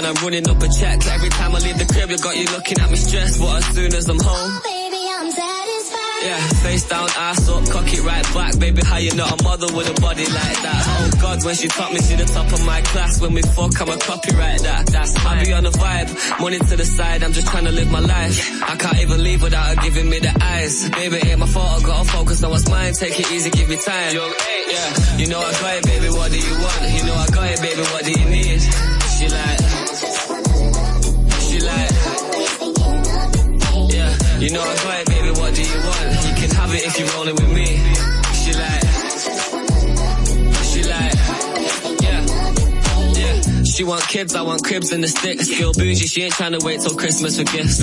when I'm running up a check. Every time I leave the crib, you got you looking at me stressed. But as soon as I'm home, oh, Baby, I'm satisfied. yeah, face down, ass up, cock it right back. Baby, how you not a mother with a body like that? Oh God, when she taught me to the top of my class. When we fuck, I'm a copyright that. That's I be on the vibe, money to the side. I'm just trying to live my life. I can't even leave without her giving me the eyes. Baby, ain't my fault. I gotta focus on what's mine. Take it easy, give me time. Yeah, you know I got it, baby. What do you want? You know I got it, baby. What do you need? She like, you know I got it, baby. What do you want? You can have it if you're rolling with me. She like, she like, yeah, yeah. She want kids, I want cribs and the sticks. Feel bougie, she ain't trying to wait till Christmas for gifts.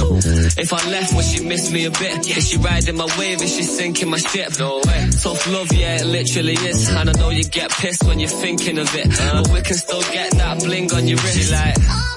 If I left, would she miss me a bit? Is she riding my wave? Is she sinking my ship? No way. Tough love, yeah, it literally is. And I know you get pissed when you're thinking of it, uh. but we can still get that bling on your wrist. She like.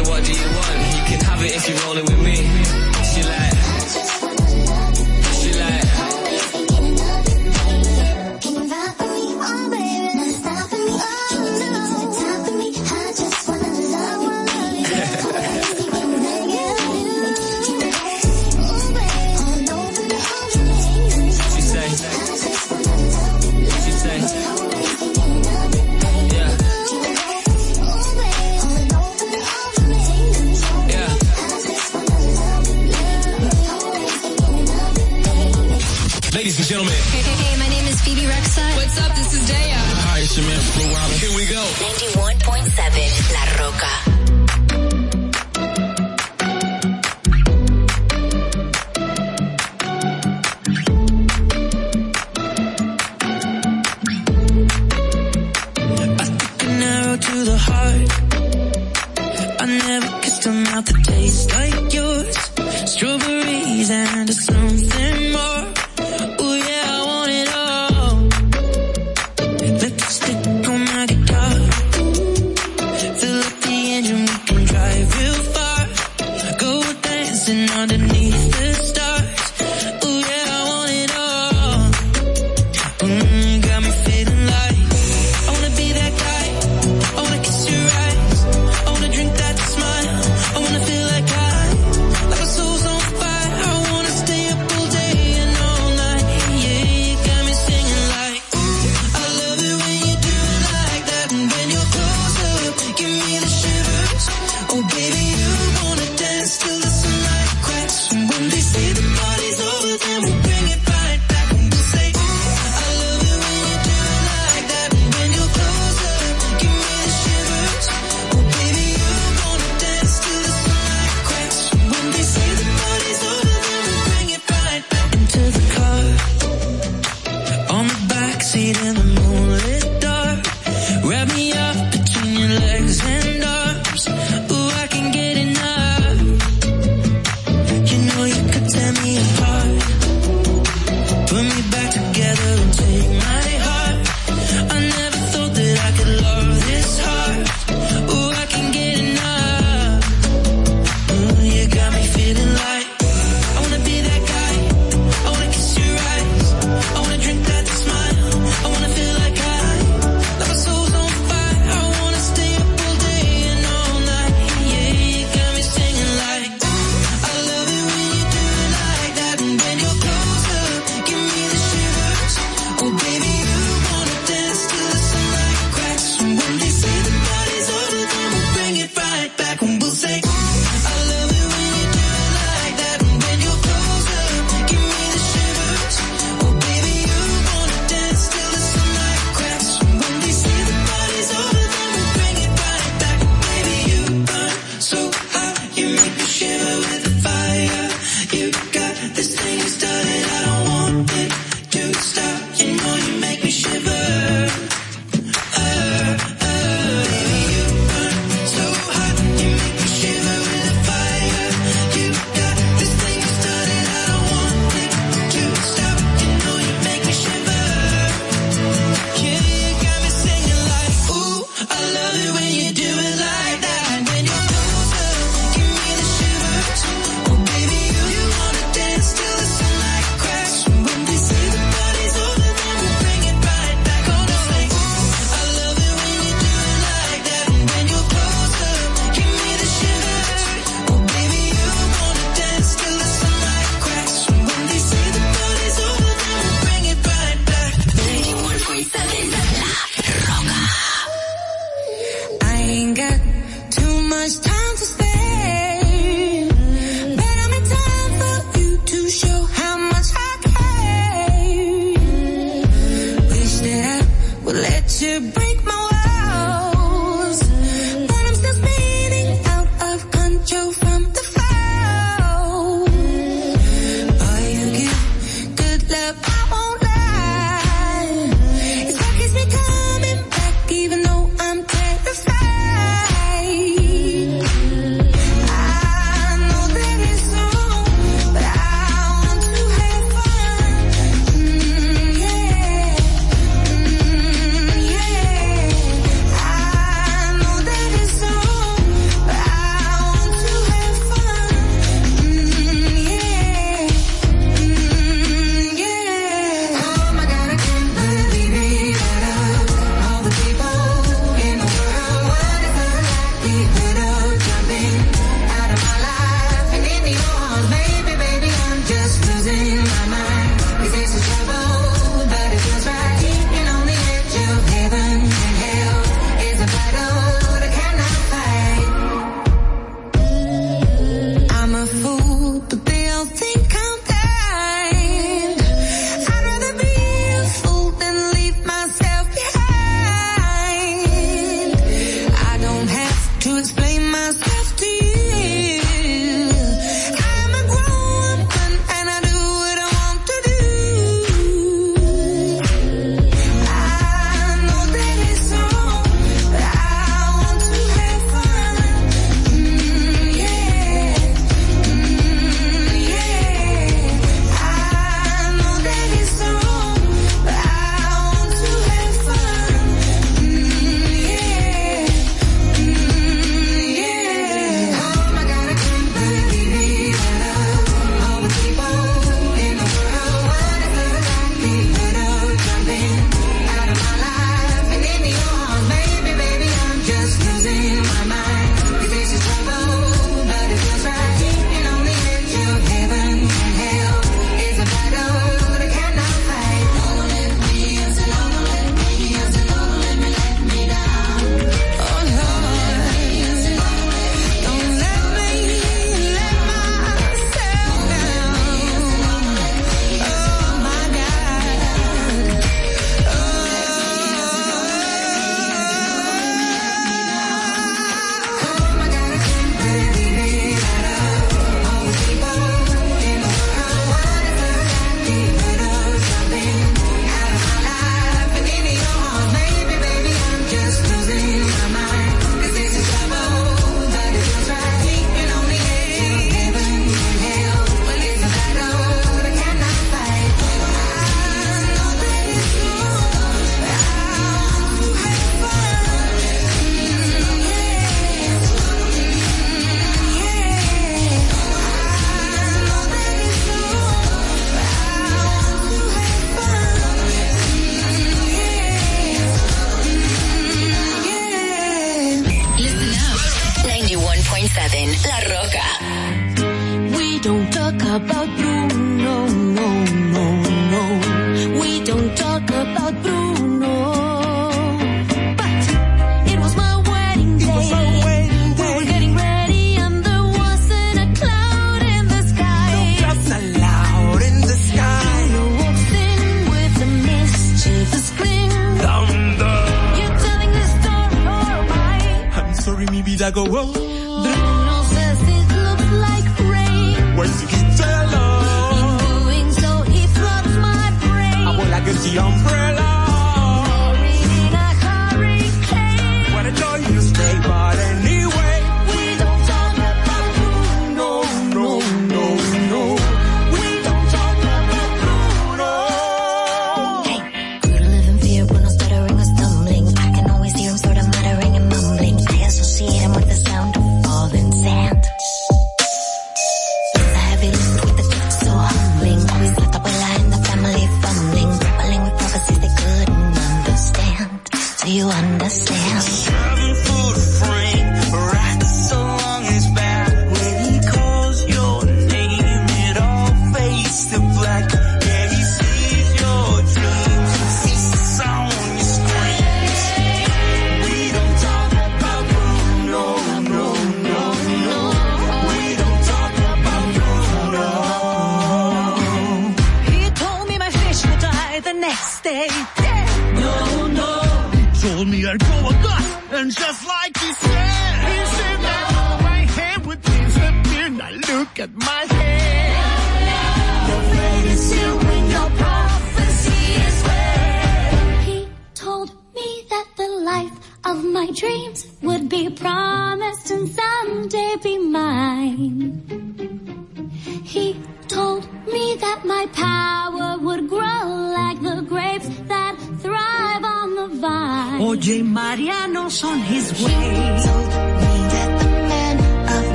she rolling with me. Here we go.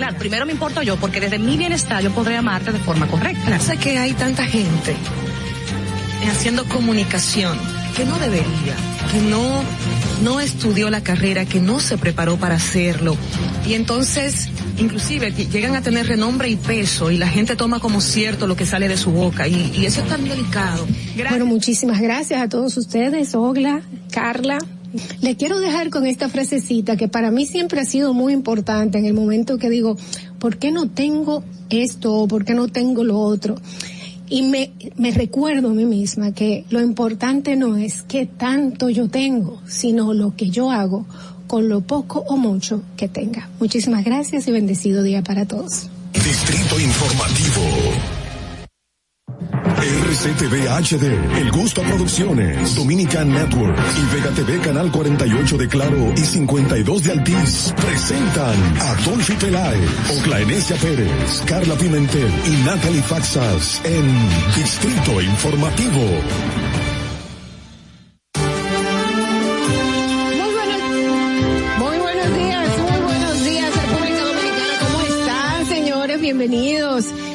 Claro, primero me importo yo, porque desde mi bienestar yo podré amarte de forma correcta. Sé que hay tanta gente haciendo comunicación que no debería, que no, no estudió la carrera, que no se preparó para hacerlo. Y entonces, inclusive, llegan a tener renombre y peso y la gente toma como cierto lo que sale de su boca. Y, y eso es tan delicado. Bueno, muchísimas gracias a todos ustedes, Ogla, Carla. Le quiero dejar con esta frasecita que para mí siempre ha sido muy importante en el momento que digo, ¿por qué no tengo esto o por qué no tengo lo otro? Y me, me recuerdo a mí misma que lo importante no es qué tanto yo tengo, sino lo que yo hago con lo poco o mucho que tenga. Muchísimas gracias y bendecido día para todos. Distrito Informativo. RCTV HD, El Gusto Producciones, Dominican Network y Vega TV Canal 48 de Claro y 52 de Altiz presentan a Dolphy Peláez, Oclaenecia Pérez, Carla Pimentel y Natalie Faxas en Distrito Informativo. Muy buenos, días, muy buenos días, República Dominicana. ¿Cómo están, señores? Bienvenidos.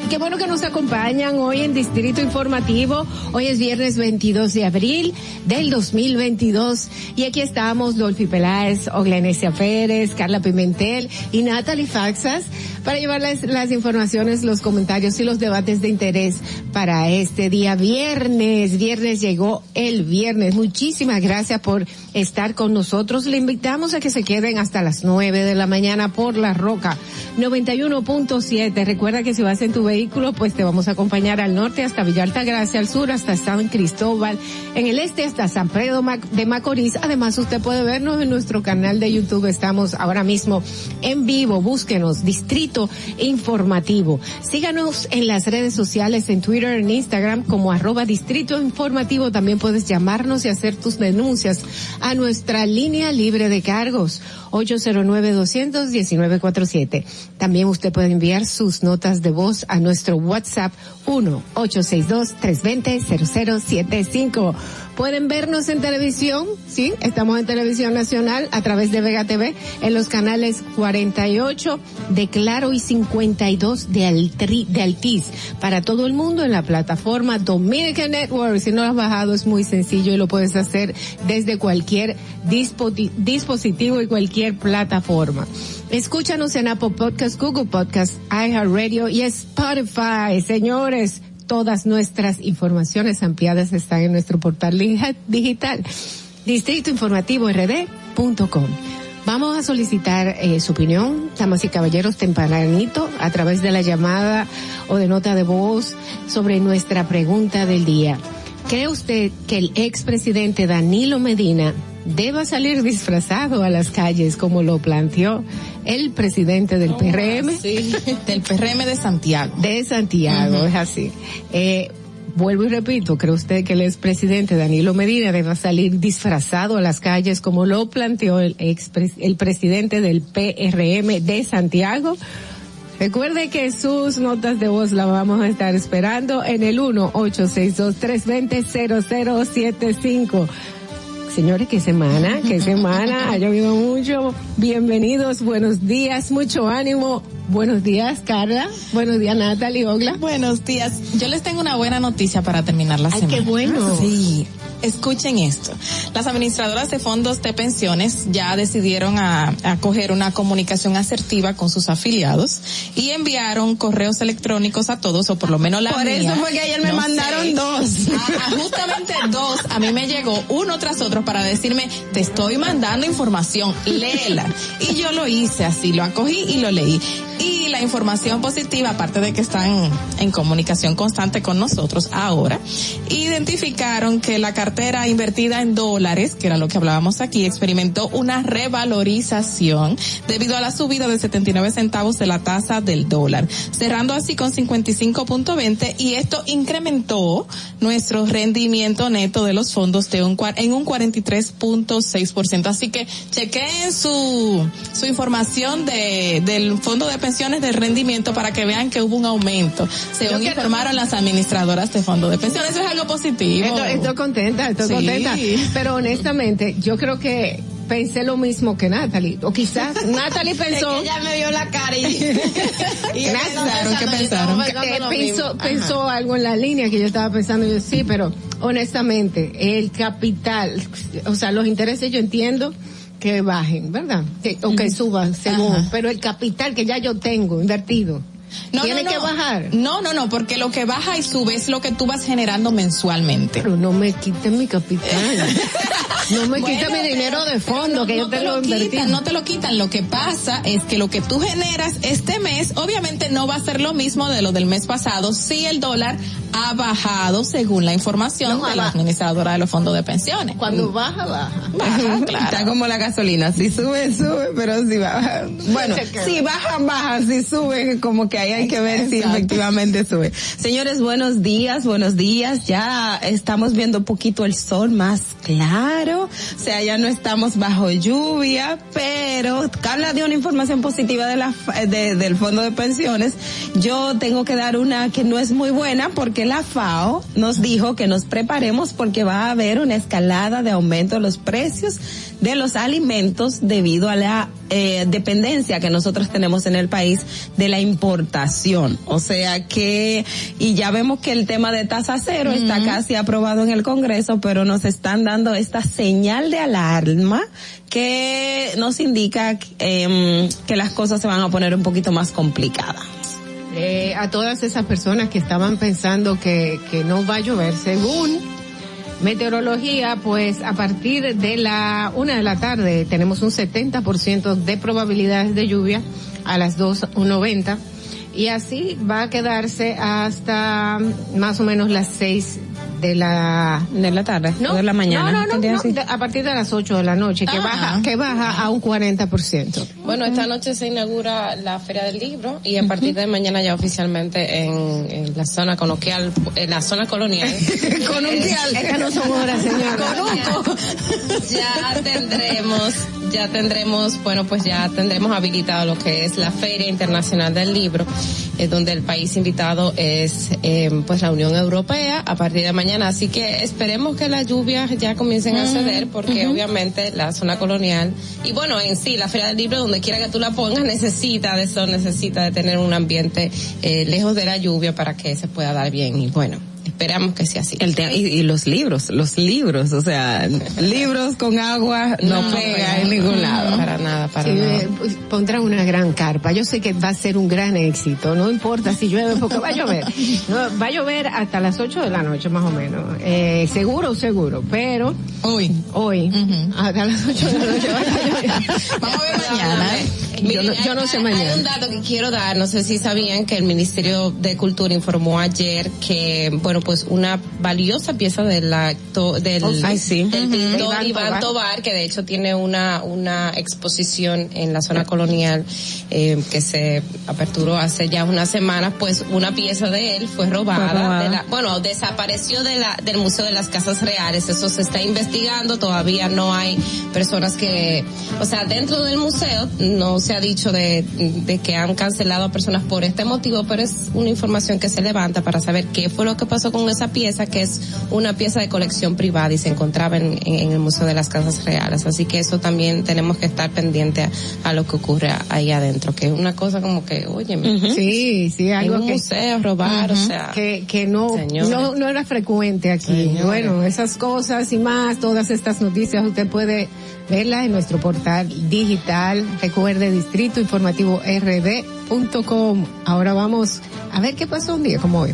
Qué bueno que nos acompañan hoy en Distrito Informativo. Hoy es viernes 22 de abril del 2022 y aquí estamos Dolphy Peláez, Oglenesia Pérez, Carla Pimentel y Natalie Faxas para llevarles las informaciones, los comentarios y los debates de interés para este día viernes. Viernes llegó el viernes. Muchísimas gracias por estar con nosotros. Le invitamos a que se queden hasta las 9 de la mañana por La Roca 91.7. Recuerda que si vas en tu vehículo, pues te vamos a acompañar al norte hasta Villa Altagracia, al sur hasta San Cristóbal, en el este hasta San Pedro de Macorís. Además, usted puede vernos en nuestro canal de YouTube. Estamos ahora mismo en vivo. Búsquenos, Distrito Informativo. Síganos en las redes sociales, en Twitter, en Instagram, como arroba Distrito Informativo. También puedes llamarnos y hacer tus denuncias a nuestra línea libre de cargos, 809-219-47. También usted puede enviar sus notas de voz a nuestro WhatsApp 1-862-320-0075. Pueden vernos en televisión, sí, estamos en televisión nacional a través de Vega TV en los canales 48 de Claro y 52 de, Altri, de Altiz para todo el mundo en la plataforma Dominican Network. Si no lo has bajado es muy sencillo y lo puedes hacer desde cualquier dispositivo y cualquier plataforma. Escúchanos en Apple Podcast, Google Podcast, iHeartRadio y Spotify. Señores, todas nuestras informaciones ampliadas están en nuestro portal digital, distritoinformativord.com. Vamos a solicitar eh, su opinión, damas y caballeros, tempranito, a través de la llamada o de nota de voz sobre nuestra pregunta del día. ¿Cree usted que el expresidente Danilo Medina deba salir disfrazado a las calles como lo planteó el presidente del PRM? Sí, del PRM de Santiago. De Santiago, es así. Eh, vuelvo y repito, ¿cree usted que el expresidente Danilo Medina deba salir disfrazado a las calles como lo planteó el, expres- el presidente del PRM de Santiago? Recuerde que sus notas de voz la vamos a estar esperando en el 1-862-320-0075. Señores, qué semana, qué semana, ha llovido mucho. Bienvenidos, buenos días, mucho ánimo. Buenos días, Carla. Buenos días, Natalie Ogla. Buenos días. Yo les tengo una buena noticia para terminar la Ay, semana. qué bueno. Sí. Escuchen esto. Las administradoras de fondos de pensiones ya decidieron a, a coger una comunicación asertiva con sus afiliados y enviaron correos electrónicos a todos, o por lo menos la Por mía. eso fue que ayer me mandaron dos. A- a justamente dos. A mí me llegó uno tras otro para decirme, te estoy mandando información, léela. Y yo lo hice así, lo acogí y lo leí. Y la información positiva, aparte de que están en comunicación constante con nosotros ahora, identificaron que la cartera invertida en dólares, que era lo que hablábamos aquí, experimentó una revalorización debido a la subida de 79 centavos de la tasa del dólar, cerrando así con 55.20 y esto incrementó nuestro rendimiento neto de los fondos de un, en un 43.6%. Así que chequeen su, su información de, del fondo de pensiones del rendimiento para que vean que hubo un aumento, según quiero- informaron las administradoras de fondo de pensiones. Eso es algo positivo. Estoy, estoy contenta, estoy Sí. contenta. Pero honestamente, yo creo que pensé lo mismo que Natalie. O quizás Natalie pensó. Ella me vio la cara y, y pensaron? ¿Qué pensaron? Eh, pensó, pensó algo en la línea que yo estaba pensando, yo sí, pero honestamente, el capital, o sea, los intereses yo entiendo que bajen, ¿verdad? Que- o que suban, según, Ajá. pero el capital que ya yo tengo invertido, tiene que bajar. No, no, no, porque lo que baja y sube es lo que tú vas generando mensualmente. Pero no me quiten mi capital. no me quiten mi dinero de fondo, que yo te lo quitan, no te lo quitan. Lo que pasa es que lo que tú generas este mes, obviamente no va a ser lo mismo de lo del mes pasado, si el dólar ha bajado según la información No, de la administradora de los fondos de pensiones. Cuando baja, baja. Baja, claro. Está como la gasolina, si sube, sube, pero si baja, bueno, si baja, baja, si sube, como que ahí hay que ver si efectivamente sube. Señores, buenos días, buenos días, ya estamos viendo un poquito el sol más claro, o sea, ya no estamos bajo lluvia, pero Carla dio una información positiva de la, fa- de- del fondo de pensiones, yo tengo que dar una que no es muy buena porque la FAO nos dijo que nos preparemos porque va a haber una escalada de aumento de los precios de los alimentos debido a la eh, dependencia que nosotros tenemos en el país de la importación. O sea que, y ya vemos que el tema de tasa cero está casi aprobado en el Congreso, pero nos están dando esta señal de alarma que nos indica em, que las cosas se van a poner un poquito más complicadas. Eh, a todas esas personas que estaban pensando que, que no va a llover, según meteorología, pues a partir de la una de la tarde tenemos un 70% de probabilidades de lluvia a las 2.90 y así va a quedarse hasta más o menos las 6 de la de la tarde no, de la mañana. no, no, no, a partir de las 8 de la noche que Ah. baja que baja a un 40%. Bueno, esta noche se inaugura la Feria del Libro y a partir de mañana ya oficialmente en, en la zona coloquial, en la zona colonial. Coloquial. Estas no son horas, señora. ya tendremos, ya tendremos, bueno, pues ya tendremos habilitado lo que es la Feria Internacional del Libro, eh, donde el país invitado es eh, pues la Unión Europea a partir de mañana. Así que esperemos que las lluvias ya comiencen a ceder, porque obviamente la zona colonial y bueno, en sí la Feria del Libro, donde quiera que tú la pongas, necesita de eso, necesita de tener un ambiente eh, lejos de la lluvia para que se pueda dar bien. Y bueno, esperamos que sea así. El te- y, y los libros, los libros, o sea, libros con agua no, No, pega en ningún lado. Para nada, para Sí, nada. eh, pues, pondrán una gran carpa. Yo sé que va a ser un gran éxito. No importa si llueve, porque va a llover. No, va a llover hasta las 8 de la noche, más o menos. Eh, seguro, seguro. Pero. Hoy. Hoy. Hasta las 8 de la noche va a llover. Vamos a ver mañana. Yo no, yo no sé Hay mañana. un dato que quiero dar, no sé si sabían que el Ministerio de Cultura informó ayer que, bueno, pues una valiosa pieza del, acto, del, Oh, sí. Ay, sí. del Ujú. pintor Iván Iván Tobar. Tobar, que de hecho tiene una, una exposición en la zona colonial eh, que se aperturó hace ya unas semanas, pues una pieza de él fue robada, Fue robada. de la- bueno, desapareció de la, del Museo de las Casas Reales, eso se está investigando, todavía no hay personas que, o sea, dentro del museo no se ha dicho de, de que han cancelado a personas por este motivo, pero es una información que se levanta para saber qué fue lo que pasó con esa pieza, que es una pieza de colección privada y se encontraba en, en- en el Museo de las Casas Reales, así que eso también tenemos que estar pendiente a, a lo que ocurre ahí adentro, que es una cosa como que, oye, Sí, sí, algo en un que. museo robar, o sea, que, que no, Señores. no, no era frecuente aquí. Señores. Bueno, esas cosas y más, todas estas noticias usted puede verlas en nuestro portal digital. Recuerde distrito informativo rd.com. Ahora vamos a ver qué pasó un día como hoy.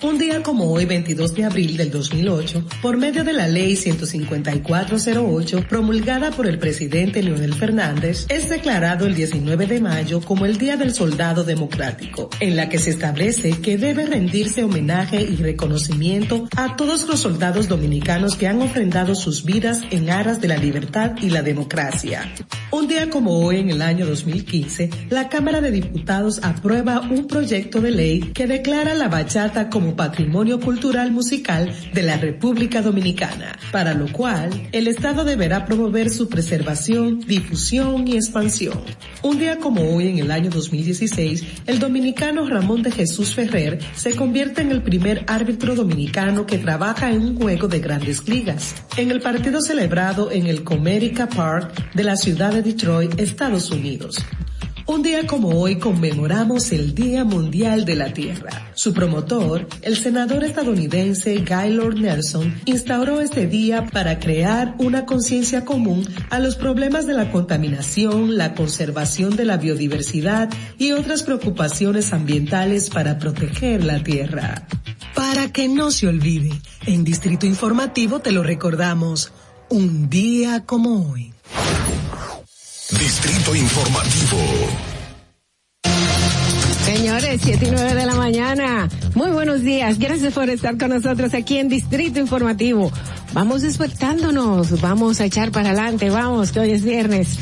Un día como hoy, 22 de abril del 2008, por medio de la Ley 15408, promulgada por el presidente Leonel Fernández, es declarado el 19 de mayo como el Día del Soldado Democrático, en la que se establece que debe rendirse homenaje y reconocimiento a todos los soldados dominicanos que han ofrendado sus vidas en aras de la libertad y la democracia. Un día como hoy, en el año 2015, la Cámara de Diputados aprueba un proyecto de ley que declara la bachata como patrimonio cultural musical de la República Dominicana, para lo cual el Estado deberá promover su preservación, difusión y expansión. Un día como hoy, en el año 2016, el dominicano Ramón de Jesús Ferrer se convierte en el primer árbitro dominicano que trabaja en un juego de grandes ligas, en el partido celebrado en el Comerica Park de la ciudad de Detroit, Estados Unidos. Un día como hoy conmemoramos el Día Mundial de la Tierra. Su promotor, el senador estadounidense Gaylord Nelson, instauró este día para crear una conciencia común a los problemas de la contaminación, la conservación de la biodiversidad y otras preocupaciones ambientales para proteger la Tierra. Para que no se olvide, en Distrito Informativo te lo recordamos, un día como hoy. Distrito Informativo. Señores, 7 y 9 de la mañana. Muy buenos días. Gracias por estar con nosotros aquí en Distrito Informativo. Vamos despertándonos. Vamos a echar para adelante. Vamos, que hoy es viernes.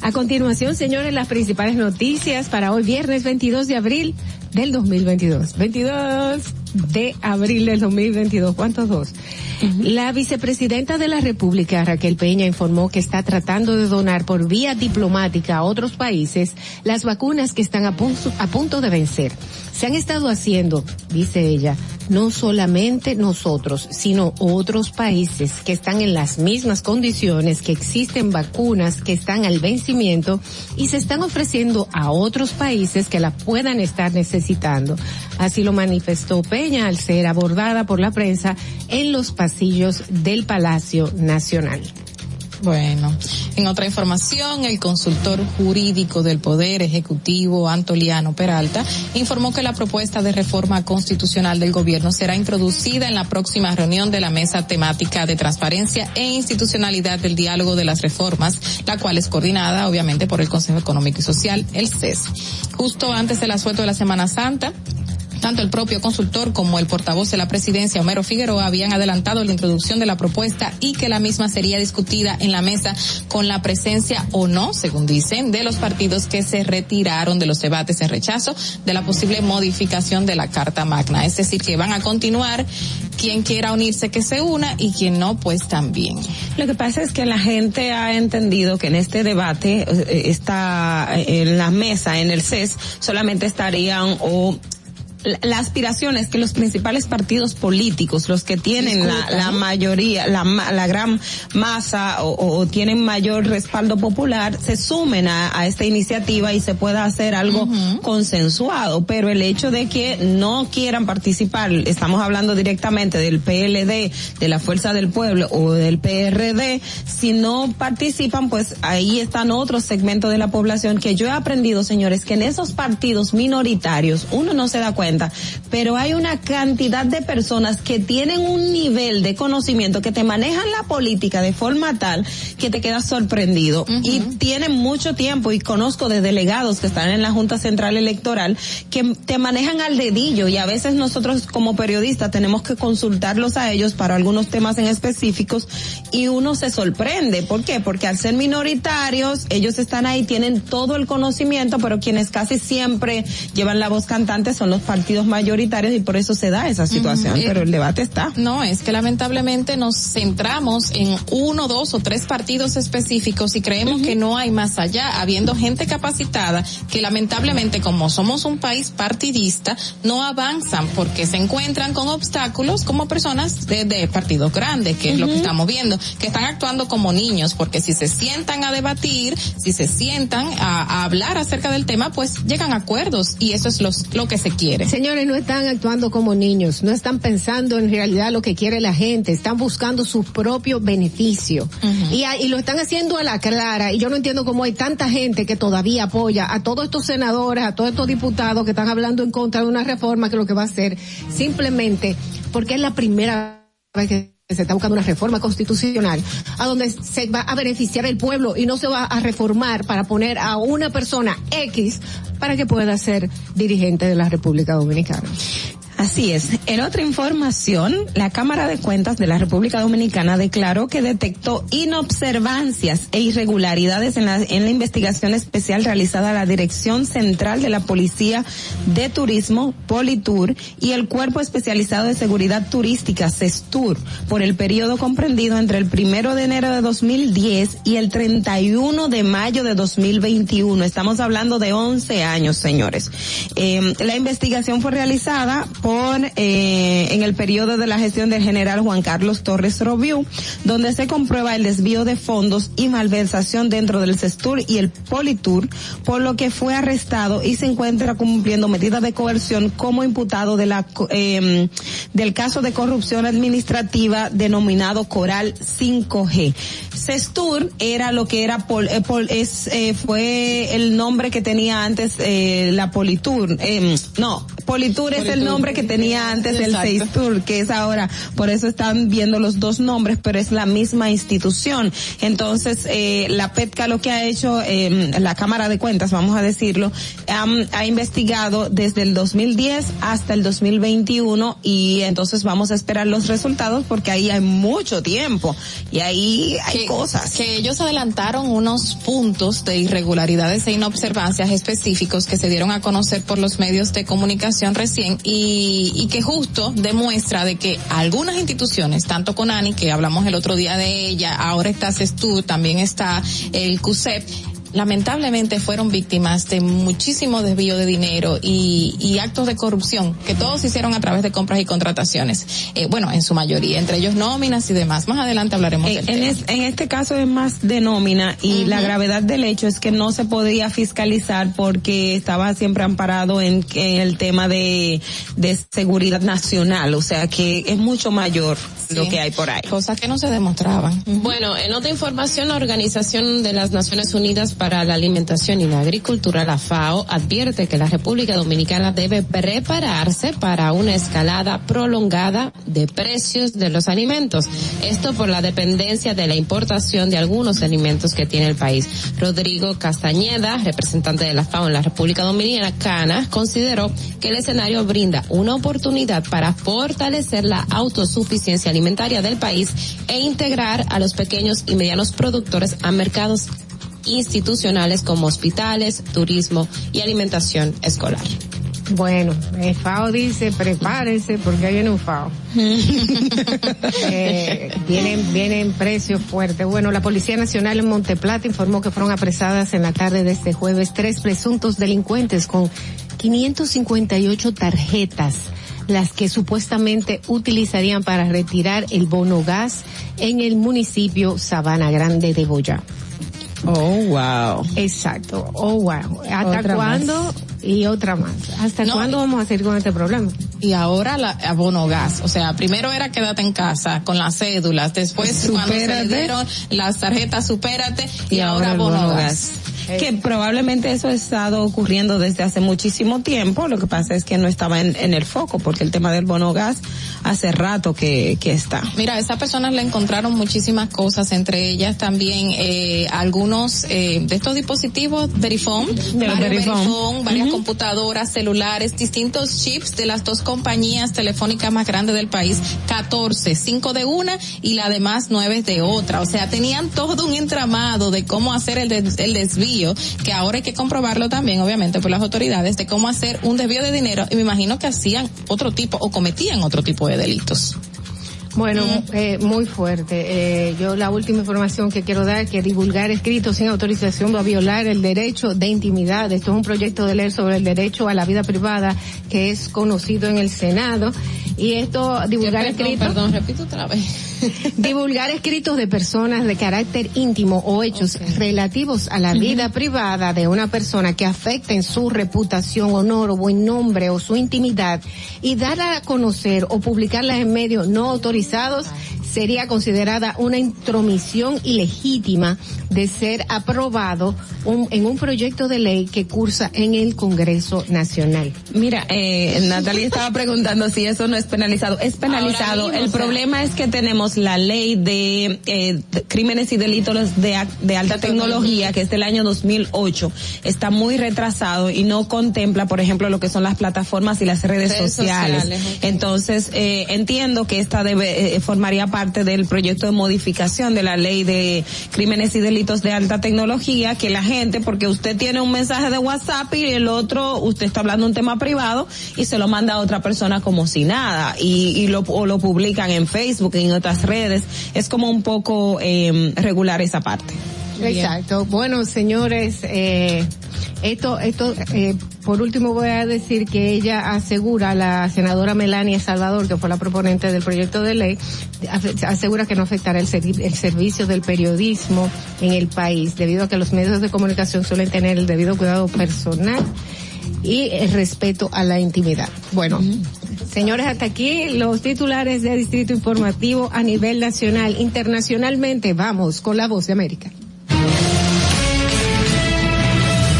A continuación, señores, las principales noticias para hoy, viernes 22 de abril del 2022. 22 de abril del 2022. ¿Cuántos dos? La vicepresidenta de la República, Raquel Peña, informó que está tratando de donar por vía diplomática a otros países las vacunas que están a punto, a punto de vencer. Se han estado haciendo, dice ella, no solamente nosotros, sino otros países que están en las mismas condiciones, que existen vacunas que están al vencimiento y se están ofreciendo a otros países que la puedan estar necesitando. Así lo manifestó Peña al ser abordada por la prensa en los pasillos del Palacio Nacional. Bueno, en otra información, el consultor jurídico del Poder Ejecutivo, Antoliano Peralta, informó que la propuesta de reforma constitucional del gobierno será introducida en la próxima reunión de la Mesa Temática de Transparencia e Institucionalidad del Diálogo de las Reformas, la cual es coordinada, obviamente, por el Consejo Económico y Social, el CES. Justo antes del asueto de la Semana Santa, tanto el propio consultor como el portavoz de la presidencia, Homero Figueroa, habían adelantado la introducción de la propuesta y que la misma sería discutida en la mesa con la presencia o no, según dicen, de los partidos que se retiraron de los debates en rechazo de la posible modificación de la Carta Magna. Es decir, que van a continuar quien quiera unirse que se una y quien no, pues también. Lo que pasa es que la gente ha entendido que en este debate eh, está en la mesa, en el CES, solamente estarían o la, la aspiración es que los principales partidos políticos, los que tienen la, Discutan, la ¿no? mayoría, la, la gran masa o, o- o tienen mayor respaldo popular, se sumen a, a esta iniciativa y se pueda hacer algo consensuado. Pero el hecho de que no quieran participar, estamos hablando directamente del PLD, de la Fuerza del Pueblo o del PRD, si no participan, pues ahí están otros segmentos de la población que yo he aprendido, señores, que en esos partidos minoritarios uno no se da cuenta, pero hay una cantidad de personas que tienen un nivel de conocimiento que te manejan la política de forma tal que te quedas sorprendido y tienen mucho tiempo y conozco de delegados que están en la Junta Central Electoral que te manejan al dedillo y a veces nosotros como periodistas tenemos que consultarlos a ellos para algunos temas en específicos y uno se sorprende. ¿Por qué? Porque al ser minoritarios, ellos están ahí, tienen todo el conocimiento, pero quienes casi siempre llevan la voz cantante son los partidos mayoritarios y por eso se da esa situación. Ujú. Pero el debate está. No, es que lamentablemente nos centramos en uno, dos o tres partidos específicos y creemos que no hay más allá, habiendo gente capacitada que lamentablemente como somos un país partidista, no avanzan porque se encuentran con obstáculos como personas de, de partidos grandes, que es lo que estamos viendo, que están actuando como niños, porque si se sientan a debatir, si se sientan a, a hablar acerca del tema, pues llegan a acuerdos y eso es los- lo que se quiere. Señores, no están actuando como niños, no están pensando en realidad lo que quiere la gente, están buscando su propio beneficio. y, a- y lo están haciendo a la clara. Y yo no entiendo cómo hay tanta gente que todavía apoya a todos estos senadores, a todos estos diputados que están hablando en contra de una reforma que lo que va a hacer simplemente porque es la primera vez que se está buscando una reforma constitucional a donde se va a beneficiar el pueblo y no se va a reformar para poner a una persona X para que pueda ser dirigente de la República Dominicana. Así es. En otra información, la Cámara de Cuentas de la República Dominicana declaró que detectó inobservancias e irregularidades en la, en la investigación especial realizada a la Dirección Central de la Policía de Turismo, Politur, y el Cuerpo Especializado de Seguridad Turística, CESTUR, por el periodo comprendido entre el primero de enero de 2010 y el 31 de mayo de 2021. Estamos hablando de 11 años, señores. Eh, la investigación fue realizada eh, en el periodo de la gestión del general Juan Carlos Torres Robiú, donde se comprueba el desvío de fondos y malversación dentro del CESTUR y el Politur, por lo que fue arrestado y se encuentra cumpliendo medidas de coerción como imputado de la eh, del caso de corrupción administrativa denominado Coral 5G. CESTUR era lo que era Pol- eh, Pol- es eh, fue el nombre que tenía antes eh, la Politur, eh, no, Politur es el nombre que tenía antes el Exacto. CESTUR, que es ahora, por eso están viendo los dos nombres, pero es la misma institución. Entonces, eh, la PETCA lo que ha hecho, eh, la Cámara de Cuentas, vamos a decirlo, am- ha investigado desde el 2010 hasta el 2021 y entonces vamos a esperar los resultados porque ahí hay mucho tiempo y ahí hay cosas. Que ellos adelantaron unos puntos de irregularidades e inobservancias específicos que se dieron a conocer por los medios de comunicación recién y, y que justo demuestra de que algunas instituciones, tanto Conani, que hablamos el otro día de ella, ahora está CESTU, también está el CUSEP, lamentablemente fueron víctimas de muchísimo desvío de dinero y, y actos de corrupción que todos hicieron a través de compras y contrataciones. Eh, bueno, en su mayoría, entre ellos nóminas y demás. Más adelante hablaremos del En, tema. es- en este caso es más de nómina y la gravedad del hecho es que no se podía fiscalizar porque estaba siempre amparado en, en el tema de, de seguridad nacional, o sea que es mucho mayor lo que hay por ahí. Cosas que no se demostraban. Bueno, en otra información, la Organización de las Naciones Unidas para la Alimentación y la Agricultura, la FAO, advierte que la República Dominicana debe prepararse para una escalada prolongada de precios de los alimentos. Esto por la dependencia de la importación de algunos alimentos que tiene el país. Rodrigo Castañeda, representante de la FAO en la República Dominicana, consideró que el escenario brinda una oportunidad para fortalecer la autosuficiencia alimentaria del país e integrar a los pequeños y medianos productores a mercados institucionales como hospitales, turismo y alimentación escolar. Bueno, el FAO dice, prepárense porque ahí viene un FAO. eh, vienen, vienen precios fuertes. Bueno, la Policía Nacional en Monteplata informó que fueron apresadas en la tarde de este jueves tres presuntos delincuentes con 558 tarjetas las que supuestamente utilizarían para retirar el bono gas en el municipio Sabana Grande de Boyá. Oh, wow. Exacto. Oh, wow. ¿Hasta cuándo? Y otra más. ¿Hasta No, cuándo vamos a seguir con este problema? Y ahora la abono gas. O sea, primero era quédate en casa con las cédulas. Después cuando se dieron las tarjetas supérate y, y ahora el abono bono gas. Que probablemente eso ha estado ocurriendo desde hace muchísimo tiempo. Lo que pasa es que no estaba en, en el foco porque el tema del bono gas hace rato que, que está. Mira, a esas personas le encontraron muchísimas cosas, entre ellas también eh, algunos eh, de estos dispositivos Verifone, varios Verifone. Verifone, varias computadoras, celulares, distintos chips de las dos compañías telefónicas más grandes del país, 14, 5 de una y la demás 9 de otra. O sea, tenían todo un entramado de cómo hacer el, des- el desvío, que ahora hay que comprobarlo también, obviamente, por las autoridades, de cómo hacer un desvío de dinero y me imagino que hacían otro tipo o cometían otro tipo de delitos. Bueno, eh, muy fuerte. Eh, yo la última información que quiero dar que divulgar escritos sin autorización va a violar el derecho de intimidad. Esto es un proyecto de ley sobre el derecho a la vida privada que es conocido en el Senado. Y esto, divulgar escritos. Perdón, repito otra vez. divulgar escritos de personas de carácter íntimo o hechos relativos a la vida privada de una persona que afecten su reputación, honor o buen nombre o su intimidad y darla a conocer o publicarla en medios no autorizados sería considerada una intromisión ilegítima de ser aprobado un- en un proyecto de ley que cursa en el Congreso Nacional. Mira, eh, Natalia estaba preguntando si eso no es penalizado. Es penalizado. Mismo, el o sea. problema es que tenemos la ley de eh, crímenes y delitos de, alta tecnología, que es del año 2008. Está muy retrasado y no contempla, por ejemplo, lo que son las plataformas y las redes, Redes sociales. Entonces, eh, entiendo que esta debe, eh, formaría parte del proyecto de modificación de la ley de crímenes y delitos de alta tecnología, que la gente, porque usted tiene un mensaje de WhatsApp y el otro, usted está hablando un tema privado y se lo manda a otra persona como si nada, y, y lo, o lo publican en Facebook, en otras redes. Es como un poco eh, regular esa parte. Exacto. Bueno, señores, eh, esto, esto, eh, por último voy a decir que ella asegura, la senadora Melania Salvador, que fue la proponente del proyecto de ley, asegura que no afectará el, servi- el servicio del periodismo en el país, debido a que los medios de comunicación suelen tener el debido cuidado personal y el respeto a la intimidad. Bueno, señores, hasta aquí los titulares de Distrito Informativo a nivel nacional. Internacionalmente, vamos con la voz de América.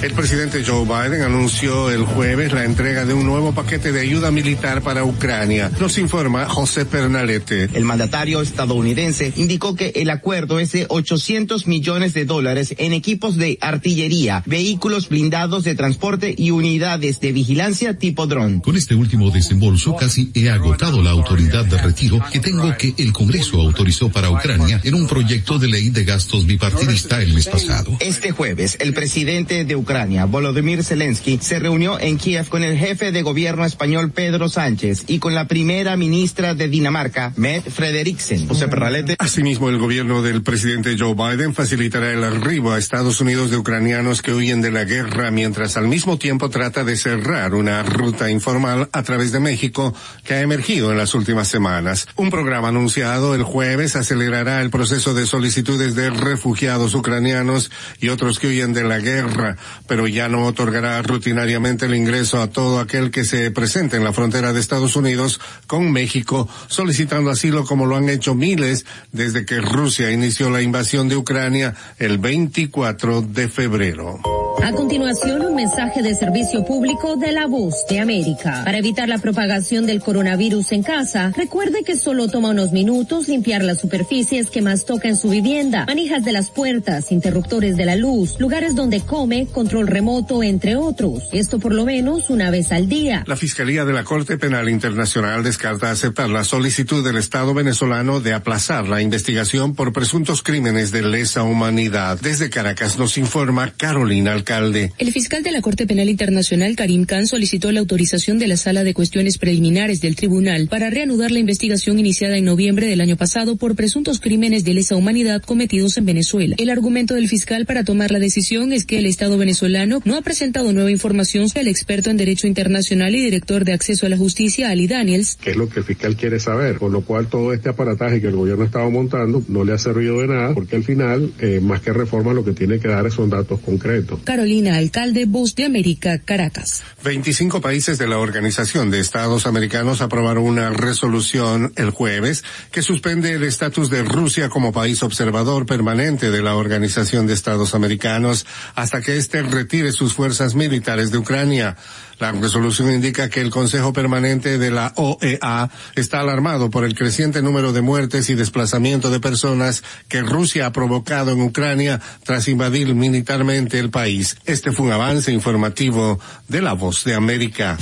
El presidente Joe Biden anunció el jueves la entrega de un nuevo paquete de ayuda militar para Ucrania. Nos informa José Pernalete. El mandatario estadounidense indicó que el acuerdo es de 800 millones de dólares en equipos de artillería, vehículos blindados de transporte y unidades de vigilancia tipo dron. Con este último desembolso casi he agotado la autoridad de retiro que tengo que el Congreso autorizó para Ucrania en un proyecto de ley de gastos bipartidista el mes pasado. Este jueves, el presidente de Ucrania, Volodymyr Zelensky, se reunió en Kiev con el jefe de gobierno español Pedro Sánchez y con la primera ministra de Dinamarca, Mette Frederiksen. José Perralete. Asimismo, el gobierno del presidente Joe Biden facilitará el arribo a Estados Unidos de ucranianos que huyen de la guerra, mientras al mismo tiempo trata de cerrar una ruta informal a través de México que ha emergido en las últimas semanas. Un programa anunciado el jueves acelerará el proceso de solicitudes de refugiados ucranianos y otros que huyen de la guerra, pero ya no otorgará rutinariamente el ingreso a todo aquel que se presente en la frontera de Estados Unidos con México solicitando asilo como lo han hecho miles desde que Rusia inició la invasión de Ucrania el 24 de febrero. A continuación, un mensaje de servicio público de la voz de América. Para evitar la propagación del coronavirus en casa, recuerde que solo toma unos minutos limpiar las superficies que más toca en su vivienda, manijas de las puertas, interruptores de la luz, lugares donde come, control remoto, entre otros. Esto por lo menos una vez al día. La Fiscalía de la Corte Penal Internacional descarta aceptar la solicitud del Estado venezolano de aplazar la investigación por presuntos crímenes de lesa humanidad. Desde Caracas nos informa Carolina Alcántara. Alcalde. El fiscal de la Corte Penal Internacional, Karim Khan, solicitó la autorización de la Sala de Cuestiones Preliminares del Tribunal para reanudar la investigación iniciada en noviembre del año pasado por presuntos crímenes de lesa humanidad cometidos en Venezuela. El argumento del fiscal para tomar la decisión es que el Estado venezolano no ha presentado nueva información que el experto en Derecho Internacional y director de Acceso a la Justicia, Ali Daniels, que es lo que el fiscal quiere saber, con lo cual todo este aparataje que el gobierno estaba montando no le ha servido de nada, porque al final, eh, más que reforma, lo que tiene que dar son datos concretos. Carolina Alcalde, de América, Caracas. 25 países de la Organización de Estados Americanos aprobaron una resolución el jueves que suspende el estatus de Rusia como país observador permanente de la Organización de Estados Americanos hasta que éste retire sus fuerzas militares de Ucrania. La resolución indica que el Consejo Permanente de la OEA está alarmado por el creciente número de muertes y desplazamiento de personas que Rusia ha provocado en Ucrania tras invadir militarmente el país. Este fue un avance informativo de La Voz de América.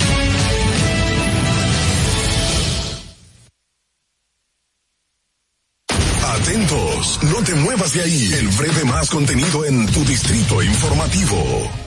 Atentos, no te muevas de ahí. El breve más contenido en tu distrito informativo.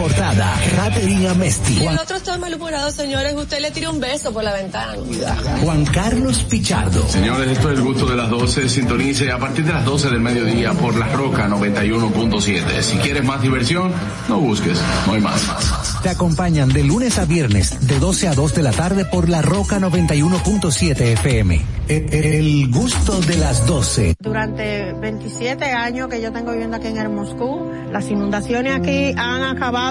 importada, Caterina Mesti. Y el otro está malhumorado, señores. Usted le tira un beso por la ventana. Juan Carlos Pichardo. Señores, esto es el gusto de las 12. Sintonice a partir de las 12 del mediodía por La Roca 91.7. Si quieres más diversión, no busques, no hay más. Te acompañan de lunes a viernes, de 12 a 2 de la tarde por La Roca 91.7 FM. El gusto de las 12. Durante 27 años que yo tengo viviendo aquí en el Moscú, las inundaciones aquí han acabado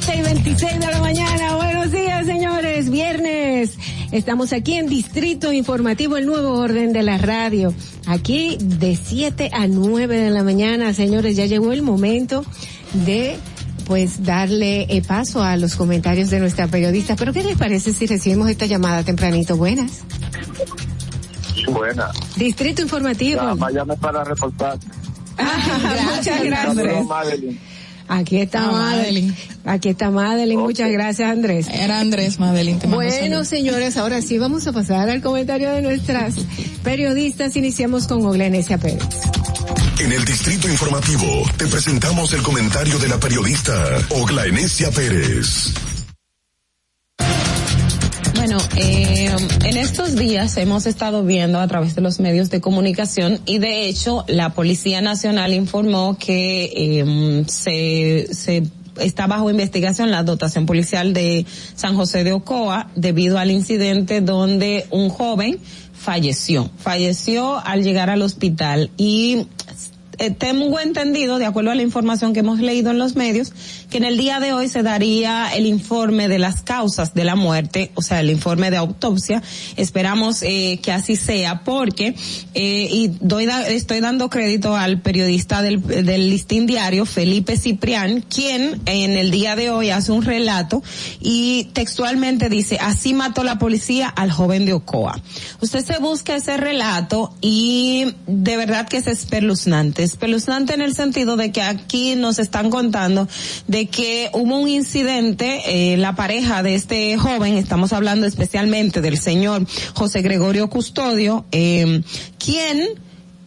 7 y 26 de la mañana. Buenos días, señores. Viernes. Estamos aquí en Distrito Informativo, el nuevo orden de la radio. Aquí de 7 a 9 de la mañana, señores. Ya llegó el momento de pues darle eh, paso a los comentarios de nuestra periodista. Pero ¿qué les parece si recibimos esta llamada tempranito? Buenas. Buenas. Distrito Informativo. Llame para reportar. Muchas gracias. Aquí está Madeline. Aquí está Madeline. Muchas gracias, Andrés. Era Andrés, Madeline. Bueno, señores, ahora sí vamos a pasar al comentario de nuestras periodistas. Iniciamos con Oglenesia Pérez. En el Distrito Informativo te presentamos el comentario de la periodista Ogla Enesia Pérez. Bueno, eh, en estos días hemos estado viendo a través de los medios de comunicación y de hecho la Policía Nacional informó que eh, se, se está bajo investigación la dotación policial de San José de Ocoa debido al incidente donde un joven falleció. Falleció al llegar al hospital y eh, tengo entendido, de acuerdo a la información que hemos leído en los medios, que en el día de hoy se daría el informe de las causas de la muerte, o sea, el informe de autopsia. Esperamos eh, que así sea, porque eh, y doy estoy dando crédito al periodista del, del listín diario, Felipe Ciprián, quien en el día de hoy hace un relato y textualmente dice: así mató la policía al joven de Ocoa. Usted se busca ese relato y de verdad que es espeluznante espeluznante en el sentido de que aquí nos están contando de que hubo un incidente, eh, la pareja de este joven, estamos hablando especialmente del señor José Gregorio Custodio, eh, quien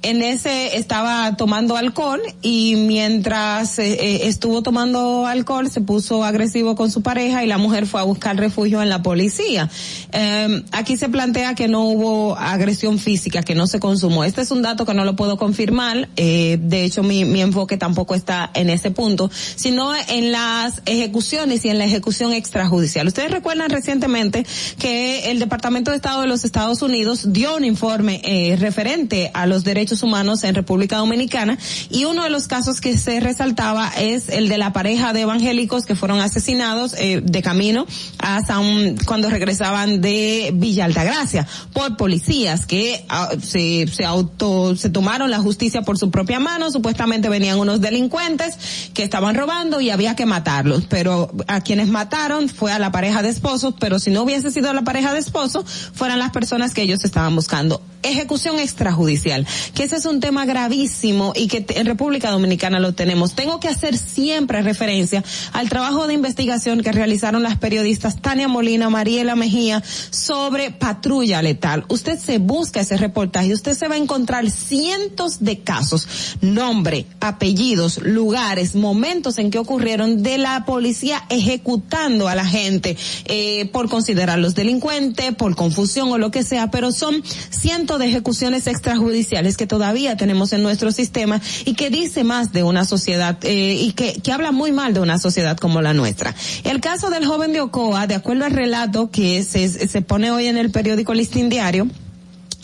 en ese estaba tomando alcohol y mientras eh, eh, estuvo tomando alcohol se puso agresivo con su pareja y la mujer fue a buscar refugio en la policía. Eh, aquí se plantea que no hubo agresión física, que no se consumó. Este es un dato que no lo puedo confirmar. Eh, de hecho, mi, enfoque tampoco está en ese punto, sino en las ejecuciones y en la ejecución extrajudicial. Ustedes recuerdan recientemente que el Departamento de Estado de los Estados Unidos dio un informe referente a los derechos humanos en República Dominicana. Y uno de los casos que se resaltaba es el de la pareja de evangélicos que fueron asesinados eh, de camino a San, cuando regresaban de Villa Altagracia por policías que ah, se, se auto, se tomaron la justicia por su propia mano, supuestamente venían unos delincuentes que estaban robando y había que matarlos, pero a quienes mataron fue a la pareja de esposos, pero si no hubiese sido la pareja de esposos, fueran las personas que ellos estaban buscando. Ejecución extrajudicial, que ese es un tema gravísimo y que en República Dominicana lo tenemos. Tengo que hacer siempre referencia al trabajo de investigación que realizaron las periodistas Tania Molina, Mariela Mejía sobre patrulla letal. Usted se busca ese reportaje, usted se va a encontrar cientos de casos, nombre, apellidos, lugares, momentos en que ocurrieron de la policía ejecutando a la gente eh, por considerarlos delincuentes, por confusión o lo que sea, pero son cientos de ejecuciones extrajudiciales que todavía tenemos en nuestro sistema y que dice más de una sociedad eh, y que, que habla muy mal de una sociedad como la nuestra. El caso del joven de Ocoa, de acuerdo al relato que se, se pone hoy en el periódico Listín Diario,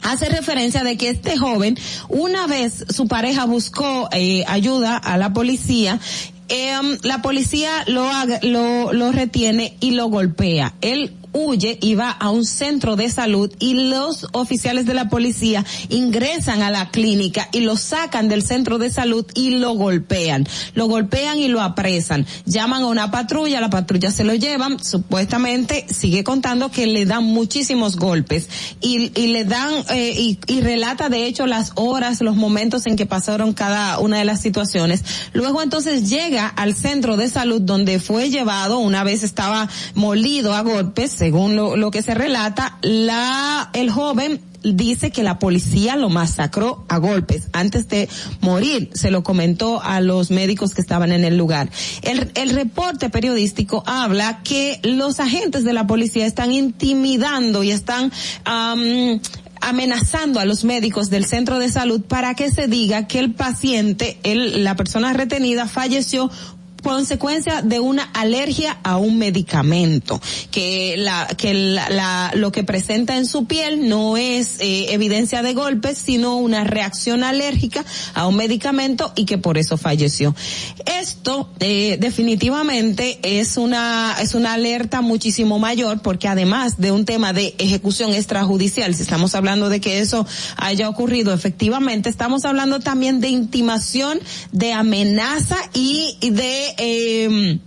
hace referencia de que este joven, una vez su pareja buscó eh, ayuda a la policía, eh, la policía lo, lo, lo retiene y lo golpea. Él huye y va a un centro de salud y los oficiales de la policía ingresan a la clínica y lo sacan del centro de salud y lo golpean. Lo golpean y lo apresan. Llaman a una patrulla, la patrulla se lo llevan, supuestamente sigue contando que le dan muchísimos golpes y, y le dan eh, y, y relata de hecho las horas, los momentos en que pasaron cada una de las situaciones. Luego entonces llega al centro de salud donde fue llevado, una vez estaba molido a golpes, según lo, lo que se relata, la, el joven dice que la policía lo masacró a golpes antes de morir. Se lo comentó a los médicos que estaban en el lugar. El, el reporte periodístico habla que los agentes de la policía están intimidando y están amenazando a los médicos del centro de salud para que se diga que el paciente, el, la persona retenida falleció consecuencia de una alergia a un medicamento que la que la, lo que presenta en su piel no es eh, evidencia de golpes sino una reacción alérgica a un medicamento y que por eso falleció. Esto eh, definitivamente es una es una alerta muchísimo mayor porque además de un tema de ejecución extrajudicial si estamos hablando de que eso haya ocurrido efectivamente estamos hablando también de intimación de amenaza y de eh,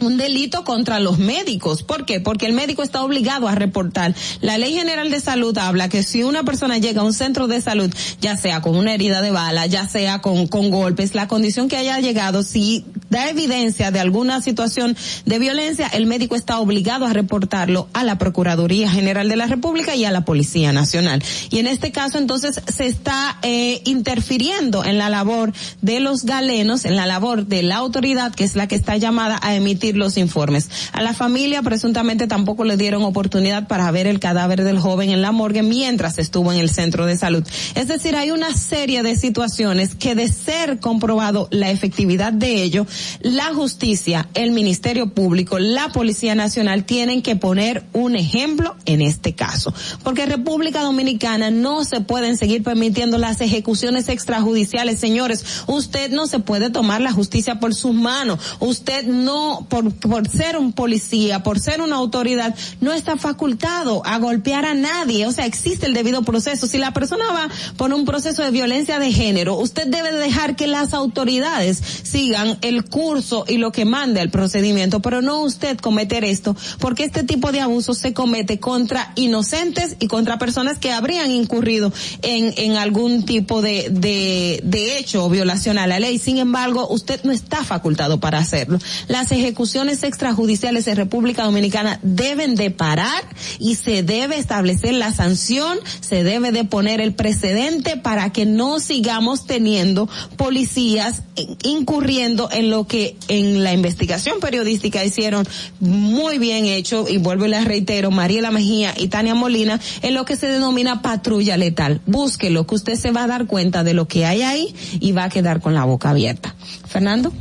un delito contra los médicos. ¿Por qué? Porque el médico está obligado a reportar. La Ley General de Salud habla que si una persona llega a un centro de salud, ya sea con una herida de bala, ya sea con, con golpes, la condición que haya llegado, si da evidencia de alguna situación de violencia, el médico está obligado a reportarlo a la Procuraduría General de la República y a la Policía Nacional. Y en este caso, entonces, se está eh, interfiriendo en la labor de los galenos, en la labor de la autoridad, que es la que está llamada a emitir los informes. A la familia presuntamente tampoco le dieron oportunidad para ver el cadáver del joven en la morgue mientras estuvo en el centro de salud. Es decir, hay una serie de situaciones que de ser comprobado la efectividad de ello, la justicia, el Ministerio Público, la Policía Nacional tienen que poner un ejemplo en este caso. Porque República Dominicana no se pueden seguir permitiendo las ejecuciones extrajudiciales. Señores, usted no se puede tomar la justicia por sus manos. Usted no, por, ser un policía, por ser una autoridad, no está facultado a golpear a nadie. O sea, existe el debido proceso. Si la persona va por un proceso de violencia de género, usted debe dejar que las autoridades sigan el curso y lo que manda el procedimiento, pero no usted cometer esto, porque este tipo de abuso se comete contra inocentes y contra personas que habrían incurrido en, en algún tipo de, de, de hecho o violación a la ley. Sin embargo, usted no está facultado para hacerlo. Las ejecuciones ejecuciones extrajudiciales en República Dominicana deben de parar y se debe establecer la sanción, se debe de poner el precedente para que no sigamos teniendo policías incurriendo en lo que en la investigación periodística hicieron muy bien hecho y vuelvo y les reitero, Mariela Mejía y Tania Molina en lo que se denomina patrulla letal. Búsquelo que usted se va a dar cuenta de lo que hay ahí y va a quedar con la boca abierta. Fernando.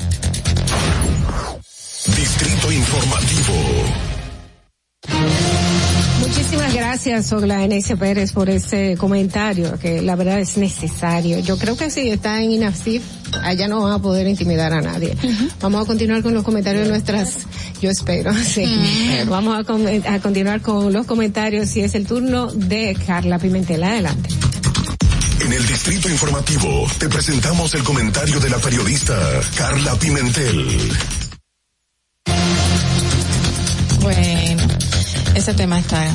Distrito Informativo. Muchísimas gracias, Ogla Eneise Pérez, por ese comentario, que la verdad es necesario. Yo creo que si está en INAFSIF, allá no van a poder intimidar a nadie. Vamos a continuar con los comentarios de nuestras, yo espero, sí. Vamos a, a continuar con los comentarios y es el turno de Carla Pimentel. Adelante. En el Distrito Informativo te presentamos el comentario de la periodista Carla Pimentel. Bueno, ese tema está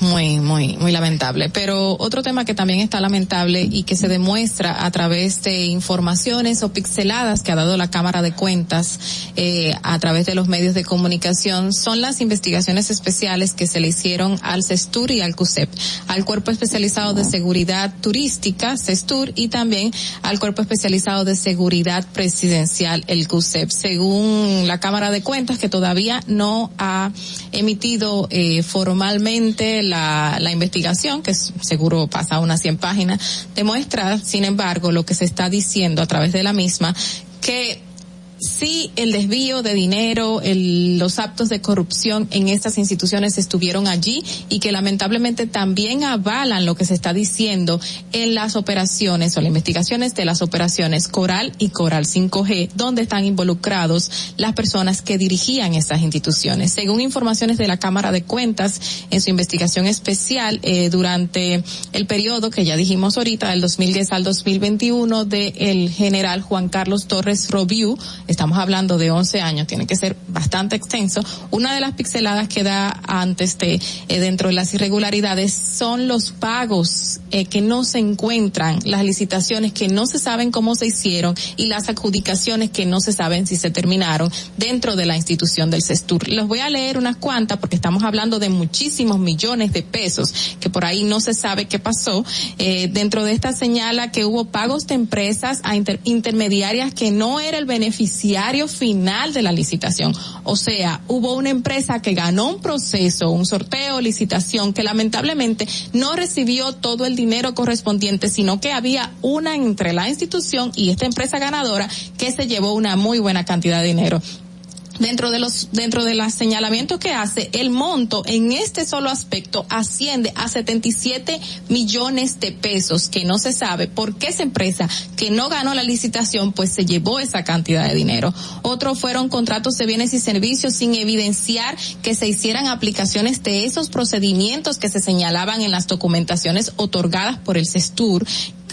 muy, muy, muy lamentable. Pero otro tema que también está lamentable y que se demuestra a través de informaciones o pixeladas que ha dado la Cámara de Cuentas eh, a través de los medios de comunicación son las investigaciones especiales que se le hicieron al CESTUR y al CUSEP, al Cuerpo Especializado de Seguridad Turística, CESTUR, y también al Cuerpo Especializado de Seguridad Presidencial, el CUSEP. Según la Cámara de Cuentas, que todavía no ha emitido eh, formalmente la, la investigación, que seguro pasa unas 100 páginas, demuestra, sin embargo, lo que se está diciendo a través de la misma, que sí el desvío de dinero, el, los actos de corrupción en estas instituciones estuvieron allí y que lamentablemente también avalan lo que se está diciendo en las operaciones o las investigaciones de las operaciones Coral y Coral 5G, donde están involucrados las personas que dirigían estas instituciones. Según informaciones de la Cámara de Cuentas, en su investigación especial eh, durante el periodo que ya dijimos ahorita, del 2010 al 2021, de el general Juan Carlos Torres Robiu, estamos hablando de 11 años, tiene que ser bastante extenso. Una de las pixeladas que da antes de, eh, dentro de las irregularidades son los pagos eh, que no se encuentran, las licitaciones que no se saben cómo se hicieron y las adjudicaciones que no se saben si se terminaron dentro de la institución del CESTUR. Los voy a leer unas cuantas porque estamos hablando de muchísimos millones de pesos que por ahí no se sabe qué pasó. Eh, dentro de esta señala que hubo pagos de empresas a inter intermediarias que no era el beneficio final de la licitación. O sea, hubo una empresa que ganó un proceso, un sorteo, licitación, que lamentablemente no recibió todo el dinero correspondiente, sino que había una entre la institución y esta empresa ganadora que se llevó una muy buena cantidad de dinero dentro de los dentro de los señalamientos que hace el monto en este solo aspecto asciende a 77 millones de pesos que no se sabe por qué esa empresa que no ganó la licitación pues se llevó esa cantidad de dinero. Otros fueron contratos de bienes y servicios sin evidenciar que se hicieran aplicaciones de esos procedimientos que se señalaban en las documentaciones otorgadas por el CESTUR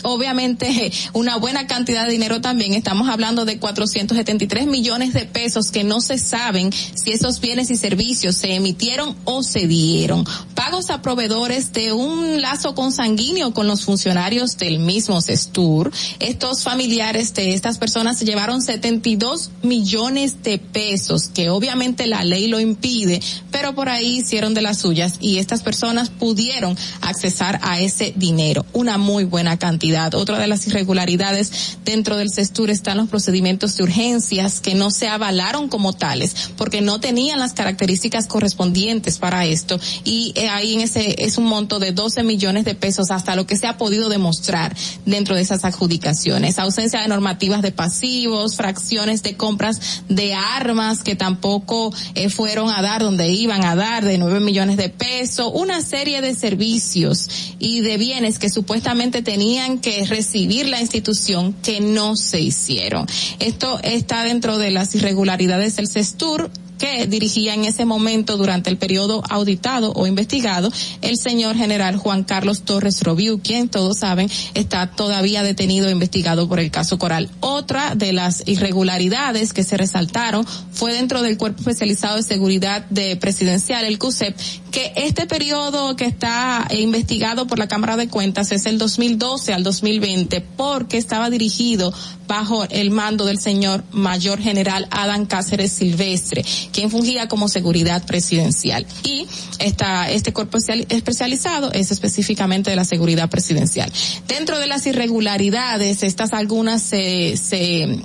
obviamente una buena cantidad de dinero también. Estamos hablando de 473 millones de pesos que no se saben si esos bienes y servicios se emitieron o se dieron. Pagos a proveedores de un lazo consanguíneo con los funcionarios del mismo CESTUR. Estos familiares de estas personas se llevaron 72 millones de pesos, que obviamente la ley lo impide, pero por ahí hicieron de las suyas y estas personas pudieron accesar a ese dinero. Una muy buena cantidad otra de las irregularidades dentro del CESTUR están los procedimientos de urgencias que no se avalaron como tales porque no tenían las características correspondientes para esto y eh, ahí en ese es un monto de 12 millones de pesos hasta lo que se ha podido demostrar dentro de esas adjudicaciones. Ausencia de normativas de pasivos, fracciones de compras de armas que tampoco eh, fueron a dar donde iban a dar de 9 millones de pesos, una serie de servicios y de bienes que supuestamente tenían que recibir la institución que no se hicieron. Esto está dentro de las irregularidades del CESTUR que dirigía en ese momento durante el periodo auditado o investigado el señor general Juan Carlos Torres Robiu, quien todos saben está todavía detenido e investigado por el caso Coral. Otra de las irregularidades que se resaltaron fue dentro del Cuerpo Especializado de Seguridad de Presidencial, el CUSEP, que este periodo que está investigado por la Cámara de Cuentas es el 2012 al 2020 porque estaba dirigido bajo el mando del señor mayor general Adán Cáceres Silvestre, quien fungía como seguridad presidencial. Y esta, este cuerpo especializado es específicamente de la seguridad presidencial. Dentro de las irregularidades, estas algunas se, se,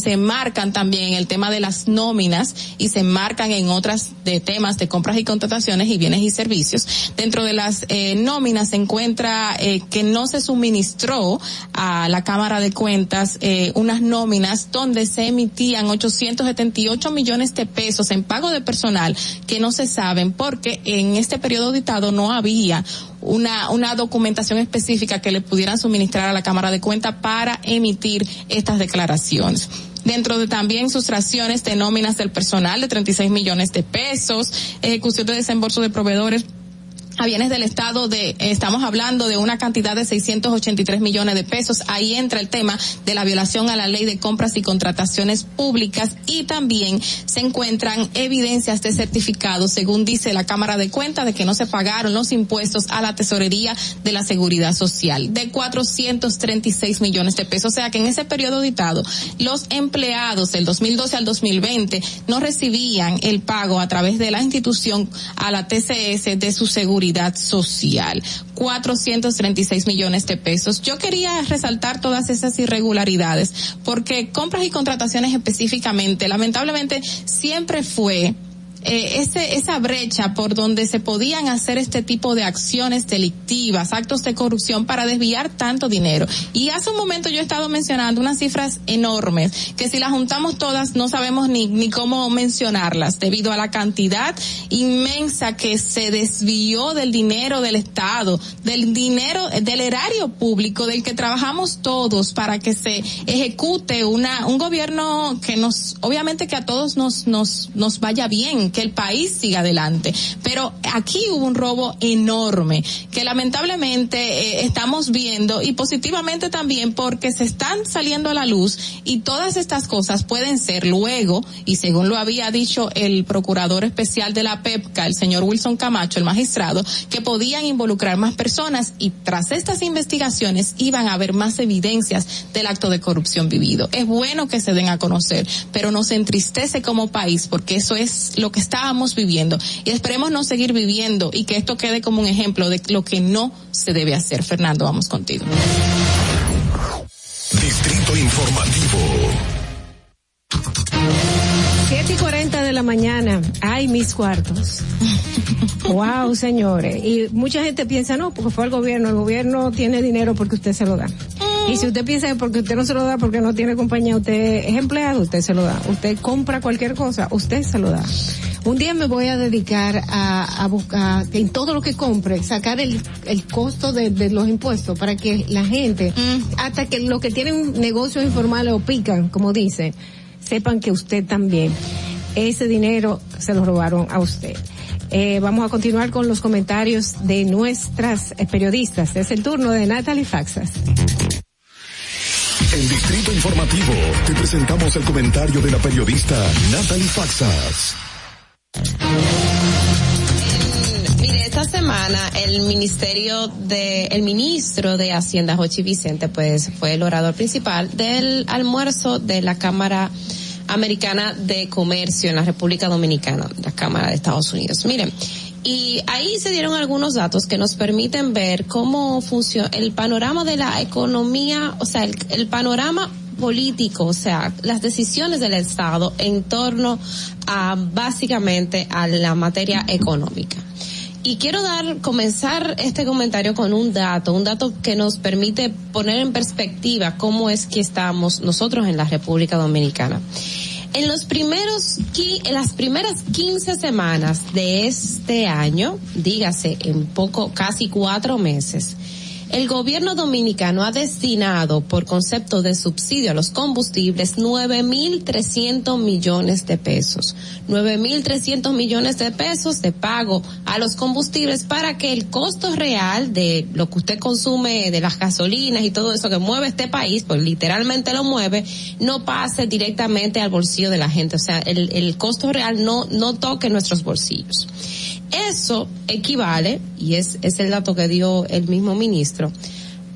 se, marcan también el tema de las nóminas y se marcan en otras de temas de compras y contrataciones y bienes y servicios. Dentro de las eh, nóminas se encuentra eh, que no se suministró a la Cámara de Cuentas eh, unas nóminas donde se emitían 878 millones de pesos en pago de personal que no se saben porque en este periodo auditado no había una, una documentación específica que le pudieran suministrar a la Cámara de Cuentas para emitir estas declaraciones. Dentro de también sustracciones de nóminas del personal de 36 millones de pesos, ejecución de desembolso de proveedores a bienes del Estado de, estamos hablando de una cantidad de 683 millones de pesos. Ahí entra el tema de la violación a la ley de compras y contrataciones públicas y también se encuentran evidencias de certificados, según dice la Cámara de Cuentas, de que no se pagaron los impuestos a la tesorería de la Seguridad Social de 436 millones de pesos. O sea que en ese periodo auditado, los empleados del 2012 al 2020 no recibían el pago a través de la institución a la TCS de su seguridad social. 436 millones de pesos. Yo quería resaltar todas esas irregularidades porque compras y contrataciones específicamente, lamentablemente, siempre fue eh, ese, esa brecha por donde se podían hacer este tipo de acciones delictivas, actos de corrupción para desviar tanto dinero. Y hace un momento yo he estado mencionando unas cifras enormes que si las juntamos todas no sabemos ni, ni cómo mencionarlas debido a la cantidad inmensa que se desvió del dinero del Estado, del dinero, del erario público del que trabajamos todos para que se ejecute una, un gobierno que nos, obviamente que a todos nos, nos, nos vaya bien, que el país siga adelante. Pero aquí hubo un robo enorme que lamentablemente eh, estamos viendo y positivamente también porque se están saliendo a la luz y todas estas cosas pueden ser luego, y según lo había dicho el procurador especial de la PEPCA, el señor Wilson Camacho, el magistrado, que podían involucrar más personas y tras estas investigaciones iban a haber más evidencias del acto de corrupción vivido. Es bueno que se den a conocer, pero nos entristece como país porque eso es lo que estábamos viviendo y esperemos no seguir viviendo y que esto quede como un ejemplo de lo que no se debe hacer. Fernando, vamos contigo. Distrito Informativo. La mañana. Ay, mis cuartos. wow, señores. Y mucha gente piensa, no, porque fue el gobierno. El gobierno tiene dinero porque usted se lo da. Y si usted piensa que porque usted no se lo da porque no tiene compañía, usted es empleado, usted se lo da. Usted compra cualquier cosa, usted se lo da. Un día me voy a dedicar a, a buscar en todo lo que compre, sacar el, el costo de, de los impuestos para que la gente, hasta que los que tienen negocios informales o pican, como dice, sepan que usted también, ese dinero se lo robaron a usted. Eh, vamos a continuar con los comentarios de nuestras eh, periodistas. Es el turno de Natalie Faxas. En Distrito Informativo te presentamos el comentario de la periodista Natalie Faxas. Mire, esta semana el ministerio de, el ministro de Hacienda, Jochi Vicente, pues fue el orador principal del almuerzo de la Cámara Americana de Comercio en la República Dominicana, la Cámara de Estados Unidos. Miren, y ahí se dieron algunos datos que nos permiten ver cómo funciona el panorama de la economía, o sea, el, el panorama político, o sea, las decisiones del Estado en torno a básicamente a la materia económica. Y quiero dar, comenzar este comentario con un dato, un dato que nos permite poner en perspectiva cómo es que estamos nosotros en la República Dominicana. En los primeros, en las primeras 15 semanas de este año, dígase en poco, casi cuatro meses, el gobierno dominicano ha destinado por concepto de subsidio a los combustibles 9.300 millones de pesos. 9.300 millones de pesos de pago a los combustibles para que el costo real de lo que usted consume de las gasolinas y todo eso que mueve este país, pues literalmente lo mueve, no pase directamente al bolsillo de la gente. O sea, el, el costo real no, no toque nuestros bolsillos. Eso equivale, y es, es el dato que dio el mismo ministro,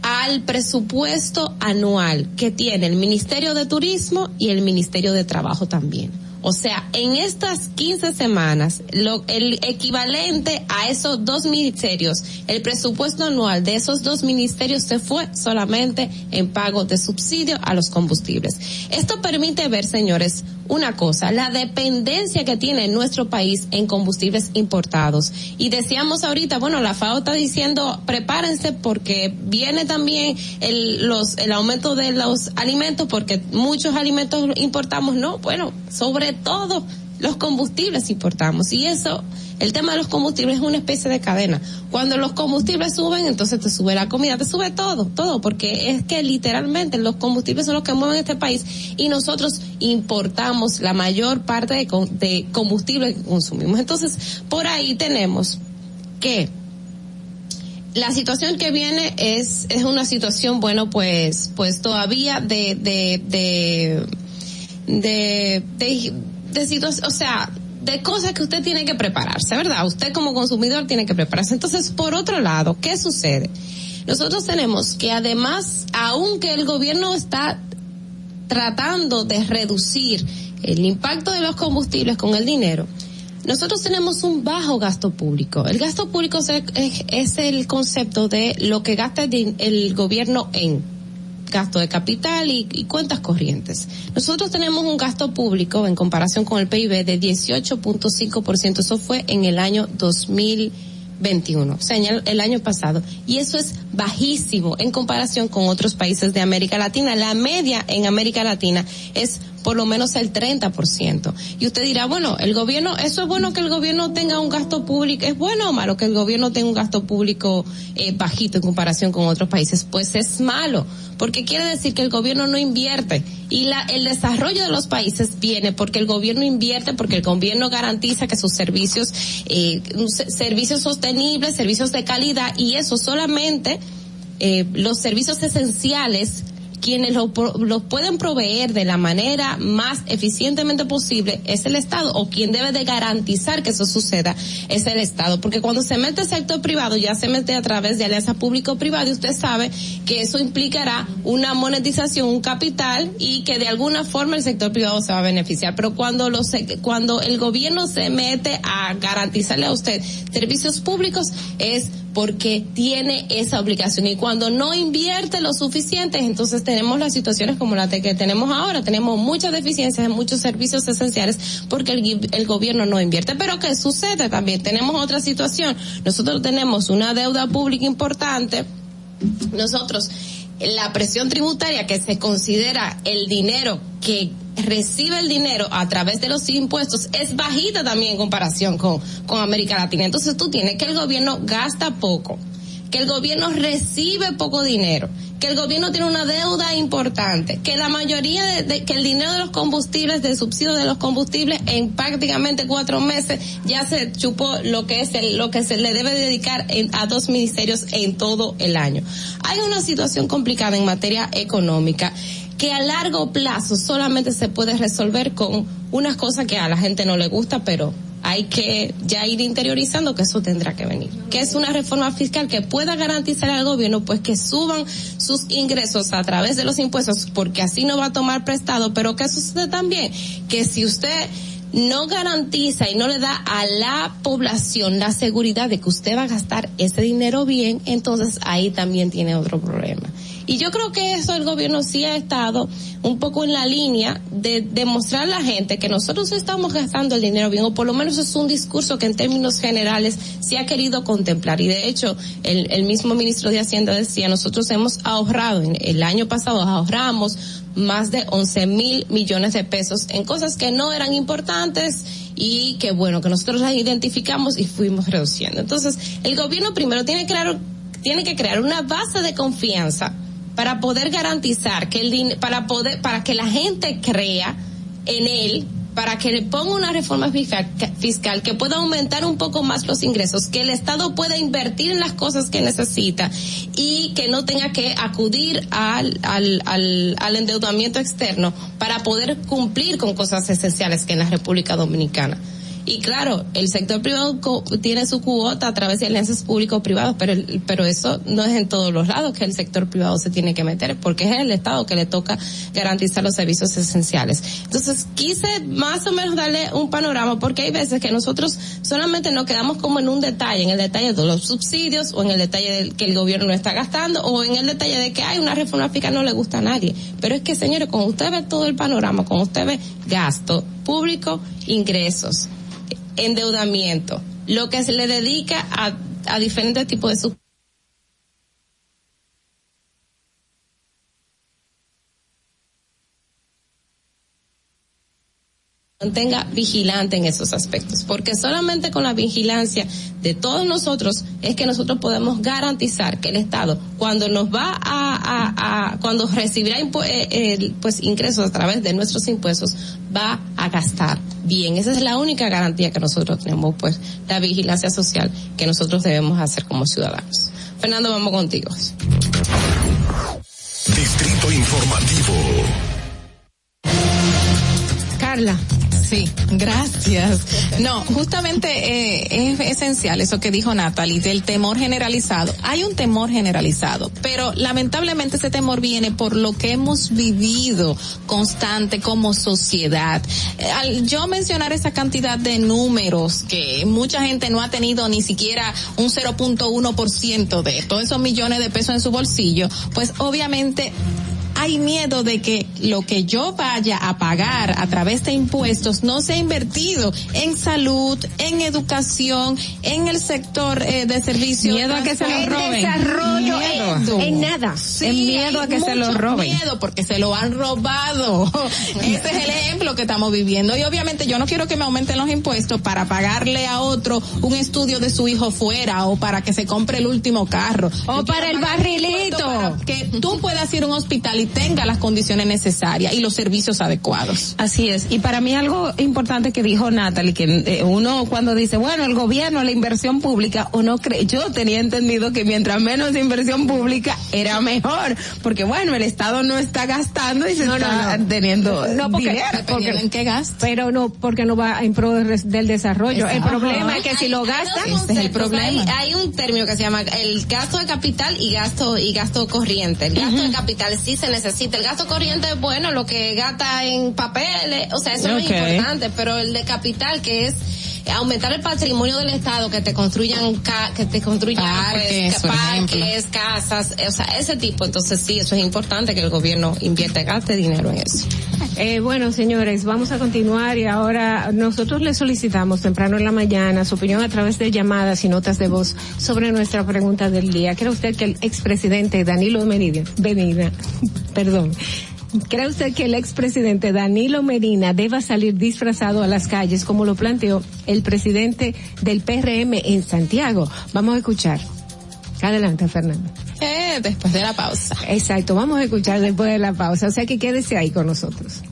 al presupuesto anual que tiene el Ministerio de Turismo y el Ministerio de Trabajo también. O sea, en estas 15 semanas, lo, el equivalente a esos dos ministerios, el presupuesto anual de esos dos ministerios se fue solamente en pago de subsidio a los combustibles. Esto permite ver, señores, una cosa, la dependencia que tiene nuestro país en combustibles importados. Y decíamos ahorita, bueno, la FAO está diciendo, prepárense porque viene también el, los, el aumento de los alimentos, porque muchos alimentos importamos, no, bueno, sobre todo los combustibles importamos. Y eso, el tema de los combustibles es una especie de cadena. Cuando los combustibles suben, entonces te sube la comida, te sube todo, todo, porque es que literalmente los combustibles son los que mueven este país y nosotros importamos la mayor parte de, de combustible que consumimos. Entonces, por ahí tenemos que la situación que viene es, es una situación, bueno, pues, pues todavía de, de, de, de, de, de o sea, de cosas que usted tiene que prepararse, ¿verdad? Usted como consumidor tiene que prepararse. Entonces, por otro lado, ¿qué sucede? Nosotros tenemos que además, aunque el gobierno está tratando de reducir el impacto de los combustibles con el dinero, nosotros tenemos un bajo gasto público. El gasto público es, el concepto de lo que gasta el gobierno en gasto de capital y, y cuentas corrientes. Nosotros tenemos un gasto público en comparación con el PIB de 18.5%. Eso fue en el año 2021, o sea, el año pasado. Y eso es bajísimo en comparación con otros países de América Latina. La media en América Latina es por lo menos el 30%. Y usted dirá, bueno, el gobierno, eso es bueno que el gobierno tenga un gasto público, es bueno o malo que el gobierno tenga un gasto público eh, bajito en comparación con otros países. Pues es malo, porque quiere decir que el gobierno no invierte. Y la, el desarrollo de los países viene porque el gobierno invierte, porque el gobierno garantiza que sus servicios, eh, servicios sostenibles, servicios de calidad, y eso solamente eh, los servicios esenciales quienes lo, los pueden proveer de la manera más eficientemente posible es el Estado o quien debe de garantizar que eso suceda es el Estado. Porque cuando se mete el sector privado ya se mete a través de alianza público-privada y usted sabe que eso implicará una monetización, un capital y que de alguna forma el sector privado se va a beneficiar. Pero cuando los cuando el gobierno se mete a garantizarle a usted servicios públicos es porque tiene esa obligación y cuando no invierte lo suficiente, entonces tenemos las situaciones como de que tenemos ahora, tenemos muchas deficiencias en muchos servicios esenciales porque el, el gobierno no invierte. Pero ¿qué sucede también? Tenemos otra situación. Nosotros tenemos una deuda pública importante, nosotros la presión tributaria que se considera el dinero que recibe el dinero a través de los impuestos es bajita también en comparación con, con América Latina. Entonces tú tienes que el gobierno gasta poco, que el gobierno recibe poco dinero, que el gobierno tiene una deuda importante, que la mayoría de, que el dinero de los combustibles, del subsidio de los combustibles, en prácticamente cuatro meses ya se chupó lo que es el, lo que se le debe dedicar en- a dos ministerios en todo el año. Hay una situación complicada en materia económica que a largo plazo solamente se puede resolver con unas cosas que a la gente no le gusta, pero hay que ya ir interiorizando que eso tendrá que venir. Que es una reforma fiscal que pueda garantizar al gobierno pues que suban sus ingresos a través de los impuestos porque así no va a tomar prestado, pero que sucede también que si usted no garantiza y no le da a la población la seguridad de que usted va a gastar ese dinero bien, entonces ahí también tiene otro problema. Y yo creo que eso el gobierno sí ha estado un poco en la línea de demostrar a la gente que nosotros estamos gastando el dinero bien, o por lo menos es un discurso que en términos generales se ha querido contemplar. Y de hecho, el, el mismo ministro de Hacienda decía, nosotros hemos ahorrado, en- el año pasado ahorramos más de 11 mil millones de pesos en cosas que no eran importantes y que bueno, que nosotros las identificamos y fuimos reduciendo. Entonces, el gobierno primero tiene que crear, tiene que crear una base de confianza para poder garantizar que el para poder, para que la gente crea en él, para que le ponga una reforma fiscal, que pueda aumentar un poco más los ingresos, que el Estado pueda invertir en las cosas que necesita y que no tenga que acudir al, al, al endeudamiento externo para poder cumplir con cosas esenciales que en la República Dominicana. Y claro, el sector privado co- tiene su cuota a través de alianzas público-privadas, pero, pero eso no es en todos los lados que el sector privado se tiene que meter, porque es el Estado que le toca garantizar los servicios esenciales. Entonces, quise más o menos darle un panorama, porque hay veces que nosotros solamente nos quedamos como en un detalle, en el detalle de los subsidios, o en el detalle del que el gobierno no está gastando, o en el detalle de que hay una reforma fiscal no le gusta a nadie. Pero es que, señores, cuando usted ve todo el panorama, cuando usted ve gasto público, ingresos, endeudamiento, lo que se le dedica a, a diferentes tipos de sub mantenga vigilante en esos aspectos, porque solamente con la vigilancia de todos nosotros es que nosotros podemos garantizar que el Estado, cuando nos va a, a, a cuando recibirá impu- eh, pues ingresos a través de nuestros impuestos, va a gastar bien. Esa es la única garantía que nosotros tenemos, pues, la vigilancia social que nosotros debemos hacer como ciudadanos. Fernando, vamos contigo. Distrito Informativo. Carla. Sí, gracias. No, justamente eh, es esencial eso que dijo Natalie del temor generalizado. Hay un temor generalizado, pero lamentablemente ese temor viene por lo que hemos vivido constante como sociedad. Eh, Al yo mencionar esa cantidad de números que mucha gente no ha tenido ni siquiera un 0.1% de todos esos millones de pesos en su bolsillo, pues obviamente hay miedo de que lo que yo vaya a pagar a través de impuestos no sea invertido en salud, en educación, en el sector eh, de servicios. Miedo a que se lo roben. Desarrollo, Miedo. en- en nada. Sí, En miedo a que se lo roben. Miedo porque se lo han robado. Ese es el ejemplo que estamos viviendo. Y obviamente yo no quiero que me aumenten los impuestos para pagarle a otro un estudio de su hijo fuera o para que se compre el último carro. O Yo para el barrilito. para que tú puedas ir a un hospital y tenga las condiciones necesarias y los servicios adecuados. Así es. Y para mí algo importante que dijo Natalie, que eh, uno cuando dice, bueno, el gobierno, la inversión pública, uno cree, yo tenía entendido que mientras menos inversión pública era mejor, porque bueno, el Estado no está gastando y se No, no, está no. teniendo No, porque- dinero. En qué gasto. Pero no, porque no va en pro de- del desarrollo. El problema es que si lo Hay gasta, dos Ese es el problema. Hay, hay un término que se llama el gasto de capital y gasto y gasto corriente. El gasto de capital sí se necesita. El gasto corriente es bueno, lo que gasta en papeles, o sea, eso no Ok. es importante, pero el de capital que es aumentar el patrimonio del Estado, que te construyan, ca que te construyan Parques, pues, parques casas, o sea, ese tipo. Entonces sí, eso es importante que el gobierno invierta, gaste dinero en eso. Eh, bueno, señores, vamos a continuar y ahora nosotros le solicitamos temprano en la mañana su opinión a través de llamadas y notas de voz sobre nuestra pregunta del día. ¿Cree usted que el expresidente Danilo Medina, Medina perdón, ¿Cree usted que el expresidente Danilo Medina deba salir disfrazado a las calles como lo planteó el presidente del PRM en Santiago? Vamos a escuchar. Adelante, Fernando. Eh, después de la pausa. Exacto, vamos a escuchar después de la pausa. O sea que quédese ahí con nosotros.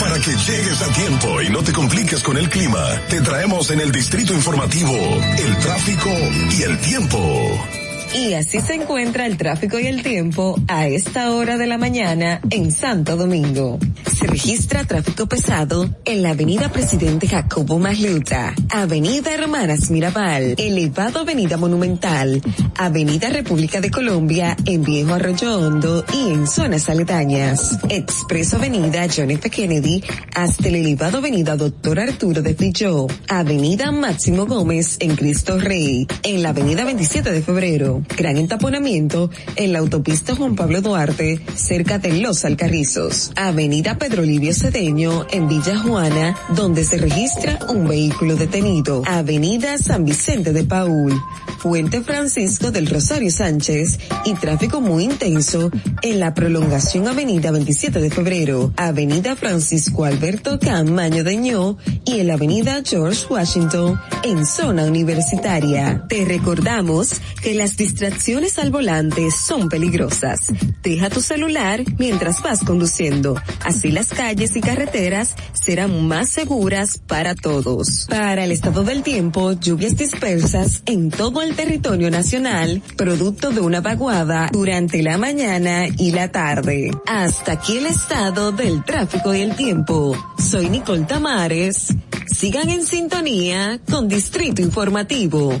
Para que llegues a tiempo y no te compliques con el clima, te traemos en el distrito informativo el tráfico y el tiempo. Y así se encuentra el tráfico y el tiempo a esta hora de la mañana en Santo Domingo. Se registra tráfico pesado en la avenida Presidente Jacobo Magluta, avenida Hermanas Mirabal, elevado avenida Monumental, avenida República de Colombia en Viejo Arroyo Hondo y en zonas aledañas. Expreso avenida John F. Kennedy hasta el elevado avenida Doctor Arturo de Filló, avenida Máximo Gómez en Cristo Rey, en la avenida 27 de febrero gran entaponamiento en la autopista Juan Pablo Duarte, cerca de Los Alcarrizos. Avenida Pedro Livio Cedeño, en Villa Juana, donde se registra un vehículo detenido. Avenida San Vicente de Paul, Puente Francisco del Rosario Sánchez y tráfico muy intenso en la prolongación Avenida 27 de Febrero, Avenida Francisco Alberto Camaño de Ño y en la Avenida George Washington en zona universitaria. Te recordamos que las distracciones al volante son peligrosas. Deja tu celular mientras vas conduciendo. Así las calles y carreteras serán más seguras para todos. Para el estado del tiempo, lluvias dispersas en todo el territorio nacional, producto de una vaguada durante la mañana y la tarde. Hasta aquí el estado del tráfico y el tiempo. Soy Nicole Tamares. Sigan en sintonía con Distrito Informativo.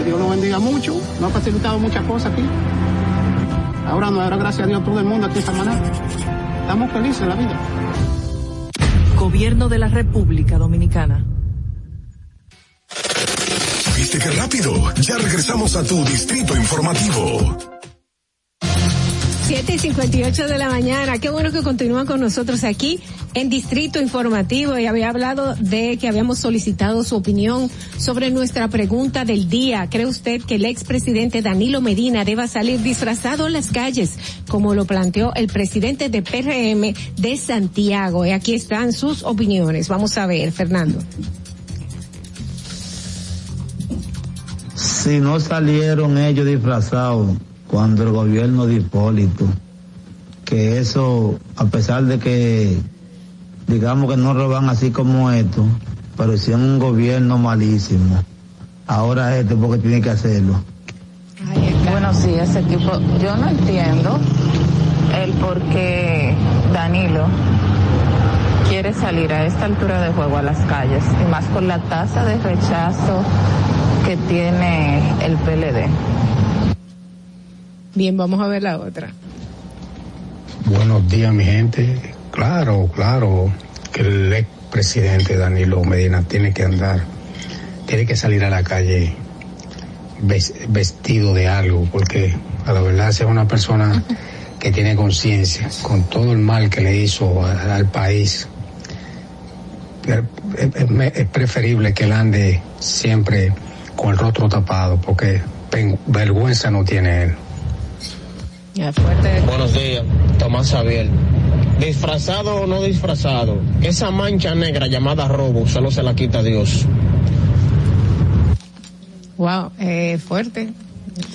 que Dios lo bendiga mucho, nos ha facilitado muchas cosas aquí. Ahora nos dará gracias a Dios todo el mundo aquí en Samaná. Estamos felices en la vida. Gobierno de la República Dominicana. ¿Viste qué rápido? Ya regresamos a tu distrito informativo. 7 y 58 de la mañana. Qué bueno que continúan con nosotros aquí en Distrito Informativo y había hablado de que habíamos solicitado su opinión sobre nuestra pregunta del día. ¿Cree usted que el expresidente Danilo Medina deba salir disfrazado en las calles como lo planteó el presidente de PRM de Santiago? Y aquí están sus opiniones. Vamos a ver, Fernando. Si no salieron ellos disfrazados cuando el gobierno de Hipólito, que eso, a pesar de que digamos que no roban así como esto, pero un gobierno malísimo. Ahora este porque tiene que hacerlo. Bueno, sí, ese equipo, yo no entiendo el por qué Danilo quiere salir a esta altura de juego a las calles, y más con la tasa de rechazo que tiene el PLD. Bien, vamos a ver la otra. Buenos días, mi gente. Claro, claro que el expresidente Danilo Medina tiene que andar, tiene que salir a la calle ves- vestido de algo, porque a la verdad es una persona que tiene conciencia con todo el mal que le hizo al país. Es, preferible que él ande siempre con el rostro tapado, porque vergüenza no tiene él. Buenos días, Tomás Javier. Disfrazado o no disfrazado, esa mancha negra llamada robo solo se la quita Dios. Wow, eh, fuerte.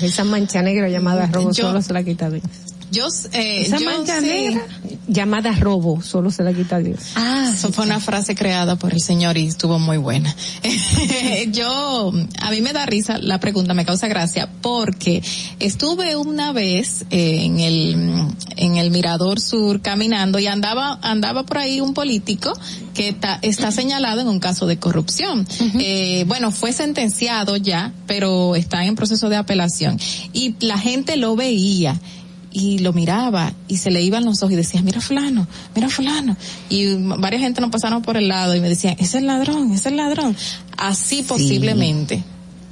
Esa mancha negra llamada robo Yo- solo se la quita Dios. Yo, eh, Esa yo mancha sí. negra llamada robo solo se la quita Dios. Ah, eso fue una frase creada por el señor y estuvo muy buena. Yo, a mí me da risa la pregunta, me causa gracia, porque estuve una vez en el, en el Mirador Sur caminando y andaba, andaba por ahí un político que ta- está señalado en un caso de corrupción. Eh, bueno, fue sentenciado ya, pero está en proceso de apelación. Y la gente lo veía y lo miraba y se le iban los ojos y decía, mira fulano, mira fulano. Y varias gente nos pasaron por el lado y me decían, es el ladrón, es el ladrón. Así posiblemente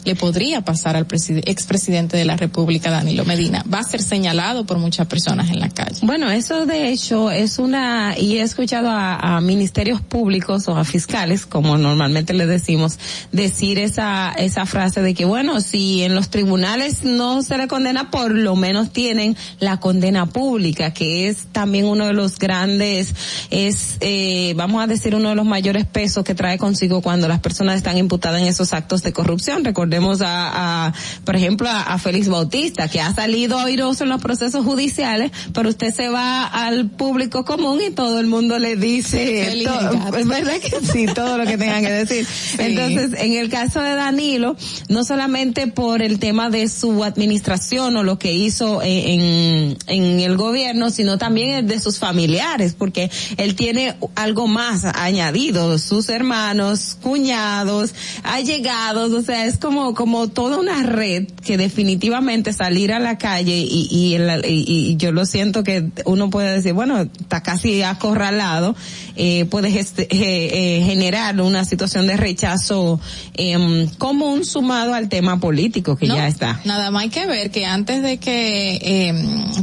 le podría pasar al expresidente de la República, Danilo Medina. Va a ser señalado por muchas personas en la calle. Bueno, eso de hecho es una, y he escuchado a, ministerios públicos o a fiscales, como normalmente le decimos, decir esa, esa frase de que bueno, si en los tribunales no se le condena, por lo menos tienen la condena pública, que es también uno de los grandes, es, eh, vamos a decir, uno de los mayores pesos que trae consigo cuando las personas están imputadas en esos actos de corrupción. Vemos a, a por ejemplo, a, Félix Bautista, que ha salido airoso en los procesos judiciales, pero usted se va al público común y todo el mundo le dice, es verdad que sí, todo lo que tengan que decir. Entonces, en el caso de Danilo, no solamente por el tema de su administración o lo que hizo en, en el gobierno, sino también de sus familiares, porque él tiene algo más añadido, sus hermanos, cuñados, allegados, o sea, es como como, toda una red que definitivamente salir a la calle y, y, y, yo lo siento que uno puede decir, bueno, está casi acorralado, eh, puede eh, eh, generar una situación de rechazo eh, común sumado al tema político que ya está. Nada más hay que ver que antes de que eh,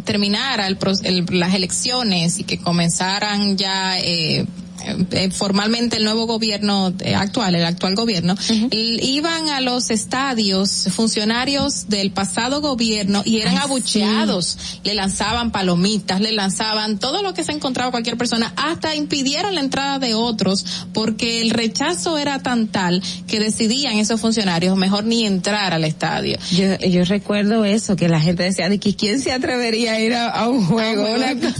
terminara el, las elecciones y que comenzaran ya eh, formalmente el nuevo gobierno eh, actual, el actual gobierno, iban a los estadios funcionarios del pasado gobierno y eran abucheados, le lanzaban palomitas, le lanzaban todo lo que se encontraba cualquier persona, hasta impidieron la entrada de otros porque el rechazo era tan tal que decidían esos funcionarios mejor ni entrar al estadio. Yo, yo recuerdo eso, que la gente decía de que quién se atrevería a ir a, un juego,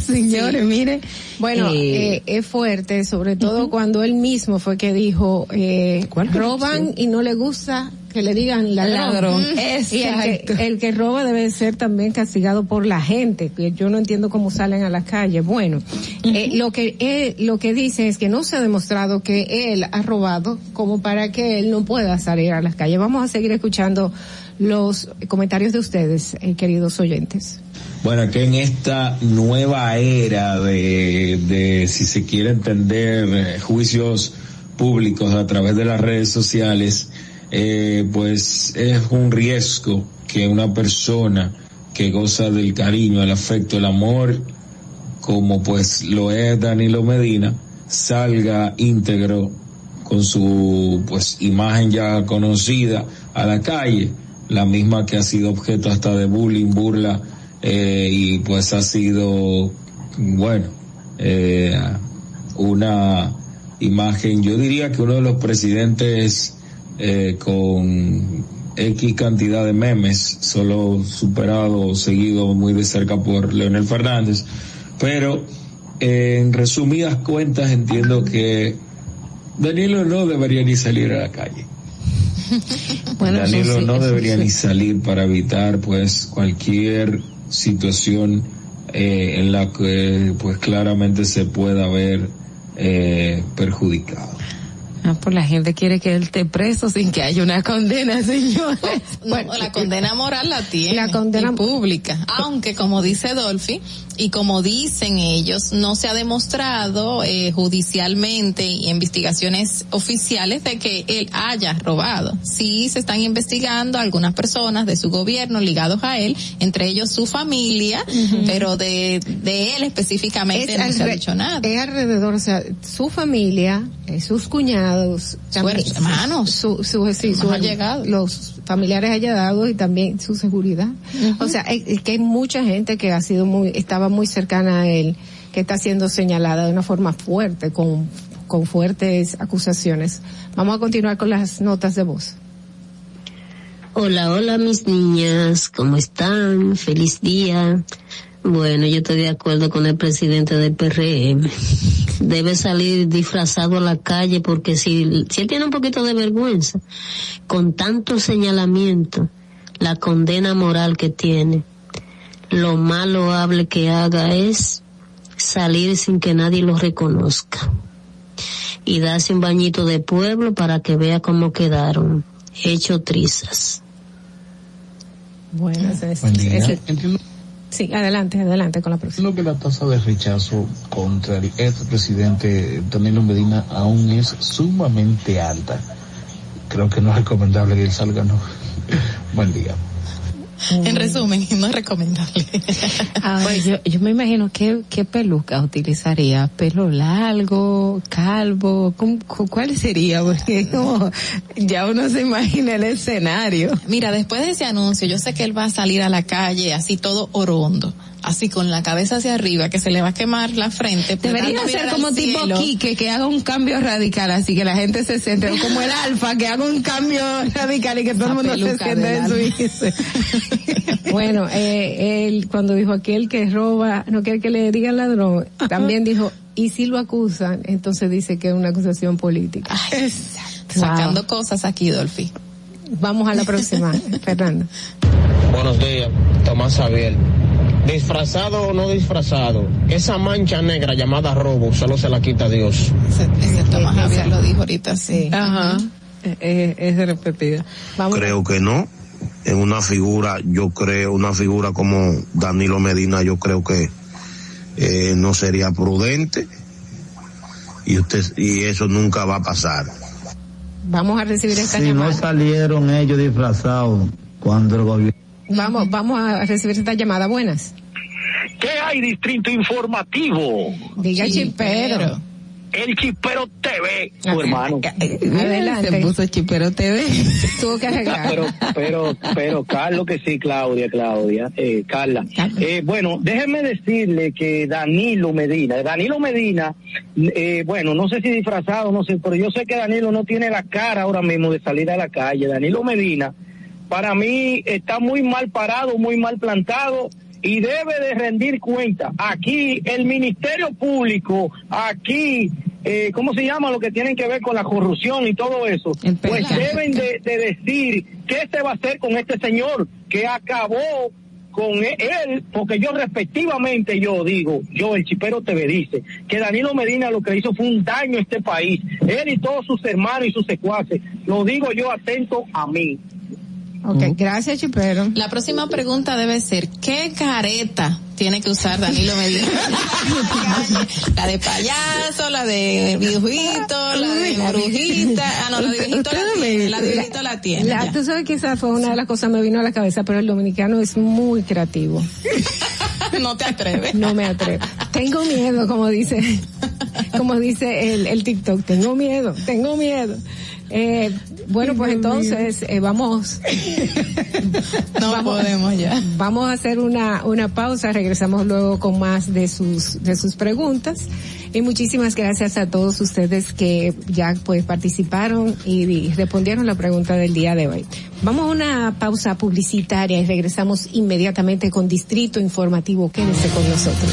señores, mire. Bueno, eh, eh, es fuerte, sobre todo cuando él mismo fue que dijo, eh, roban y no le gusta que le digan ladrón. Y el que, roba debe ser también castigado por la gente, que yo no entiendo cómo salen a la calle. Bueno, eh, lo que lo que dice es que no se ha demostrado que él ha robado como para que él no pueda salir a las calles. Vamos a seguir escuchando los comentarios de ustedes, queridos oyentes. Bueno, que en esta nueva era de, de si se quiere entender, eh, juicios públicos a través de las redes sociales, eh, pues es un riesgo que una persona que goza del cariño, el afecto, el amor, como pues lo es Danilo Medina, salga íntegro con su pues imagen ya conocida a la calle, la misma que ha sido objeto hasta de bullying, burla, eh, y pues ha sido, bueno, eh, una imagen, yo diría que uno de los presidentes eh, con X cantidad de memes, solo superado, seguido muy de cerca por Leonel Fernández, pero en resumidas cuentas entiendo que Danilo no debería ni salir a la calle. Danilo no debería ni salir para evitar pues cualquier situación eh, en la que pues claramente se pueda ver eh, perjudicado. Ah, pues la gente quiere que él esté preso sin que haya una condena, señores. bueno, la condena moral la tiene. La condena pública. Aunque, como dice Dolphy, y como dicen ellos, no se ha demostrado eh, judicialmente y investigaciones oficiales de que él haya robado. Sí se están investigando algunas personas de su gobierno ligados a él, entre ellos su familia, pero de, de él específicamente no se ha dicho nada. Es alrededor, o sea, su familia, eh, sus cuñados, sus hermanos, su, su, sí, su, los familiares allegados y también su seguridad. O sea, es, que hay mucha gente que ha sido muy, estaba muy cercana a él, que está siendo señalada de una forma fuerte, con, con fuertes acusaciones. Vamos a continuar con las notas de voz. Hola, hola mis niñas, ¿cómo están? Feliz día. Bueno, yo estoy de acuerdo con el presidente del PRM. Debe salir disfrazado a la calle porque si, si él tiene un poquito de vergüenza, con tanto señalamiento, la condena moral que tiene, lo más loable que haga es salir sin que nadie lo reconozca y darse un bañito de pueblo para que vea cómo quedaron, hecho trizas. Buenas, Buen día. Sí, adelante, adelante con la próxima. Lo que la tasa de rechazo contra el ex presidente Danilo Medina aún es sumamente alta. Creo que no es recomendable que él salga, no. Buen día. En resumen, no es recomendable. pues yo, yo me imagino qué, qué peluca utilizaría, pelo largo, calvo, ¿cómo- cu- ¿cuál sería? Porque como ya uno se imagina el escenario. Mira, después de ese anuncio, yo sé que él va a salir a la calle así todo orondo, así con la cabeza hacia arriba, que se le va a quemar la frente. pues, Debería ser como tipo cielo. Quique, que haga un cambio radical, así que la gente se siente, o como el alfa, que haga un cambio radical y que todo el mundo se siente en su. Bueno, eh, él cuando dijo aquel que roba, no quiere que le digan ladrón, también dijo, y si lo acusan, entonces dice que es una acusación política. Sacando cosas aquí, Dolphy. Vamos a la próxima, Fernando. Buenos días, Tomás Javier. Disfrazado o no disfrazado, esa mancha negra llamada robo solo se la quita Dios. Ese Tomás Javier lo dijo ahorita, sí. Ajá. Eh, es repetida. Creo que no. En una figura, yo creo, una figura como Danilo Medina, yo creo que eh, no sería prudente y usted y eso nunca va a pasar. Vamos a recibir esta Si no llamada. salieron ellos disfrazados cuando el gobierno... Vamos, vamos a recibir esta llamada. Buenas. ¿Qué hay, Distrito Informativo? Diga chipero. El Chipero TV, tu hermano. Adelante. Se puso Chipero TV. Tuvo que arreglar. Pero, pero, pero, Carlos que sí, Claudia, Claudia, eh, Carla. Eh, bueno, déjeme decirle que Danilo Medina, Danilo Medina, eh, bueno, no sé si disfrazado, no sé, pero yo sé que Danilo no tiene la cara ahora mismo de salir a la calle. Danilo Medina, para mí, está muy mal parado, muy mal plantado y debe de rendir cuenta. Aquí el Ministerio Público, aquí, eh, ¿cómo se llama? Lo que tienen que ver con la corrupción y todo eso. Pues deben de, de decir qué se va a hacer con este señor que acabó con e- él, porque yo respectivamente yo digo, yo el chipero TV dice, que Danilo Medina lo que hizo fue un daño a este país, él y todos sus hermanos y sus secuaces, lo digo yo atento a mí. Ok, gracias chipero. La próxima pregunta debe ser, ¿qué careta tiene que usar Danilo Medina? la de payaso, la de viejito, la de brujita. Ah, no, la de viejito la tiene, la de viejito la tiene. La- ya. tú sabes que esa fue una de las cosas que me vino a la cabeza, pero el dominicano es muy creativo. no te atreves. No me atrevo. Tengo miedo, como dice, como dice el, el TikTok. Tengo miedo, tengo miedo. Eh, bueno, pues entonces eh, vamos. No podemos ya. Vamos a hacer una una pausa. Regresamos luego con más de sus de sus preguntas. Y muchísimas gracias a todos ustedes que ya pues participaron y, y respondieron la pregunta del día de hoy. Vamos a una pausa publicitaria y regresamos inmediatamente con Distrito Informativo. Quédense con nosotros.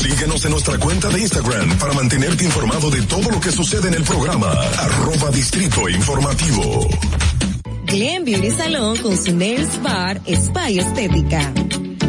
Síguenos en nuestra cuenta de Instagram para mantenerte informado de todo lo que sucede en el programa. Arroba Distrito Informativo. Glen Beauty Salón con su Nails Bar Spa y Estética.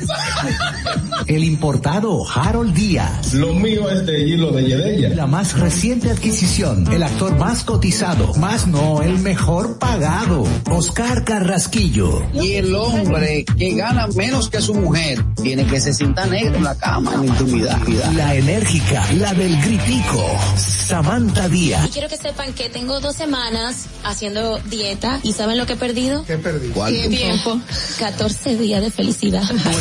El importado Harold Díaz. Lo mío es de hilo de Yedella. La más reciente adquisición, el actor más cotizado, más no el mejor pagado, Oscar Carrasquillo. Y el hombre que gana menos que su mujer tiene que se sienta negro en la cama en la intimidad. La enérgica, la del gritico, Samantha Y Díaz. quiero que sepan que tengo dos semanas haciendo dieta y ¿saben lo que he perdido? ¿Qué perdí? Tiempo. 14 días de felicidad.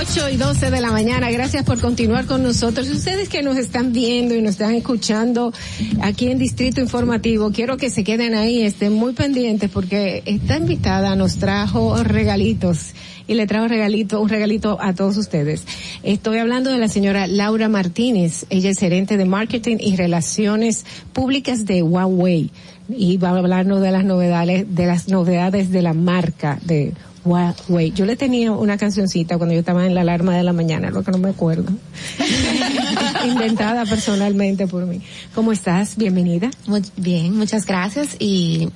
8 y 12 de la mañana, gracias por continuar con nosotros. Ustedes que nos están viendo y nos están escuchando aquí en Distrito Informativo, quiero que se queden ahí, estén muy pendientes porque esta invitada nos trajo regalitos y le trajo regalito, un regalito a todos ustedes. Estoy hablando de la señora Laura Martínez, ella es gerente de marketing y relaciones públicas de Huawei y va a hablarnos de las novedades, de las novedades de la marca de Huawei. Yo le tenía una cancioncita cuando yo estaba en la alarma de la mañana, lo que no me acuerdo. Inventada personalmente por mí. ¿Cómo estás? Bienvenida. Muy bien, muchas gracias y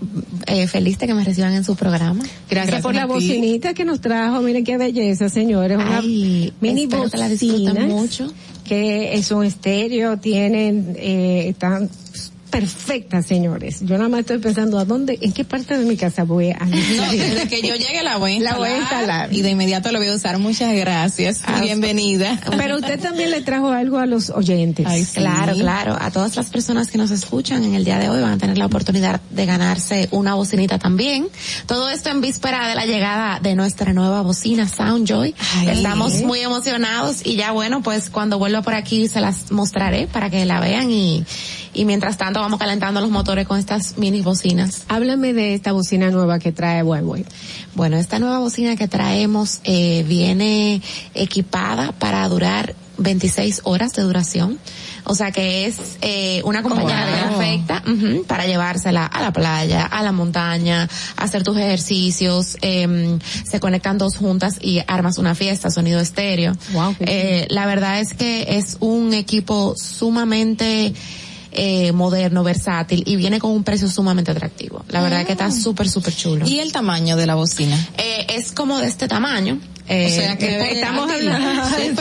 eh, feliz de que me reciban en su programa. Gracias, por la bocinita que nos trajo. Miren qué belleza, señores. Una Ay, mini espero que la bocina mucho. Que es un estéreo, tienen, eh, están perfectas, señores. Yo nada más estoy pensando a dónde, en qué parte de mi casa voy a No, desde que yo llegue la voy a La instalar. voy a instalar. Y de inmediato lo voy a usar. Muchas gracias. Ah, Bienvenida. Pero usted también le trajo algo a los oyentes. Claro, claro. A todas las personas que nos escuchan en el día de hoy van a tener la oportunidad de ganarse una bocinita también. Todo esto en víspera de la llegada de nuestra nueva bocina Soundjoy. Ay. Estamos muy emocionados y ya bueno, pues cuando vuelva por aquí se las mostraré para que la vean y, y mientras tanto vamos calentando los motores con estas mini bocinas. Háblame de esta bocina nueva que trae Huawei. Bueno, esta nueva bocina que traemos eh, viene equipada para durar 26 horas de duración. O sea que es eh, una acompañante Wow. perfecta para llevársela a la playa, a la montaña, hacer tus ejercicios. em, se conectan dos juntas y armas una fiesta, sonido estéreo. Wow, Eh, la verdad es que es un equipo sumamente eh, moderno, versátil y viene con un precio sumamente atractivo. La verdad que está súper, súper chulo. ¿Y el tamaño de la bocina? Eh, es como de este tamaño. Eh, o sea que estamos hablando,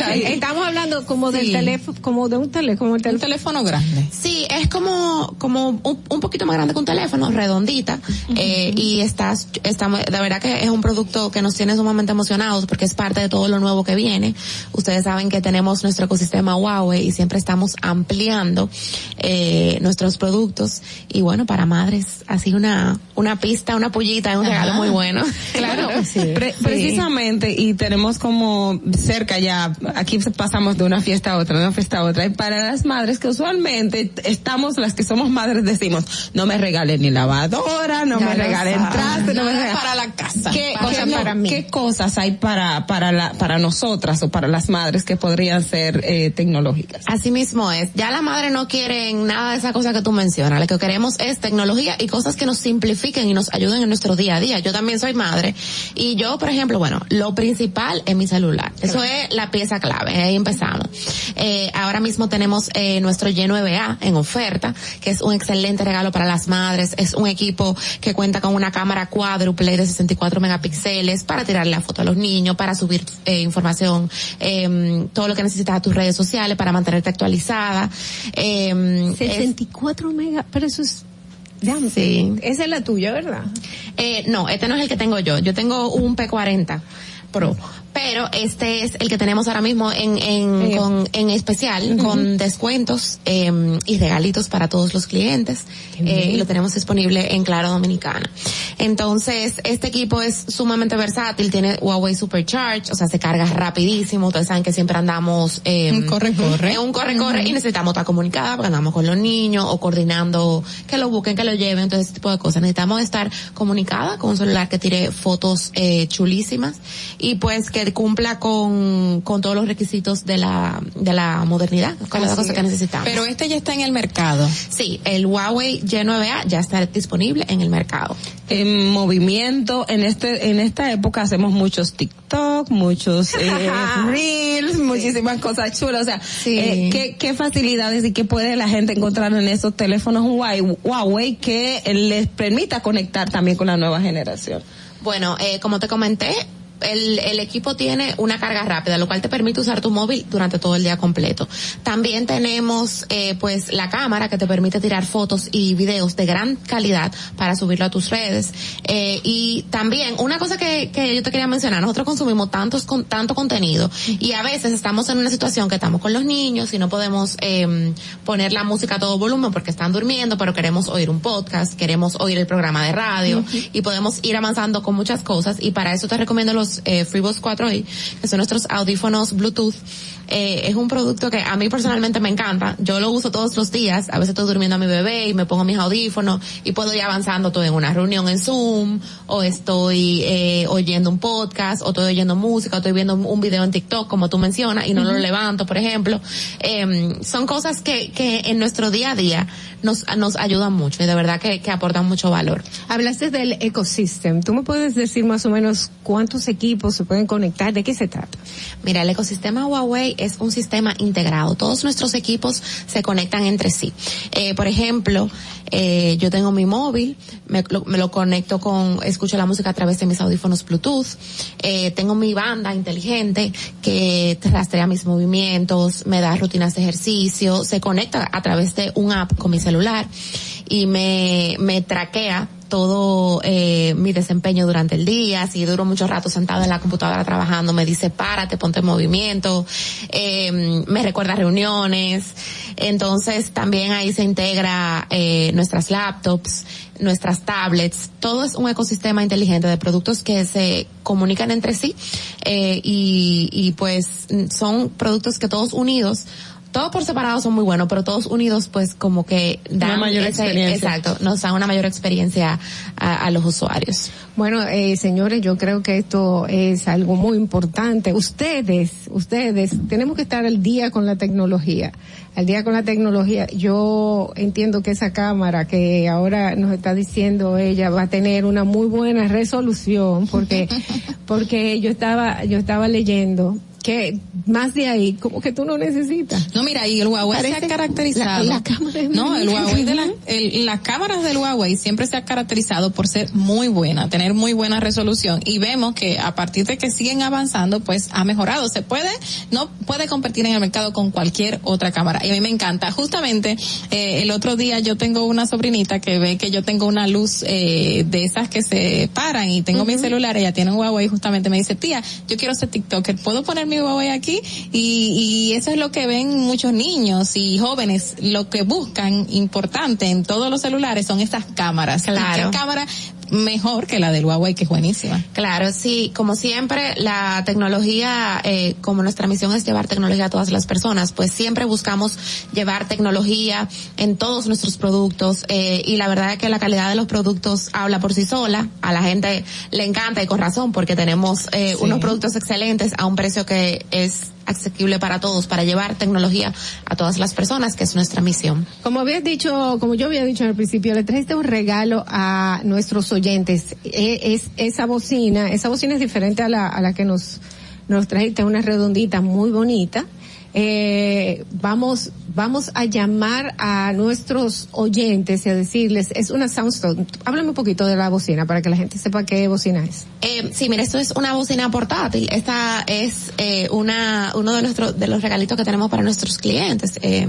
estamos hablando como del teléfono, como de un teléfono, un teléfono grande. Sí, es como, como un, un poquito más grande que un teléfono, redondita, eh, y estás, estamos, de verdad que es un producto que nos tiene sumamente emocionados porque es parte de todo lo nuevo que viene. Ustedes saben que tenemos nuestro ecosistema Huawei y siempre estamos ampliando, eh, nuestros productos, y bueno, para madres, así una, una pista, una pullita, es un regalo muy bueno. Claro, precisamente, y tenemos como cerca ya, aquí pasamos de una fiesta a otra, de una fiesta a otra, y para las madres que usualmente estamos, las que somos madres decimos, no me regalen ni lavadora, no me regalen traste, no me regalen para la casa. ¿Qué, para, mí. ¿Qué cosas hay para, para la, para nosotras o para las madres que podrían ser eh, tecnológicas? Así mismo es. Ya la madre no quiere nada de esa cosa que tú mencionas. Lo que queremos es tecnología y cosas que nos simplifiquen y nos ayuden en nuestro día a día. Yo también soy madre y yo, por ejemplo, bueno, lo principal es mi celular. Eso es la pieza clave. Ahí empezamos. Eh, ahora mismo tenemos eh, nuestro Y9A en oferta, que es un excelente regalo para las madres. Es un equipo que cuenta con una cámara cuádruple de 64 megapíxeles para tirarle la foto a los niños, para subir eh, información, eh, todo lo que necesitas a tus redes sociales, para mantenerte actualizada. Eh, 64 megas, pero eso es Sí. Esa es la tuya, ¿verdad? Eh, no, este no es el que tengo yo. Yo tengo un P40 Pro. Pero este es el que tenemos ahora mismo en, en, Sí. con, en especial, con descuentos eh, y regalitos para todos los clientes. Eh, y lo tenemos disponible en Claro Dominicana. Entonces, este equipo es sumamente versátil, tiene Huawei Supercharge, o sea, se carga rapidísimo. Ustedes saben que siempre andamos eh, Un corre, corre. un corre corre y necesitamos estar comunicada porque andamos con los niños o coordinando que lo busquen, que lo lleven, todo ese tipo de cosas. Necesitamos estar comunicada con un celular que tire fotos eh, chulísimas y pues que cumpla con, con todos los requisitos de la, de la modernidad, con las cosas que es. necesitamos. Pero este ya está en el mercado. Sí, el Huawei Y9A ya está disponible en el mercado. En movimiento, en este, en esta época hacemos muchos TikTok, muchos eh, reels, muchísimas cosas chulas. O sea, eh, ¿qué, qué facilidades y qué puede la gente encontrar en esos teléfonos Huawei, Huawei que les permita conectar también con la nueva generación? Bueno, eh, como te comenté, el, el equipo tiene una carga rápida, lo cual te permite usar tu móvil durante todo el día completo. También tenemos, eh, pues, la cámara que te permite tirar fotos y videos de gran calidad para subirlo a tus redes. Eh, y también, una cosa que, que yo te quería mencionar, nosotros consumimos tantos, con, tanto contenido y a veces estamos en una situación que estamos con los niños y no podemos eh, poner la música a todo volumen porque están durmiendo, pero queremos oír un podcast, queremos oír el programa de radio y podemos ir avanzando con muchas cosas y para eso te recomiendo los eh, FreeBuds 4i, que son nuestros audífonos Bluetooth. Eh, es un producto que a mí personalmente me encanta. Yo lo uso todos los días. A veces estoy durmiendo a mi bebé y me pongo mis audífonos y puedo ir avanzando. Estoy en una reunión en Zoom o estoy eh, oyendo un podcast o estoy oyendo música o estoy viendo un video en TikTok como tú mencionas y no lo levanto, por ejemplo. Eh, son cosas que, que en nuestro día a día nos, nos ayudan mucho y de verdad que, que aportan mucho valor. Hablaste del ecosystem. ¿Tú me puedes decir más o menos cuántos equipos se pueden conectar? ¿De qué se trata? Mira, el ecosistema Huawei es un sistema integrado. Todos nuestros equipos se conectan entre sí. Eh, por ejemplo, eh, yo tengo mi móvil, me, lo, me lo conecto con, escucho la música a través de mis audífonos Bluetooth. Eh, tengo mi banda inteligente que rastrea mis movimientos, me da rutinas de ejercicio, se conecta a través de un app con mi celular y me, me traquea todo eh, mi desempeño durante el día, si duro mucho rato sentado en la computadora trabajando, me dice párate, ponte en movimiento, eh, me recuerda reuniones, entonces también ahí se integra eh, nuestras laptops, nuestras tablets, todo es un ecosistema inteligente de productos que se comunican entre sí eh, y, y pues son productos que todos unidos todos por separado son muy buenos, pero todos unidos pues como que dan Una mayor ese- experiencia. Exacto, nos dan una mayor experiencia a, a los usuarios. Bueno, eh, señores, yo creo que esto es algo muy importante. Ustedes, ustedes, tenemos que estar al día con la tecnología. Al día con la tecnología. Yo entiendo que esa cámara que ahora nos está diciendo ella va a tener una muy buena resolución porque, porque yo estaba, yo estaba leyendo que más de ahí, como que tú no necesitas. No, mira, y el Huawei se ha caracterizado. la- la cámara es no, el. Huawei de la, el- las cámaras del Huawei siempre se ha caracterizado por ser muy buena, tener muy buena resolución y vemos que a partir de que siguen avanzando, pues ha mejorado. Se puede, no puede competir en el mercado con cualquier otra cámara y a mí me encanta. Justamente eh, el otro día yo tengo una sobrinita que ve que yo tengo una luz eh, de esas que se paran y tengo mi celular, ella tiene un Huawei justamente me dice, tía, yo quiero ser TikToker, ¿puedo Huawei aquí? Y, y eso es lo que ven muchos niños y jóvenes, lo que buscan importante en todos los celulares son estas cámaras. Claro. ¿Y qué cámara mejor que la del Huawei que es buenísima? Claro, sí, como siempre, la tecnología, eh, como nuestra misión es llevar tecnología a todas las personas, pues siempre buscamos llevar tecnología en todos nuestros productos eh, y la verdad es que la calidad de los productos habla por sí sola, a la gente le encanta y con razón porque tenemos eh, Sí. unos productos excelentes a un precio que es asequible para todos, para llevar tecnología a todas las personas, que es nuestra misión. Como habías dicho, como yo había dicho al principio, le trajiste un regalo a nuestros oyentes. E- Es, esa bocina, esa bocina es diferente a la, a la que nos, nos trajiste, una redondita muy bonita. Eh, vamos, vamos a llamar a nuestros oyentes y a decirles, es una Soundstone. Háblame un poquito de la bocina para que la gente sepa qué bocina es. Eh, sí, mira, esto es una bocina portátil. Esta es eh, una uno de nuestros de los regalitos que tenemos para nuestros clientes eh,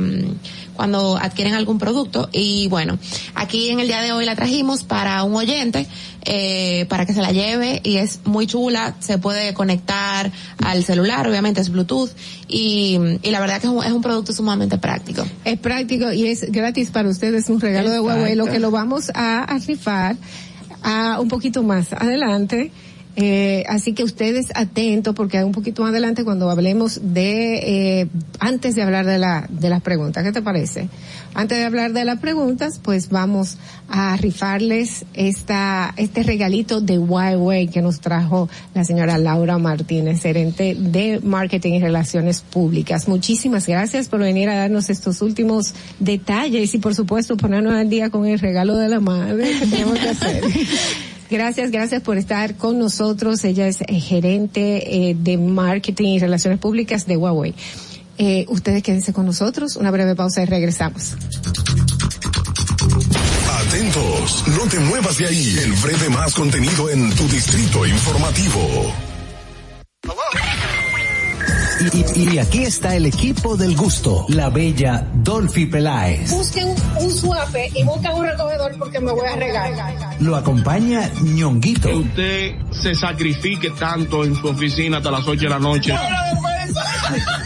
cuando adquieren algún producto. Y bueno, aquí en el día de hoy la trajimos para un oyente eh, para que se la lleve y es muy chula. Se puede conectar al celular, obviamente es Bluetooth y, y la verdad que es un, es un producto sumamente práctico. Es práctico y es gratis para ustedes, un regalo de Huawei, lo que lo vamos a, a rifar a un poquito más adelante. Eh, así que ustedes atentos porque un poquito más adelante cuando hablemos de, eh, antes de hablar de la, de las preguntas, ¿qué te parece? Antes de hablar de las preguntas, pues vamos a rifarles esta, este regalito de Huawei que nos trajo la señora Laura Martínez, gerente de Marketing y Relaciones Públicas. Muchísimas gracias por venir a darnos estos últimos detalles y por supuesto ponernos al día con el regalo de la madre que tenemos que hacer. Gracias, gracias por estar con nosotros. Ella es gerente eh, de marketing y relaciones públicas de Huawei. Eh, ustedes quédense con nosotros, una breve pausa y regresamos. Atentos, no te muevas de ahí. El breve más contenido en tu distrito informativo. Y, y- y aquí está el equipo del gusto, la bella Dolphy Peláez. Busquen un suape y busquen un recogedor porque me voy a regar. Lo acompaña ñonguito. Que usted se sacrifique tanto en su oficina hasta las 8 de la noche.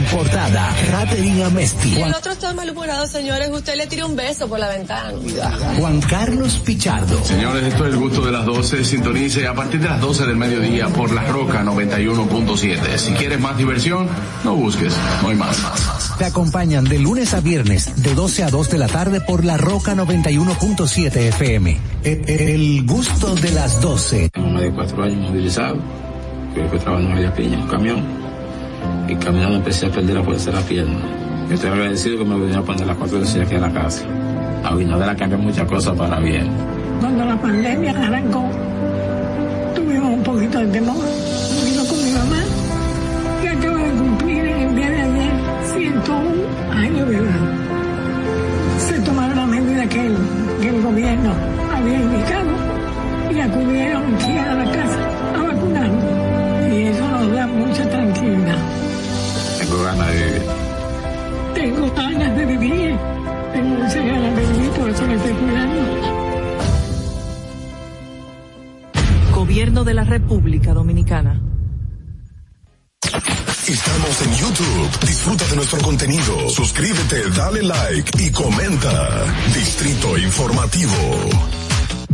importada, Katherine Amesti. El otro está malhumorado, señores. Usted le tira un beso por la ventana. Juan Carlos Pichardo. Señores, esto es el gusto de las 12. Sintonice a partir de las 12 del mediodía por La Roca 91.7. Si quieres más diversión, no busques, no hay más. Te acompañan de lunes a viernes, de 12 a 2 de la tarde por la Roca 91.7 FM. El, el gusto de las 12. Tengo más de cuatro años movilizado. Creo que trabajando en Piña, un camión. Y caminando empecé a perder la fuerza de la pierna. Yo estoy agradecido que me vinieron a poner las cuatro veces aquí a la casa. A Abinader ha cambiado muchas cosas para bien. Cuando la pandemia arrancó, tuvimos un poquito de temor. Vino con mi mamá, que acaba de cumplir el día de ayer 101 años de edad. Se tomaron las medidas que el, que el gobierno había indicado y acudieron aquí a la casa a vacunarnos. Y eso nos da mucha tranquilidad. Tengo ganas de vivir. Tengo ganas de vivir. Tengo muchas ganas de vivir, por eso me estoy cuidando. Gobierno de la República Dominicana. Estamos en YouTube. Disfruta de nuestro contenido. Suscríbete, dale like y comenta. Distrito Informativo.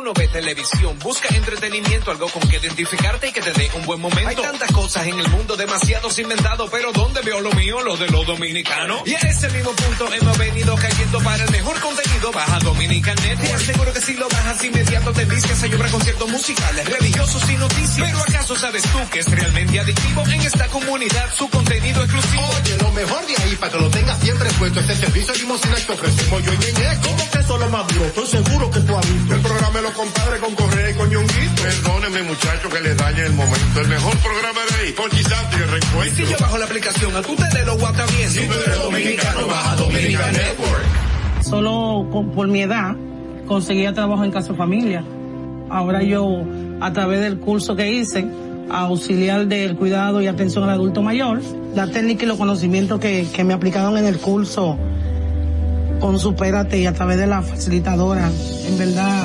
Uno ve televisión, busca entretenimiento, algo con que identificarte y que te dé un buen momento. Hay tantas cosas en el mundo, demasiados inventados, pero ¿dónde veo lo mío? Lo de los dominicanos. Y a ese mismo punto hemos venido cayendo para el mejor contenido. Baja Dominican Network. Seguro que si lo bajas inmediato te vistes hay obra conciertos musicales, religiosos y noticias. Pero ¿acaso sabes tú que es realmente adictivo en esta comunidad su contenido exclusivo? Oye, lo mejor de ahí para que lo tengas siempre puesto es el servicio limosina que ofrecemos yo y Ñeñe. ¿Cómo que eso lo más duro? Estoy seguro que tú has visto. El programa de los compadres con Correa y con Ñonguito. Perdóneme muchacho que le dañe el momento. El mejor programa de ahí, Gisante y el Y reencuentro. si yo bajo la aplicación, a tú te de los guata bien. Si tú eres dominicano, baja Dominican Network. Solo con- por mi edad conseguía trabajo en casa familia. Ahora yo, a través del curso que hice, auxiliar del cuidado y atención al adulto mayor, la técnica y los conocimientos que, que me aplicaron en el curso con Supérate y a través de la facilitadora, en verdad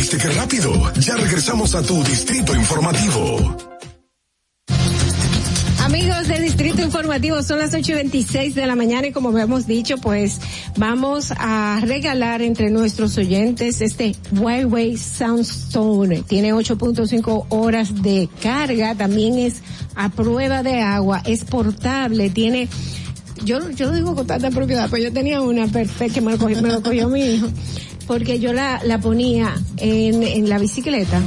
¿Viste qué rápido? Ya regresamos a tu Distrito Informativo. Amigos del Distrito Informativo, son las 8 y 26 de la mañana y como hemos dicho, pues vamos a regalar entre nuestros oyentes este Huawei Soundstone. Tiene 8.5 horas de carga, también es a prueba de agua, es portable, tiene yo, yo lo digo con tanta propiedad, pues yo tenía una perfecta me lo cogió, me lo cogió mi hijo, porque yo la, la ponía en, en la bicicleta.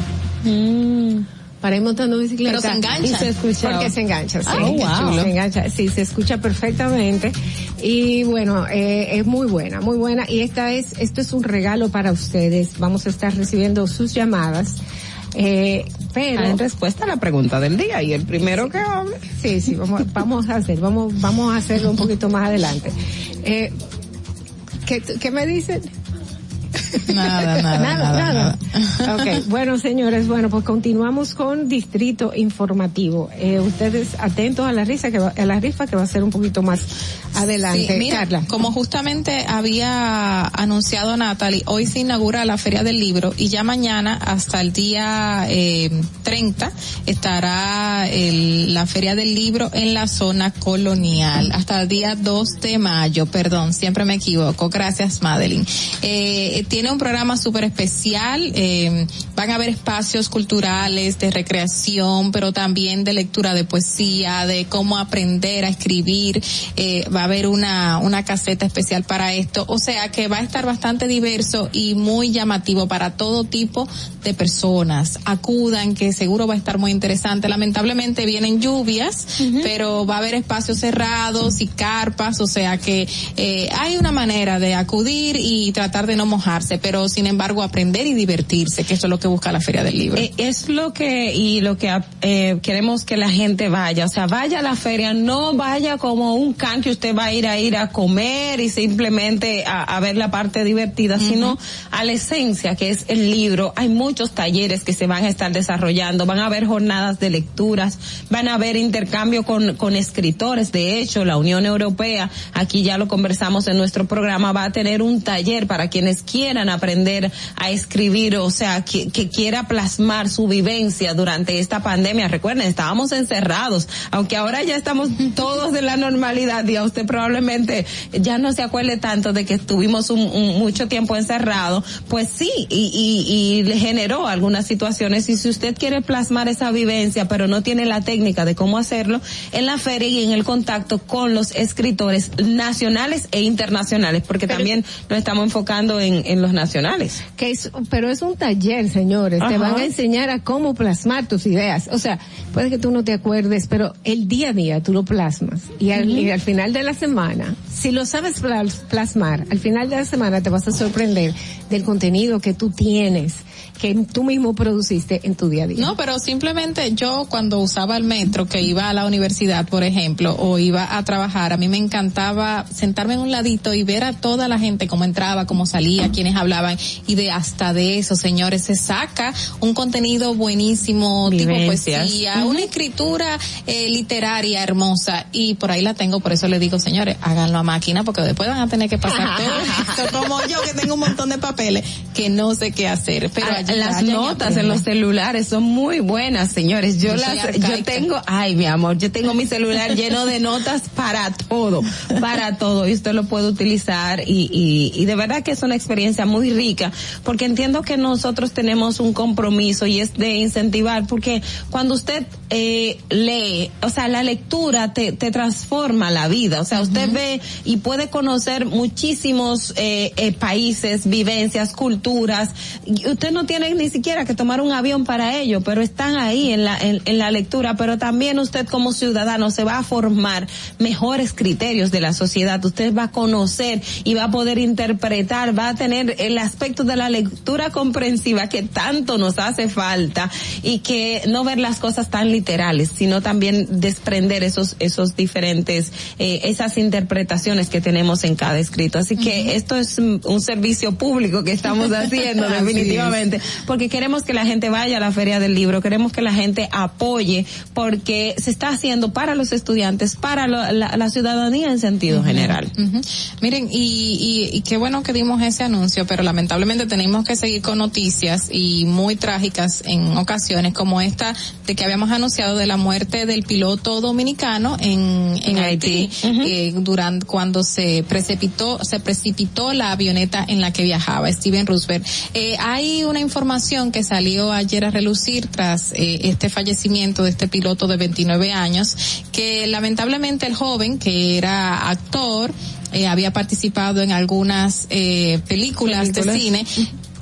Para ir montando bicicleta. Pero se engancha. Y se escucha. Porque se engancha, sí. Ah, qué chulo. Se engancha, sí, se escucha perfectamente. Y bueno, eh, es muy buena, muy buena. Y esta es, esto es un regalo para ustedes. Vamos a estar recibiendo sus llamadas. Eh, pero en respuesta a la pregunta del día y el primero que hable. Sí, sí, vamos, vamos a hacer, vamos, vamos a hacerlo un poquito más adelante. Eh, ¿qué, ¿Qué me dicen? Nada, nada, nada, nada. Ok, bueno señores, bueno pues continuamos con Distrito Informativo. Eh, ustedes atentos a la risa que va, a la rifa que va a ser un poquito más adelante. Sí, mira, Carla. como justamente había anunciado Natalie, hoy se inaugura la Feria del Libro y ya mañana hasta el día eh, 30 estará el- la Feria del Libro en la zona colonial hasta el día 2 de mayo, perdón, siempre me equivoco, gracias Madeline. Eh, tiene un programa súper especial, eh, van a haber espacios culturales, de recreación, pero también de lectura de poesía, de cómo aprender a escribir, eh, va a haber una, una caseta especial para esto, o sea que va a estar bastante diverso y muy llamativo para todo tipo de personas. Acudan, que seguro va a estar muy interesante. Lamentablemente vienen lluvias, pero va a haber espacios cerrados y carpas, o sea que eh, hay una manera de acudir y tratar de no mojarse, pero sin embargo aprender y divertirse, que eso es lo que busca la Feria del Libro. Eh, es lo que y lo que eh, queremos que la gente vaya, o sea, vaya a la feria, no vaya como un can que usted va a ir a ir a comer y simplemente a, a ver la parte divertida, sino a la esencia que es el libro. Hay muchos talleres que se van a estar desarrollando, van a haber jornadas de lecturas, van a haber intercambio con con escritores. De hecho, la Unión Europea, aquí ya lo conversamos en nuestro programa, va a tener un taller para quienes quieran quieran aprender a escribir, o sea, que, que quiera plasmar su vivencia durante esta pandemia. Recuerden, estábamos encerrados, aunque ahora ya estamos todos de la normalidad y a usted probablemente ya no se acuerde tanto de que estuvimos un, un- mucho tiempo encerrado, pues sí, y, y, y le generó algunas situaciones y si usted quiere plasmar esa vivencia pero no tiene la técnica de cómo hacerlo, en la feria y en el contacto con los escritores nacionales e internacionales, porque también nos estamos enfocando en, en los nacionales. Que es, pero es un taller, señores. Te van a enseñar a cómo plasmar tus ideas. O sea, puede que tú no te acuerdes, pero el día a día tú lo plasmas. Y al, y al final de la semana, si lo sabes plas- plasmar, al final de la semana te vas a sorprender del contenido que tú tienes, que tú mismo produciste en tu día a día. No, pero simplemente yo cuando usaba el metro, que iba a la universidad, por ejemplo, o iba a trabajar, a mí me encantaba sentarme en un ladito y ver a toda la gente cómo entraba, cómo salía, quienes hablaban, y de hasta de eso, señores, se saca un contenido buenísimo, Vivencias. tipo poesía, una escritura eh, literaria hermosa, y por ahí la tengo, por eso le digo, señores, háganlo a máquina, porque después van a tener que pasar todo esto, como yo que tengo un montón de papeles, que no sé qué hacer, pero Ah, allí las notas en los celulares son muy buenas, señores. Yo las, yo tengo, ay mi amor, yo tengo mi celular lleno de notas para todo, para todo, y usted lo puede utilizar y, y, y de verdad que es una experiencia muy rica, porque entiendo que nosotros tenemos un compromiso y es de incentivar, porque cuando usted eh, lee, o sea, la lectura te, te transforma la vida, o sea, usted ve y puede conocer muchísimos eh, eh, países, vivencias, culturas, y usted no tiene ni siquiera que tomar un avión para ello, pero están ahí en la, en, en la lectura, pero también usted como ciudadano se va a formar mejores criterios de la sociedad, usted va a conocer y va a poder interpretar, va a tener el aspecto de la lectura comprensiva que tanto nos hace falta y que no ver las cosas tan literales, sino también desprender esos, esos diferentes, eh, esas interpretaciones que tenemos en cada escrito. Así que esto es un servicio público que estamos haciendo definitivamente, porque queremos que la gente vaya a la feria del libro, queremos que la gente apoye, porque se está haciendo para los estudiantes, para lo- la, la ciudadanía en sentido general. Ujú. Miren, y, y, y qué bueno que dimos ese anuncio, pero lamentablemente tenemos que seguir con noticias y muy trágicas en ocasiones, como esta de que habíamos anunciado de la muerte del piloto dominicano en, en, Haití, Haití. eh, durante cuando se precipitó, se precipitó la avioneta en la que viajaba Steven Roosevelt. Eh, hay una información que salió ayer a relucir tras eh, este fallecimiento de este piloto de 29 años, que lamentablemente el joven, que era actor, eh, había participado en algunas eh, películas, Películas. de cine,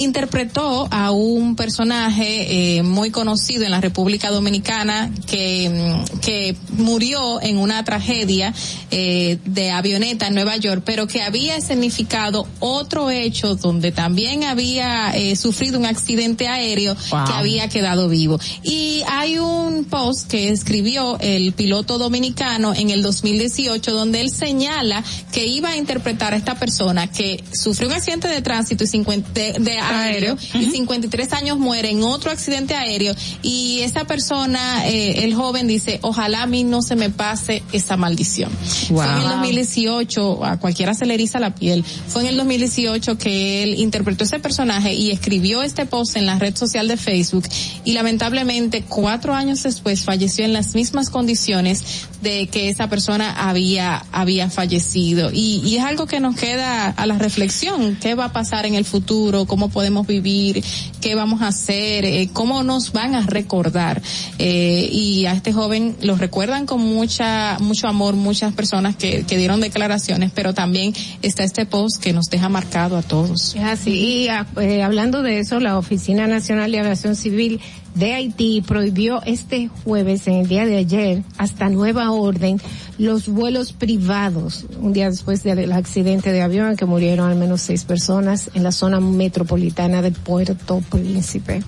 interpretó a un personaje eh, muy conocido en la República Dominicana que, mm, que murió en una tragedia eh, de avioneta en Nueva York, pero que había escenificado otro hecho donde también había eh, sufrido un accidente aéreo Wow. que había quedado vivo. Y hay un post que escribió el piloto dominicano en el 2018 donde él señala que iba a interpretar a esta persona que sufrió un accidente de tránsito y 50 de, de aéreo y 53 años muere en otro accidente aéreo y esa persona, eh, el joven dice, ojalá a mí no se me pase esa maldición. Fue en el Wow. 2018, a cualquiera se le eriza la piel, fue en el 2018 que él interpretó ese personaje y escribió este post en la red social de Facebook y lamentablemente cuatro años después falleció en las mismas condiciones de que esa persona había, había fallecido. Y, y es algo que nos queda a la reflexión, qué va a pasar en el futuro, cómo podemos vivir, qué vamos a hacer, eh, cómo nos van a recordar. Eh, y a este joven lo recuerdan con mucha, mucho amor muchas personas que, dieron declaraciones, pero también está este post que nos deja marcado a todos. Así. Y ah, eh, hablando de eso, la Oficina Nacional de Aviación Civil de Haití prohibió este jueves, en el día de ayer, hasta nueva orden, los vuelos privados, un día después del accidente de avión en que murieron al menos seis personas en la zona metropolitana de Puerto Príncipe.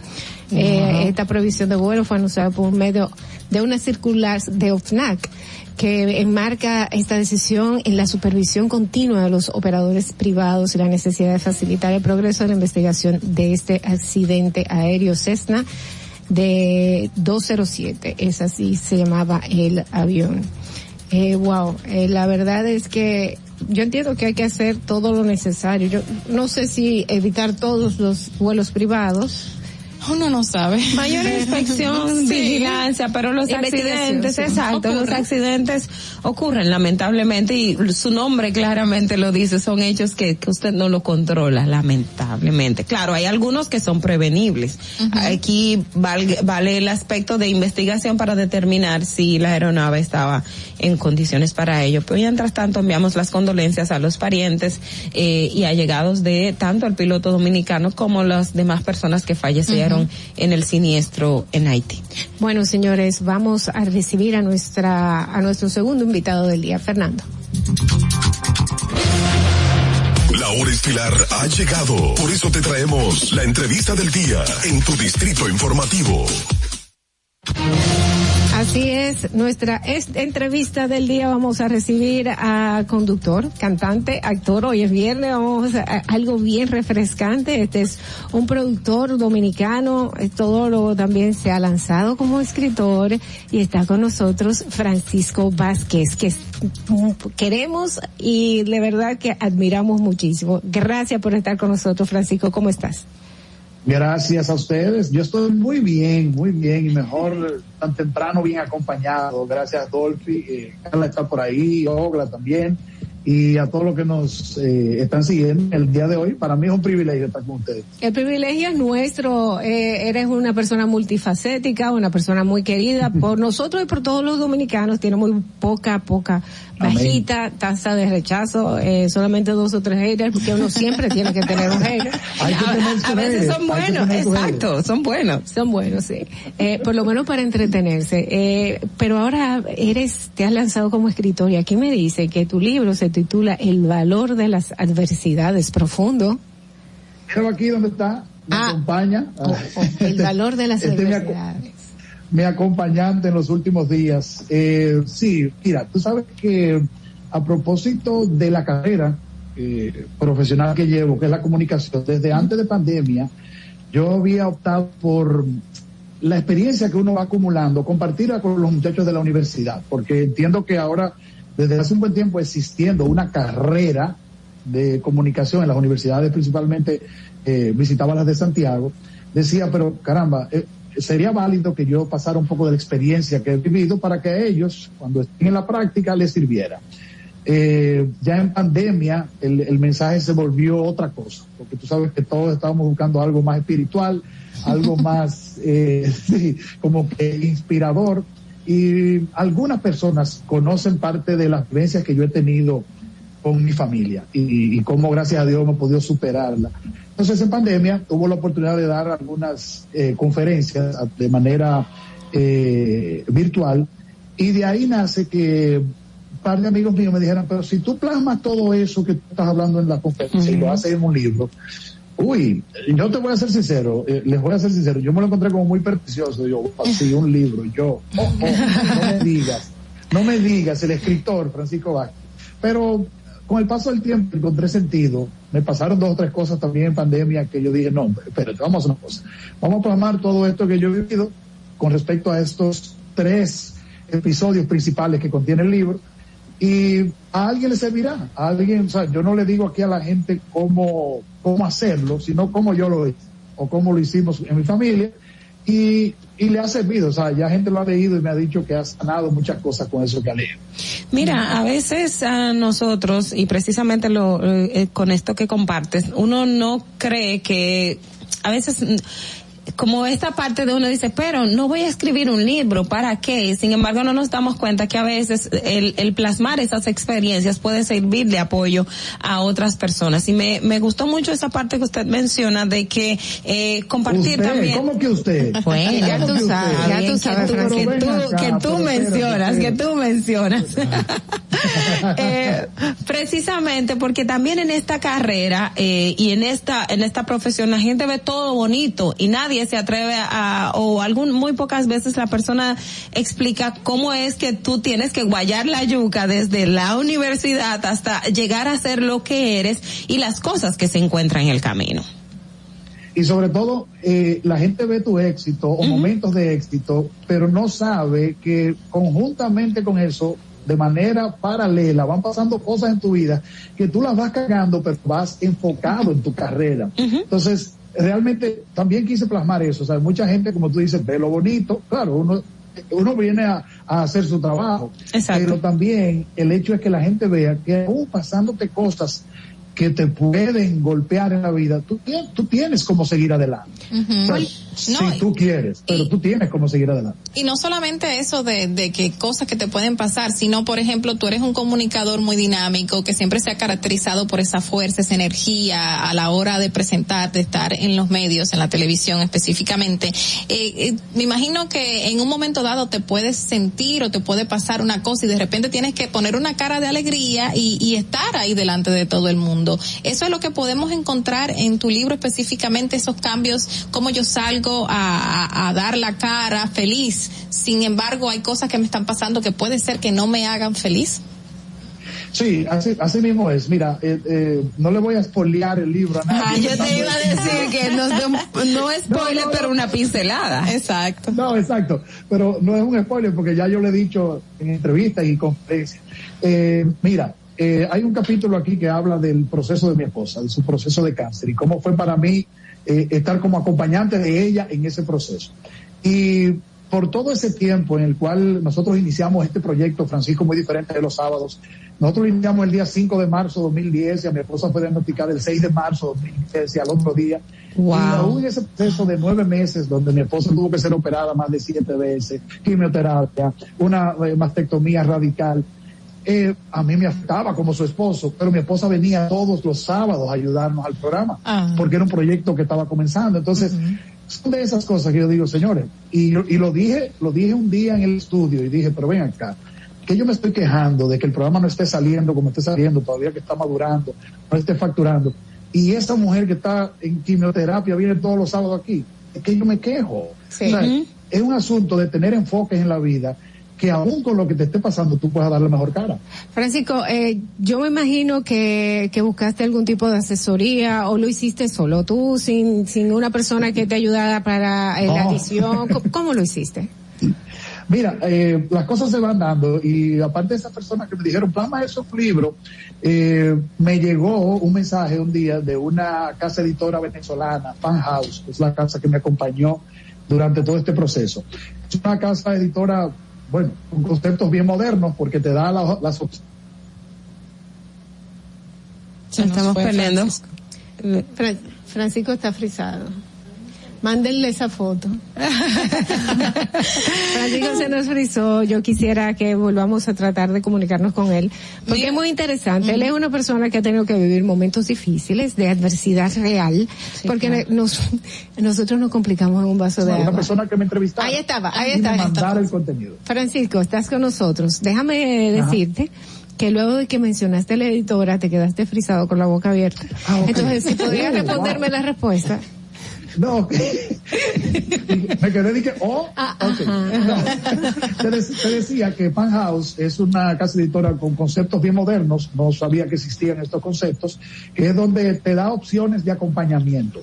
Eh, esta prohibición de vuelo fue anunciada por medio de una circular de OFNAC que enmarca esta decisión en la supervisión continua de los operadores privados y la necesidad de facilitar el progreso de la investigación de este accidente aéreo Cessna de 207. Es así se llamaba el avión. Eh, wow, eh, la verdad es que yo entiendo que hay que hacer todo lo necesario. Yo no sé si evitar todos los vuelos privados. Uno no sabe. Mayor inspección, Sí. vigilancia, pero los accidentes, sí. exacto, los accidentes ocurren lamentablemente y su nombre claramente lo dice, son hechos que, que usted no lo controla, lamentablemente. Claro, hay algunos que son prevenibles. Aquí vale el aspecto de investigación para determinar si la aeronave estaba en condiciones para ello. Pero mientras tanto enviamos las condolencias a los parientes eh, y allegados de tanto el piloto dominicano como las demás personas que fallecieron en el siniestro en Haití. Bueno, señores, vamos a recibir a nuestra, a nuestro segundo invitado del día, Fernando. La hora estilar ha llegado. Por eso te traemos la entrevista del día en tu distrito informativo. Así es, nuestra est- entrevista del día vamos a recibir a conductor, cantante, actor. Hoy es viernes, vamos a, algo bien refrescante. Este es un productor dominicano, es todólogo, también se ha lanzado como escritor y está con nosotros Francisco Vázquez, que mm, queremos y de verdad que admiramos muchísimo. Gracias por estar con nosotros, Francisco. ¿Cómo estás? Gracias a ustedes. Yo estoy muy bien, muy bien y mejor tan temprano bien acompañado. Gracias Dolphy, eh, Carla está por ahí, Ogla también y a todos los que nos eh, están siguiendo el día de hoy. Para mí es un privilegio estar con ustedes. El privilegio es nuestro. Eh, eres una persona multifacética, una persona muy querida por nosotros y por todos los dominicanos. Tiene muy poca, poca, Amén. bajita tasa de rechazo. Eh, solamente dos o tres haters, porque uno siempre tiene que tener un hater. Hay que tener su A veces haters, son buenos, exacto, son buenos. Son buenos, sí. Eh, por lo menos para entretenerse. Eh, pero ahora eres, te has lanzado como escritor y aquí me dice que tu libro se titula El valor de las adversidades profundo. Míralo aquí donde está, me acompaña. El valor de las Este adversidades. Mi acompañante en los últimos días. Eh, sí, mira, tú sabes que a propósito de la carrera eh, profesional que llevo, que es la comunicación, desde antes de pandemia, yo había optado por la experiencia que uno va acumulando, compartirla con los muchachos de la universidad, porque entiendo que ahora, desde hace un buen tiempo existiendo una carrera de comunicación en las universidades, principalmente eh, visitaba las de Santiago, decía, pero caramba, eh, sería válido que yo pasara un poco de la experiencia que he vivido para que a ellos, cuando estén en la práctica, les sirviera. Eh, ya en pandemia el, el mensaje se volvió otra cosa, porque tú sabes que todos estábamos buscando algo más espiritual, algo más eh, sí, como que inspirador y algunas personas conocen parte de las vivencias que yo he tenido con mi familia y, y cómo gracias a Dios hemos podido superarla. Entonces en pandemia tuvo la oportunidad de dar algunas eh, conferencias de manera eh, virtual. Y de ahí nace que un par de amigos míos me dijeron, pero si tú plasmas todo eso que tú estás hablando en la conferencia y lo haces en un libro, uy, yo te voy a ser sincero, eh, les voy a ser sincero, yo me lo encontré como muy pernicioso, yo, "Oh, sí, un libro, yo, oh, oh, no me digas, no me digas, el escritor Francisco Vázquez. Pero con el paso del tiempo encontré sentido, me pasaron dos o tres cosas también en pandemia que yo dije, no, espérate, vamos a una cosa, vamos a plasmar todo esto que yo he vivido con respecto a estos tres episodios principales que contiene el libro y a alguien le servirá, a alguien, o sea, yo no le digo aquí a la gente cómo, cómo hacerlo, sino cómo yo lo hice o cómo lo hicimos en mi familia y, y le ha servido, o sea, ya gente lo ha leído y me ha dicho que ha sanado muchas cosas con eso que ha leído. Mira, a veces a nosotros, y precisamente lo, eh, con esto que compartes, uno no cree que, a veces, como esta parte de uno dice, pero no voy a escribir un libro, ¿para qué? Sin embargo, no nos damos cuenta que a veces el, el plasmar esas experiencias puede servir de apoyo a otras personas. Y me, me gustó mucho esa parte que usted menciona de que eh, compartir Usted, también. ¿Cómo que usted? Bueno, ya ¿Cómo tú sabes, ya tú sabes, que tú, acá, que tú mencionas, que tú mencionas. Eh, precisamente porque también en esta carrera eh, y en esta en esta profesión la gente ve todo bonito y nadie se atreve a o algún muy pocas veces la persona explica cómo es que tú tienes que guayar la yuca desde la universidad hasta llegar a ser lo que eres y las cosas que se encuentran en el camino. Y sobre todo, eh, la gente ve tu éxito o momentos de éxito, pero no sabe que conjuntamente con eso de manera paralela, van pasando cosas en tu vida que tú las vas cagando, pero vas enfocado en tu carrera. Entonces, realmente también quise plasmar eso. O sea, mucha gente, como tú dices, ve lo bonito. Claro, uno, uno viene a, a hacer su trabajo. Pero también el hecho es que la gente vea que aún pasándote cosas que te pueden golpear en la vida, tú, tien- tú tienes cómo seguir adelante. O sea, si tú quieres, pero tú tienes cómo seguir adelante. Y no solamente eso de, de que cosas que te pueden pasar, sino, por ejemplo, tú eres un comunicador muy dinámico que siempre se ha caracterizado por esa fuerza, esa energía a la hora de presentar, de estar en los medios, en la televisión específicamente. Eh, eh, me imagino que en un momento dado te puedes sentir o te puede pasar una cosa y de repente tienes que poner una cara de alegría y, y estar ahí delante de todo el mundo. Eso es lo que podemos encontrar en tu libro específicamente, esos cambios, cómo yo salgo a, a- a dar la cara feliz. Sin embargo, hay cosas que me están pasando que puede ser que no me hagan feliz. Sí, así, así mismo es. Mira, eh, eh, no le voy a spoilear el libro a nadie. Ah, yo te iba a decir que no es spoiler, pero una pincelada. Exacto. No, exacto. Pero no es un spoiler porque ya yo le he dicho en entrevistas y conferencias. Eh, mira, eh, hay un capítulo aquí que habla del proceso de mi esposa, de su proceso de cáncer y cómo fue para mí eh, estar como acompañante de ella en ese proceso. Y por todo ese tiempo en el cual nosotros iniciamos este proyecto, Francisco, muy diferente de los sábados, nosotros lo iniciamos el día 5 de marzo de 2010 y a mi esposa fue diagnosticada el 6 de marzo de 2010 y al otro día. Wow. Y aún ese proceso de nueve meses donde mi esposa tuvo que ser operada más de siete veces, quimioterapia, una eh, mastectomía radical, eh, a mí me afectaba como su esposo, pero mi esposa venía todos los sábados a ayudarnos al programa, Ah. porque era un proyecto que estaba comenzando. Entonces, son de esas cosas que yo digo, señores, y, y lo dije, lo dije un día en el estudio y dije, pero ven acá, que yo me estoy quejando de que el programa no esté saliendo como esté saliendo, todavía que está madurando, no esté facturando. Y esa mujer que está en quimioterapia viene todos los sábados aquí, es que yo me quejo. Sí. O sea, Ujú. Es un asunto de tener enfoques en la vida que aún con lo que te esté pasando tú puedas dar la mejor cara. Francisco, eh, yo me imagino que, que buscaste algún tipo de asesoría o lo hiciste solo tú, sin, sin una persona que te ayudara para eh, la edición. ¿Cómo, cómo lo hiciste? Mira, eh, las cosas se van dando y aparte de esas personas que me dijeron, plasma eso en un libro, eh, me llegó un mensaje un día de una casa editora venezolana, Fan House, que es la casa que me acompañó durante todo este proceso. Es una casa editora, bueno, con conceptos bien modernos porque te da la- las opciones. Estamos perdiendo. Fran- Francisco está frisado. Mándenle esa foto. Francisco se nos frizó. Yo quisiera que volvamos a tratar de comunicarnos con él. Porque es muy interesante. Él es una persona que ha tenido que vivir momentos difíciles de adversidad real. porque claro. nos, nosotros nos complicamos en un vaso de Una agua. persona que me entrevistaba. Ahí estaba, ahí estaba. mandara el contenido. Francisco, estás con nosotros. Déjame Ajá. decirte que luego de que mencionaste a la editora te quedaste frisado con la boca abierta. Ah. Entonces, si podrías responderme wow. la respuesta. No, me quedé dije, oh, ok. No. Te, dec- te decía que Pan House es una casa editora con conceptos bien modernos, no sabía que existían estos conceptos, que es donde te da opciones de acompañamiento.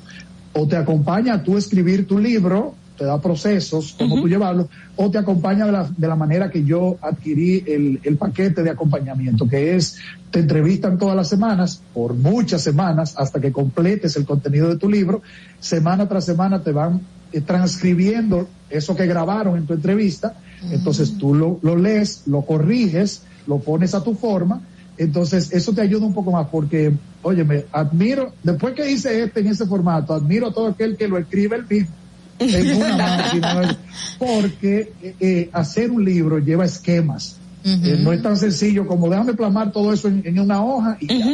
O te acompaña a tú escribir tu libro, te da procesos, cómo tú llevarlo, o te acompaña de la, de la manera que yo adquirí el, el paquete de acompañamiento, que es, te entrevistan todas las semanas, por muchas semanas, hasta que completes el contenido de tu libro, semana tras semana te van eh, transcribiendo eso que grabaron en tu entrevista, entonces tú lo, lo lees, lo corriges, lo pones a tu forma, entonces eso te ayuda un poco más porque, oye, me admiro, después que hice este en ese formato, admiro a todo aquel que lo escribe el mismo en una máquina, porque eh, hacer un libro lleva esquemas. Eh, no es tan sencillo como déjame plasmar todo eso en, en una hoja y ya.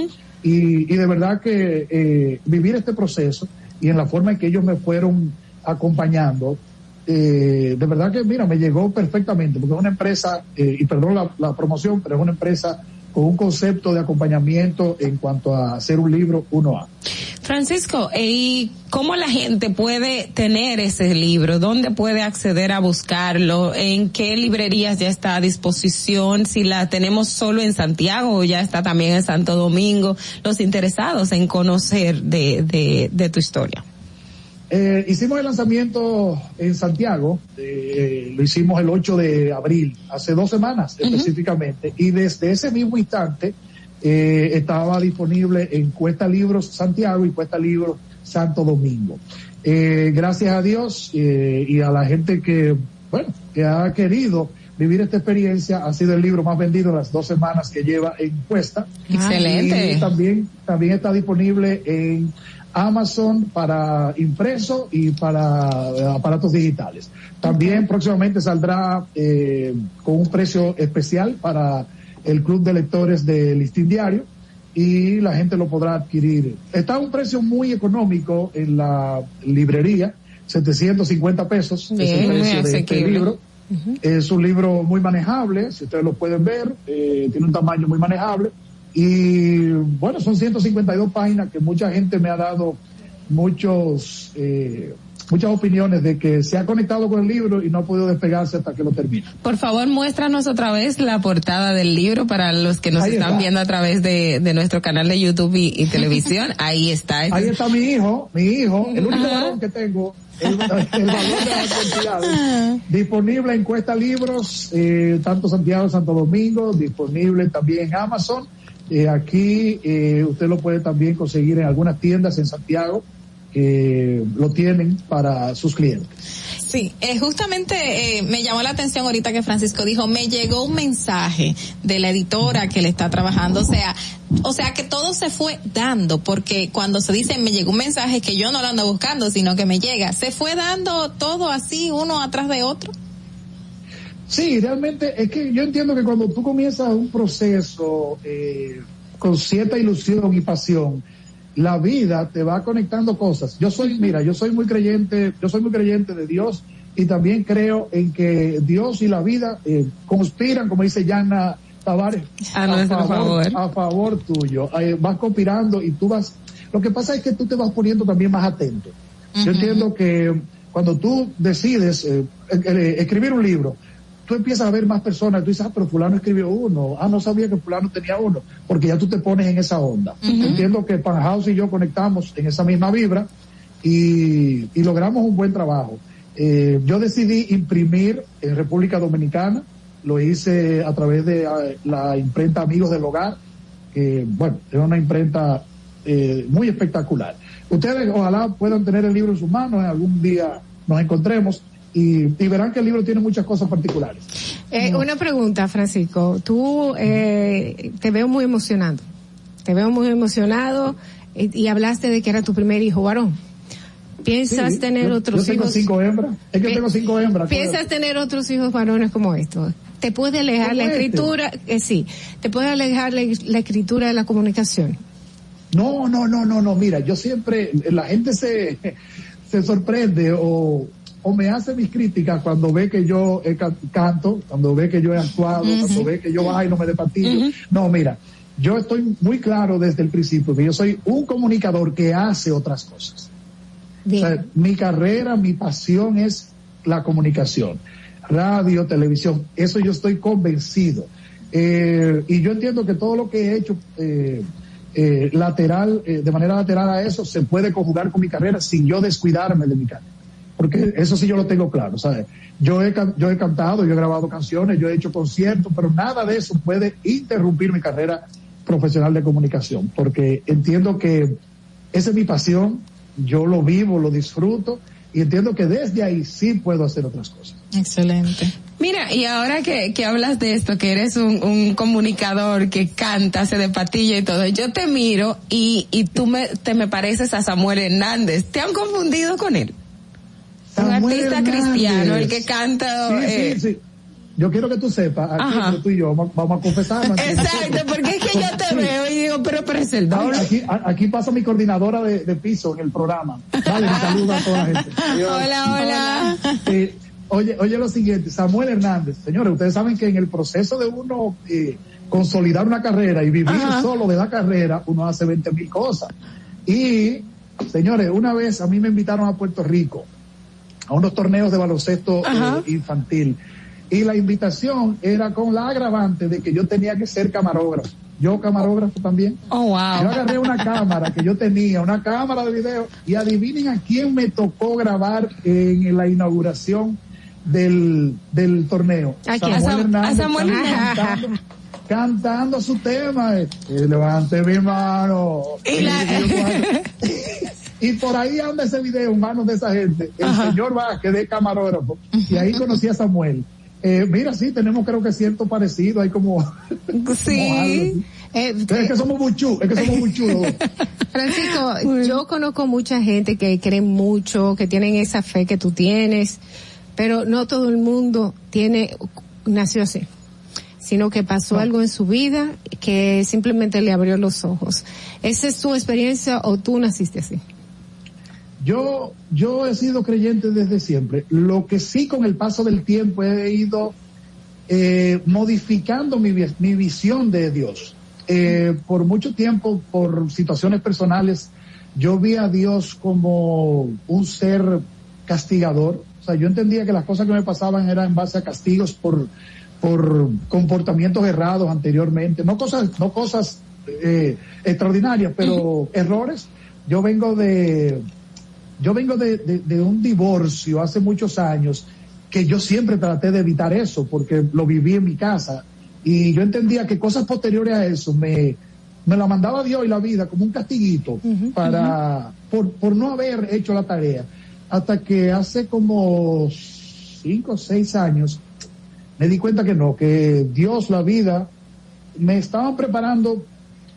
Y, y de verdad que eh, vivir este proceso y en la forma en que ellos me fueron acompañando, eh, de verdad que mira, me llegó perfectamente, porque es una empresa, eh, y perdón la, la promoción, pero es una empresa con un concepto de acompañamiento en cuanto a hacer un libro 1A. Francisco, ¿y cómo la gente puede tener ese libro? ¿Dónde puede acceder a buscarlo? ¿En qué librerías ya está a disposición? Si la tenemos solo en Santiago o ya está también en Santo Domingo, los interesados en conocer de, de, de tu historia. Eh, hicimos el lanzamiento en Santiago, eh, lo hicimos el 8 de abril, hace dos semanas específicamente, y desde ese mismo instante eh, estaba disponible en Cuesta Libros Santiago y Cuesta Libros Santo Domingo. Eh, gracias a Dios eh, y a la gente que, bueno, que ha querido vivir esta experiencia, ha sido el libro más vendido en las dos semanas que lleva en Cuesta. Excelente. Y también, también está disponible en Amazon para impreso y para aparatos digitales. También próximamente saldrá eh, con un precio especial para el Club de Lectores de Listín Diario y la gente lo podrá adquirir. Está a un precio muy económico en la librería, 750 pesos es el precio de este libro. Es un libro muy manejable, si ustedes lo pueden ver, eh, tiene un tamaño muy manejable. Y bueno, son 152 páginas que mucha gente me ha dado muchos, eh, muchas opiniones de que se ha conectado con el libro y no ha podido despegarse hasta que lo termine. Por favor, muéstranos otra vez la portada del libro para los que nos Ahí están está. viendo a través de, de nuestro canal de YouTube y, y televisión. Ahí está. Ahí está mi hijo, mi hijo, el único varón que tengo, el, el valor de las cantidades. Disponible en Cuesta Libros, eh, tanto Santiago, Santo Domingo, disponible también en Amazon. Eh, aquí eh, usted lo puede también conseguir en algunas tiendas en Santiago que lo tienen para sus clientes. Sí, eh, justamente eh, me llamó la atención ahorita que Francisco dijo, me llegó un mensaje de la editora que le está trabajando, o sea, o sea que todo se fue dando, porque cuando se dice me llegó un mensaje que yo no lo ando buscando, sino que me llega, se fue dando todo así, uno atrás de otro. Sí, realmente es que yo entiendo que cuando tú comienzas un proceso eh, con cierta ilusión y pasión, la vida te va conectando cosas. Yo soy, mira, yo soy muy creyente, yo soy muy creyente de Dios y también creo en que Dios y la vida eh, conspiran, como dice Yana Tavares, A favor. a favor tuyo. Eh, vas conspirando y tú vas. Lo que pasa es que tú te vas poniendo también más atento. Yo entiendo que cuando tú decides eh, eh, escribir un libro, tú empiezas a ver más personas, tú dices, ah, pero fulano escribió uno, ah, no sabía que fulano tenía uno, porque ya tú te pones en esa onda. Entiendo que Panhouse y yo conectamos en esa misma vibra y, y logramos un buen trabajo. Eh, yo decidí imprimir en República Dominicana, lo hice a través de eh, la imprenta Amigos del Hogar, que bueno, es una imprenta eh, muy espectacular. Ustedes ojalá puedan tener el libro en sus manos, en algún día nos encontremos y, y verán que el libro tiene muchas cosas particulares. Eh, una pregunta, Francisco. Tú eh, te veo muy emocionado. Te veo muy emocionado eh, y hablaste de que era tu primer hijo varón. ¿Piensas Sí, tener yo- otros yo tengo hijos? cinco hembras. Es que tengo cinco hembras. ¿Piensas tener otros hijos varones como estos? ¿Te puede alejar ¿Como la este? escritura? Eh, sí. ¿Te puede alejar la, la escritura de la comunicación? No, no, no, no, no. Mira, yo siempre, la gente se, se sorprende o, o me hace mis críticas cuando ve que yo he canto, cuando ve que yo he actuado, cuando ve que yo bailo, me de patillo. No, mira, yo estoy muy claro desde el principio que yo soy un comunicador que hace otras cosas. O sea, mi carrera, mi pasión es la comunicación. Radio, televisión, eso yo estoy convencido. Eh, y yo entiendo que todo lo que he hecho eh, eh, lateral, de manera lateral a eso, se puede conjugar con mi carrera sin yo descuidarme de mi carrera. Porque eso sí yo lo tengo claro, ¿sabes? Yo he, yo he cantado, yo he grabado canciones, yo he hecho conciertos, pero nada de eso puede interrumpir mi carrera profesional de comunicación, porque entiendo que esa es mi pasión, yo lo vivo, lo disfruto y entiendo que desde ahí sí puedo hacer otras cosas. Excelente. Mira, y ahora que, que hablas de esto, que eres un, un comunicador que canta, hace de patilla y todo, yo te miro y, y tú me, te me pareces a Samuel Hernández. ¿Te han confundido con él? Un artista Hernández. cristiano, el que canta... Sí, eh, sí, sí. Yo quiero que tú sepas, aquí tú y yo vamos, a confesarnos. Exacto, porque es que yo te Sí. veo y digo, pero, pero es el doble. Aquí, aquí pasa mi coordinadora de, de piso en el programa. Dale, un saludo a toda la gente. Hola, hola. Eh, oye, oye lo siguiente, Samuel Hernández, señores, ustedes saben que en el proceso de uno eh, consolidar una carrera y vivir Ajá. solo de la carrera, uno hace 20 mil cosas. Y, señores, una vez a mí me invitaron a Puerto Rico a unos torneos de baloncesto eh, infantil. Y la invitación era con la agravante de que yo tenía que ser camarógrafo. yo camarógrafo también. Oh, wow. Yo agarré una cámara que yo tenía, una cámara de video, y adivinen a quién me tocó grabar en la inauguración del, del torneo. ¿A quién? A Sam- a Samuel cantando, cantando su tema. eh, eh, levante mi mano. Y la- Y por ahí anda ese video en manos de esa gente, el señor Vázquez de camarógrafo, y ahí conocí a Samuel. Eh, mira, sí, tenemos creo que cierto parecido, hay como... como algo. Eh, es que somos muy chulos, es que somos muy chulos. Francisco, yo conozco mucha gente que cree mucho, que tienen esa fe que tú tienes, pero no todo el mundo tiene, nació así, sino que pasó algo en su vida que simplemente le abrió los ojos. ¿Esa es tu experiencia o tú naciste así? Yo, yo he sido creyente desde siempre. Lo que sí con el paso del tiempo he ido eh, modificando mi, vi- mi visión de Dios. Eh, por mucho tiempo, por situaciones personales, yo vi a Dios como un ser castigador. O sea, yo entendía que las cosas que me pasaban eran en base a castigos por, por comportamientos errados anteriormente. No cosas, no cosas eh, extraordinarias, pero errores. Yo vengo de, yo vengo de, de- de un divorcio hace muchos años que yo siempre traté de evitar eso porque lo viví en mi casa y yo entendía que cosas posteriores a eso me, me la mandaba Dios y la vida como un castiguito para, por, por no haber hecho la tarea. Hasta que hace como cinco o seis años me di cuenta que no, que Dios, la vida, me estaban preparando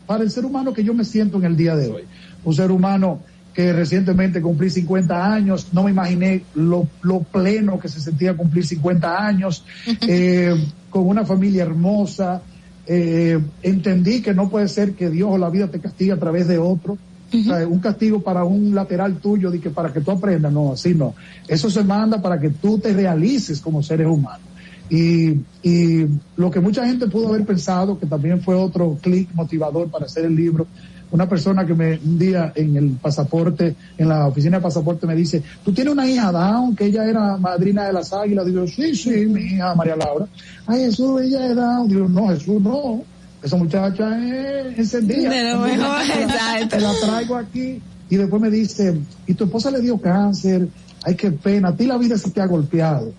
para el ser humano que yo me siento en el día de hoy. Un ser humano que recientemente cumplí 50 años, no me imaginé lo, lo pleno que se sentía cumplir 50 años, eh, con una familia hermosa, eh, entendí que no puede ser que Dios o la vida te castigue a través de otro. O sea, un castigo para un lateral tuyo, de que para que tú aprendas, no, así no. Eso se manda para que tú te realices como seres humanos. Y, y lo que mucha gente pudo haber pensado, que también fue otro clic motivador para hacer el libro, una persona que me un día en el pasaporte, en la oficina de pasaporte me dice, tú tienes una hija Down, que ella era madrina de las águilas. Digo, sí, sí, mi hija María Laura. Ay, Jesús, ella es Down. Digo, no, Jesús, no. Esa muchacha es encendida. De lo mejor, Te la- exacto. Te la traigo aquí. Y después me dice, y tu esposa le dio cáncer. Ay, qué pena. A ti la vida se te ha golpeado.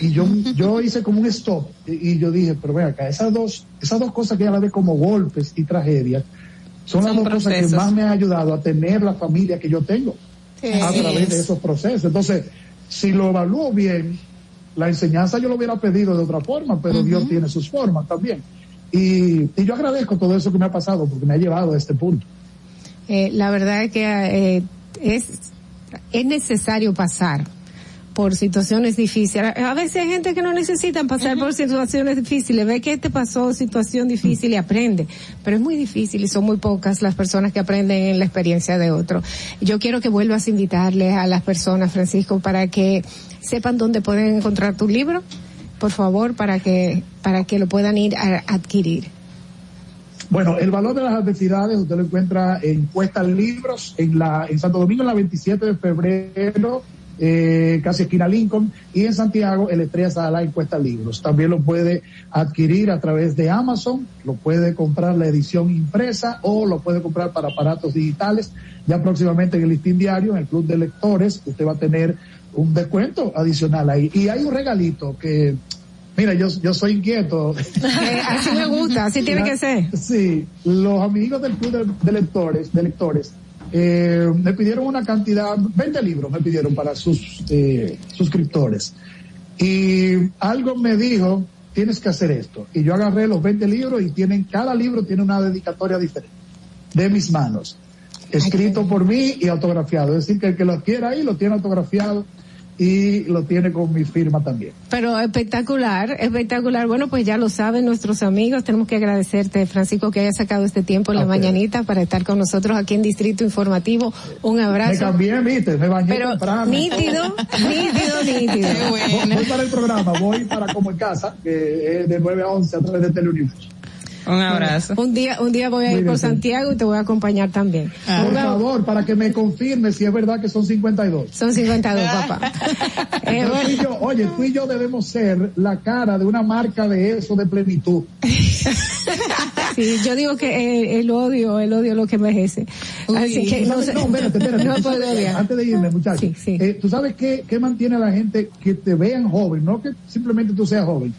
Y yo, yo hice como un stop. Y, y yo dije, pero ve acá, esas dos, esas dos cosas que ella la ve como golpes y tragedias, son, las dos cosas que más me han ayudado a tener la familia que yo tengo a través de es. esos procesos. Entonces, si lo evalúo bien, la enseñanza yo lo hubiera pedido de otra forma, pero Dios tiene sus formas también. Y, y yo agradezco todo eso que me ha pasado porque me ha llevado a este punto. Eh, la verdad es que eh, es, es necesario pasar por situaciones difíciles. A veces hay gente que no necesita pasar por situaciones difíciles. Ve que te pasó situación difícil y aprende. Pero es muy difícil y son muy pocas las personas que aprenden en la experiencia de otro. Yo quiero que vuelvas a invitarles a las personas, Francisco, para que sepan dónde pueden encontrar tu libro. Por favor, para que, para que lo puedan ir a adquirir. Bueno, el valor de las adversidades usted lo encuentra en Cuesta Libros, en la, en Santo Domingo, en la 27 de febrero, eh, casi esquina Lincoln, y en Santiago, el Estrella Sala en Cuesta Libros. También lo puede adquirir a través de Amazon, lo puede comprar la edición impresa o lo puede comprar para aparatos digitales. Ya próximamente en el listín diario, en el Club de Lectores, usted va a tener un descuento adicional ahí. Y hay un regalito que, mira, yo, yo soy inquieto. Eh, así me gusta, así tiene que ser. Sí, los amigos del club de, de lectores, de lectores, eh, me pidieron una cantidad, 20 libros me pidieron para sus eh, suscriptores. Y algo me dijo, tienes que hacer esto. Y yo agarré los 20 libros y tienen, cada libro tiene una dedicatoria diferente de mis manos. Escrito por mí y autografiado. Es decir, que el que lo quiera ahí lo tiene autografiado y lo tiene con mi firma también. Pero espectacular, espectacular. Bueno, pues ya lo saben nuestros amigos. Tenemos que agradecerte, Francisco, que hayas sacado este tiempo en la mañanita para estar con nosotros aquí en Distrito Informativo. Un Me abrazo. cambié, viste, me bañé Pero temprano. nítido, nítido, nítido. Voy, voy para el programa, voy para como en casa, que es de 9 a 11 a través de Teleuniverso. Un abrazo. Un día, un día voy a ir por Santiago y te voy a acompañar también. Por favor, para que me confirme si es verdad que son 52. Son 52, papá. Eh, tú y yo, oye, tú y yo debemos ser la cara de una marca de eso, de plenitud. Sí, yo digo que eh, el odio, el odio es lo que envejece. Así que no, no, espérate, espérate. no puedo odiar. Antes de irme, muchachos. eh, tú sabes qué, qué mantiene a la gente que te vean joven, no que simplemente tú seas joven.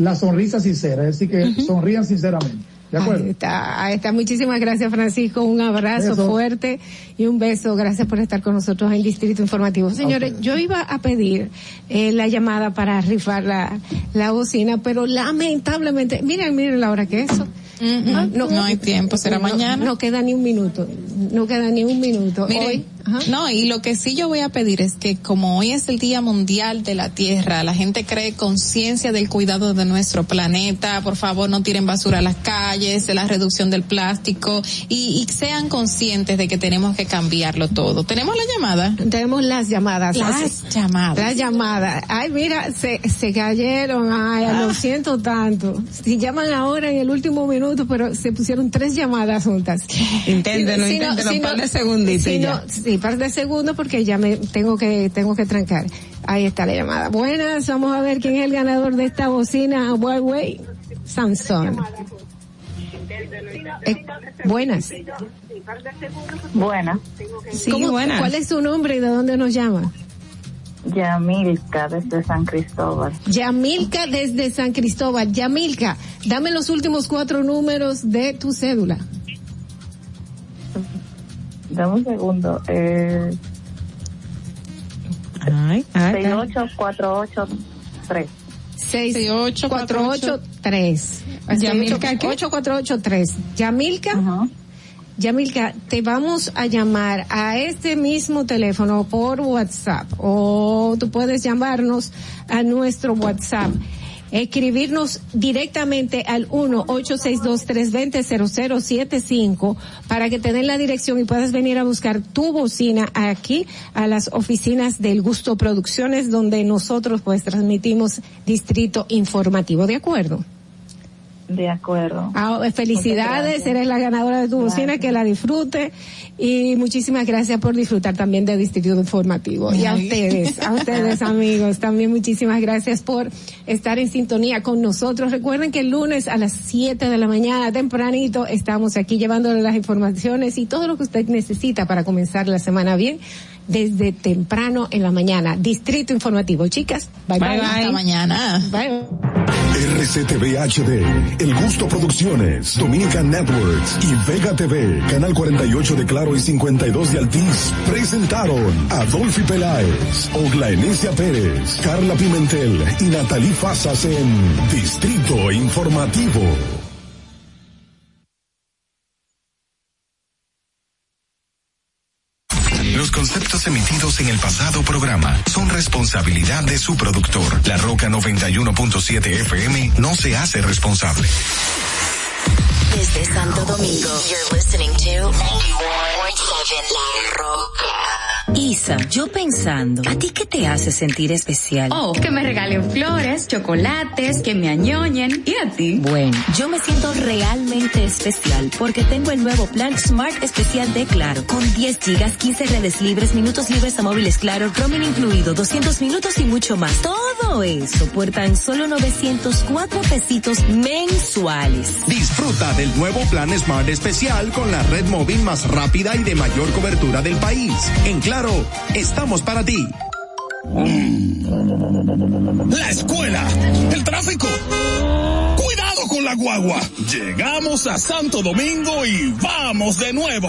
La sonrisa sincera, es decir, que sonrían sinceramente. ¿De acuerdo? Ahí está, ahí está. Muchísimas gracias, Francisco. Un abrazo Beso. fuerte y un beso. Gracias por estar con nosotros en Distrito Informativo. Señores, yo iba a pedir eh, la llamada para rifar la, la bocina, pero lamentablemente, miren, miren la hora que es eso. Ah, No hay tiempo, será no- mañana. No queda ni un minuto. No queda ni un minuto. Miren, Hoy, no, y lo que sí yo voy a pedir es que como hoy es el Día Mundial de la Tierra, la gente cree conciencia del cuidado de nuestro planeta, por favor no tiren basura a las calles, de la reducción del plástico y, y sean conscientes de que tenemos que cambiarlo todo. ¿Tenemos la llamada? Tenemos las llamadas. Las llamadas. Las llamadas. Ay, mira, se, se cayeron. Ay, Ah. lo siento tanto. Si llaman ahora en el último minuto, pero se pusieron tres llamadas juntas. Inténtenlo, Si inténtenlo, si no- segunditos no- sí, par de segundos porque ya me tengo que, tengo que trancar. Ahí está la llamada. Buenas, vamos a ver quién es el ganador de esta bocina Huawei Samsung. Eh, buenas. Buenas. ¿Cómo- ¿Cuál es su nombre y de dónde nos llama? Yamilka desde San Cristóbal. Yamilka desde San Cristóbal. Yamilka, dame los últimos cuatro números de tu cédula. Dame un segundo. Eh, Ay, ay, 68483. 6483. Yamilka, ¿qué? 8483. Yamilka. Yamilka, te vamos a llamar a este mismo teléfono por WhatsApp o tú puedes llamarnos a nuestro WhatsApp. Escribirnos directamente al 1-862-320-0075 para que te den la dirección y puedas venir a buscar tu bocina aquí a las oficinas del Gusto Producciones donde nosotros pues transmitimos Distrito Informativo. ¿De acuerdo? De acuerdo. Ah, felicidades, eres la ganadora de tu bocina, que la disfrute y muchísimas gracias por disfrutar también de Distrito Informativo. Y a ustedes, a ustedes amigos, también muchísimas gracias por estar en sintonía con nosotros. Recuerden que el lunes a las 7 de la mañana, tempranito, estamos aquí llevándole las informaciones y todo lo que usted necesita para comenzar la semana bien desde temprano en la mañana. Distrito Informativo, chicas. Bye bye. Bye, bye. Hasta mañana. Bye. RCTV HD, El Gusto Producciones, Dominican Networks y Vega TV, Canal 48 de Claro y 52 de Altiz, presentaron a Dolphy Peláez, Oglaenecia Pérez, Carla Pimentel y Natalie Fasas en Distrito Informativo. En el pasado programa son responsabilidad de su productor. La Roca 91.7 FM no se hace responsable. Desde Santo Domingo, you're listening to 91.7 La Roca. Isa, yo pensando, ¿a ti qué te hace sentir especial? Oh, que me regalen flores, chocolates, que me añoñen. ¿Y a ti? Bueno, yo me siento realmente especial porque tengo el nuevo plan Smart Especial de Claro, con 10 gigas, 15 redes libres, minutos libres a móviles Claro, roaming incluido, 200 minutos y mucho más. Todo eso por tan solo 904 pesitos mensuales. Disfruta del nuevo plan Smart Especial con la red móvil más rápida y de mayor cobertura del país. En Claro, estamos para ti. La escuela, el tráfico. Cuidado con la guagua. Llegamos a Santo Domingo y vamos de nuevo.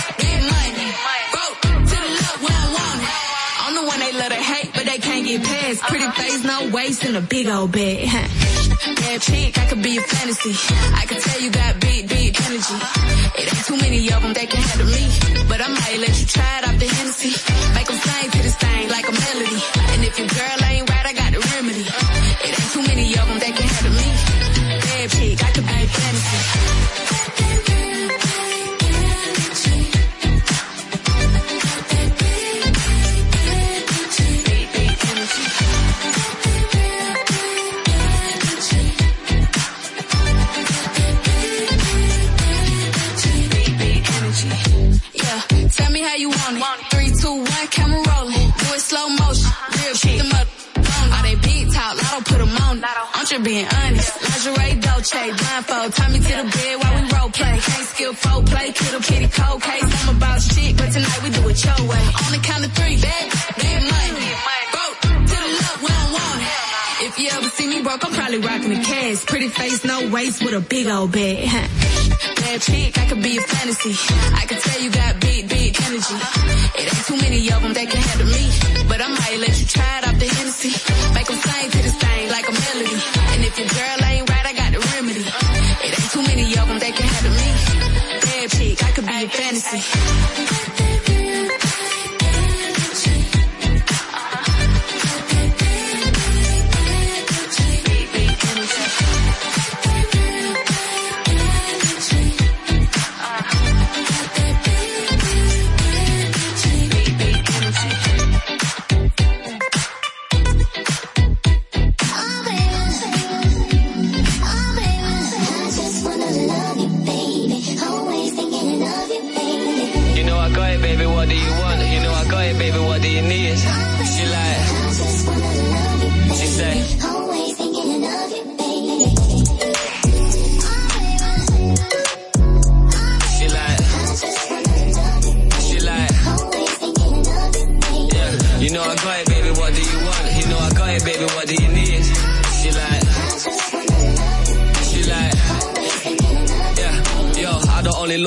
get past. Pretty face, no waist, and a big old bed. Bad chick, I could be a fantasy. I could tell you got big, big energy. It ain't too many of them that can handle me. But I might let you try it off the Hennessy. Make them sing to this thing just being honest. Lingerie, Dolce, blindfold. Tie me to the bed while we role play. Can't skill folk play, kiddo kitty cold case. I'm about shit, but tonight we do it your way. On the count of three, bad, big money. If you ever see me broke, I'm probably rocking a cash. Pretty face, no waist with a big old bag. Bad chick, I could be a fantasy. I could tell you got big, big energy. It ain't too many of them that can handle me. But I might let you try it off the Hennessy. Make them See.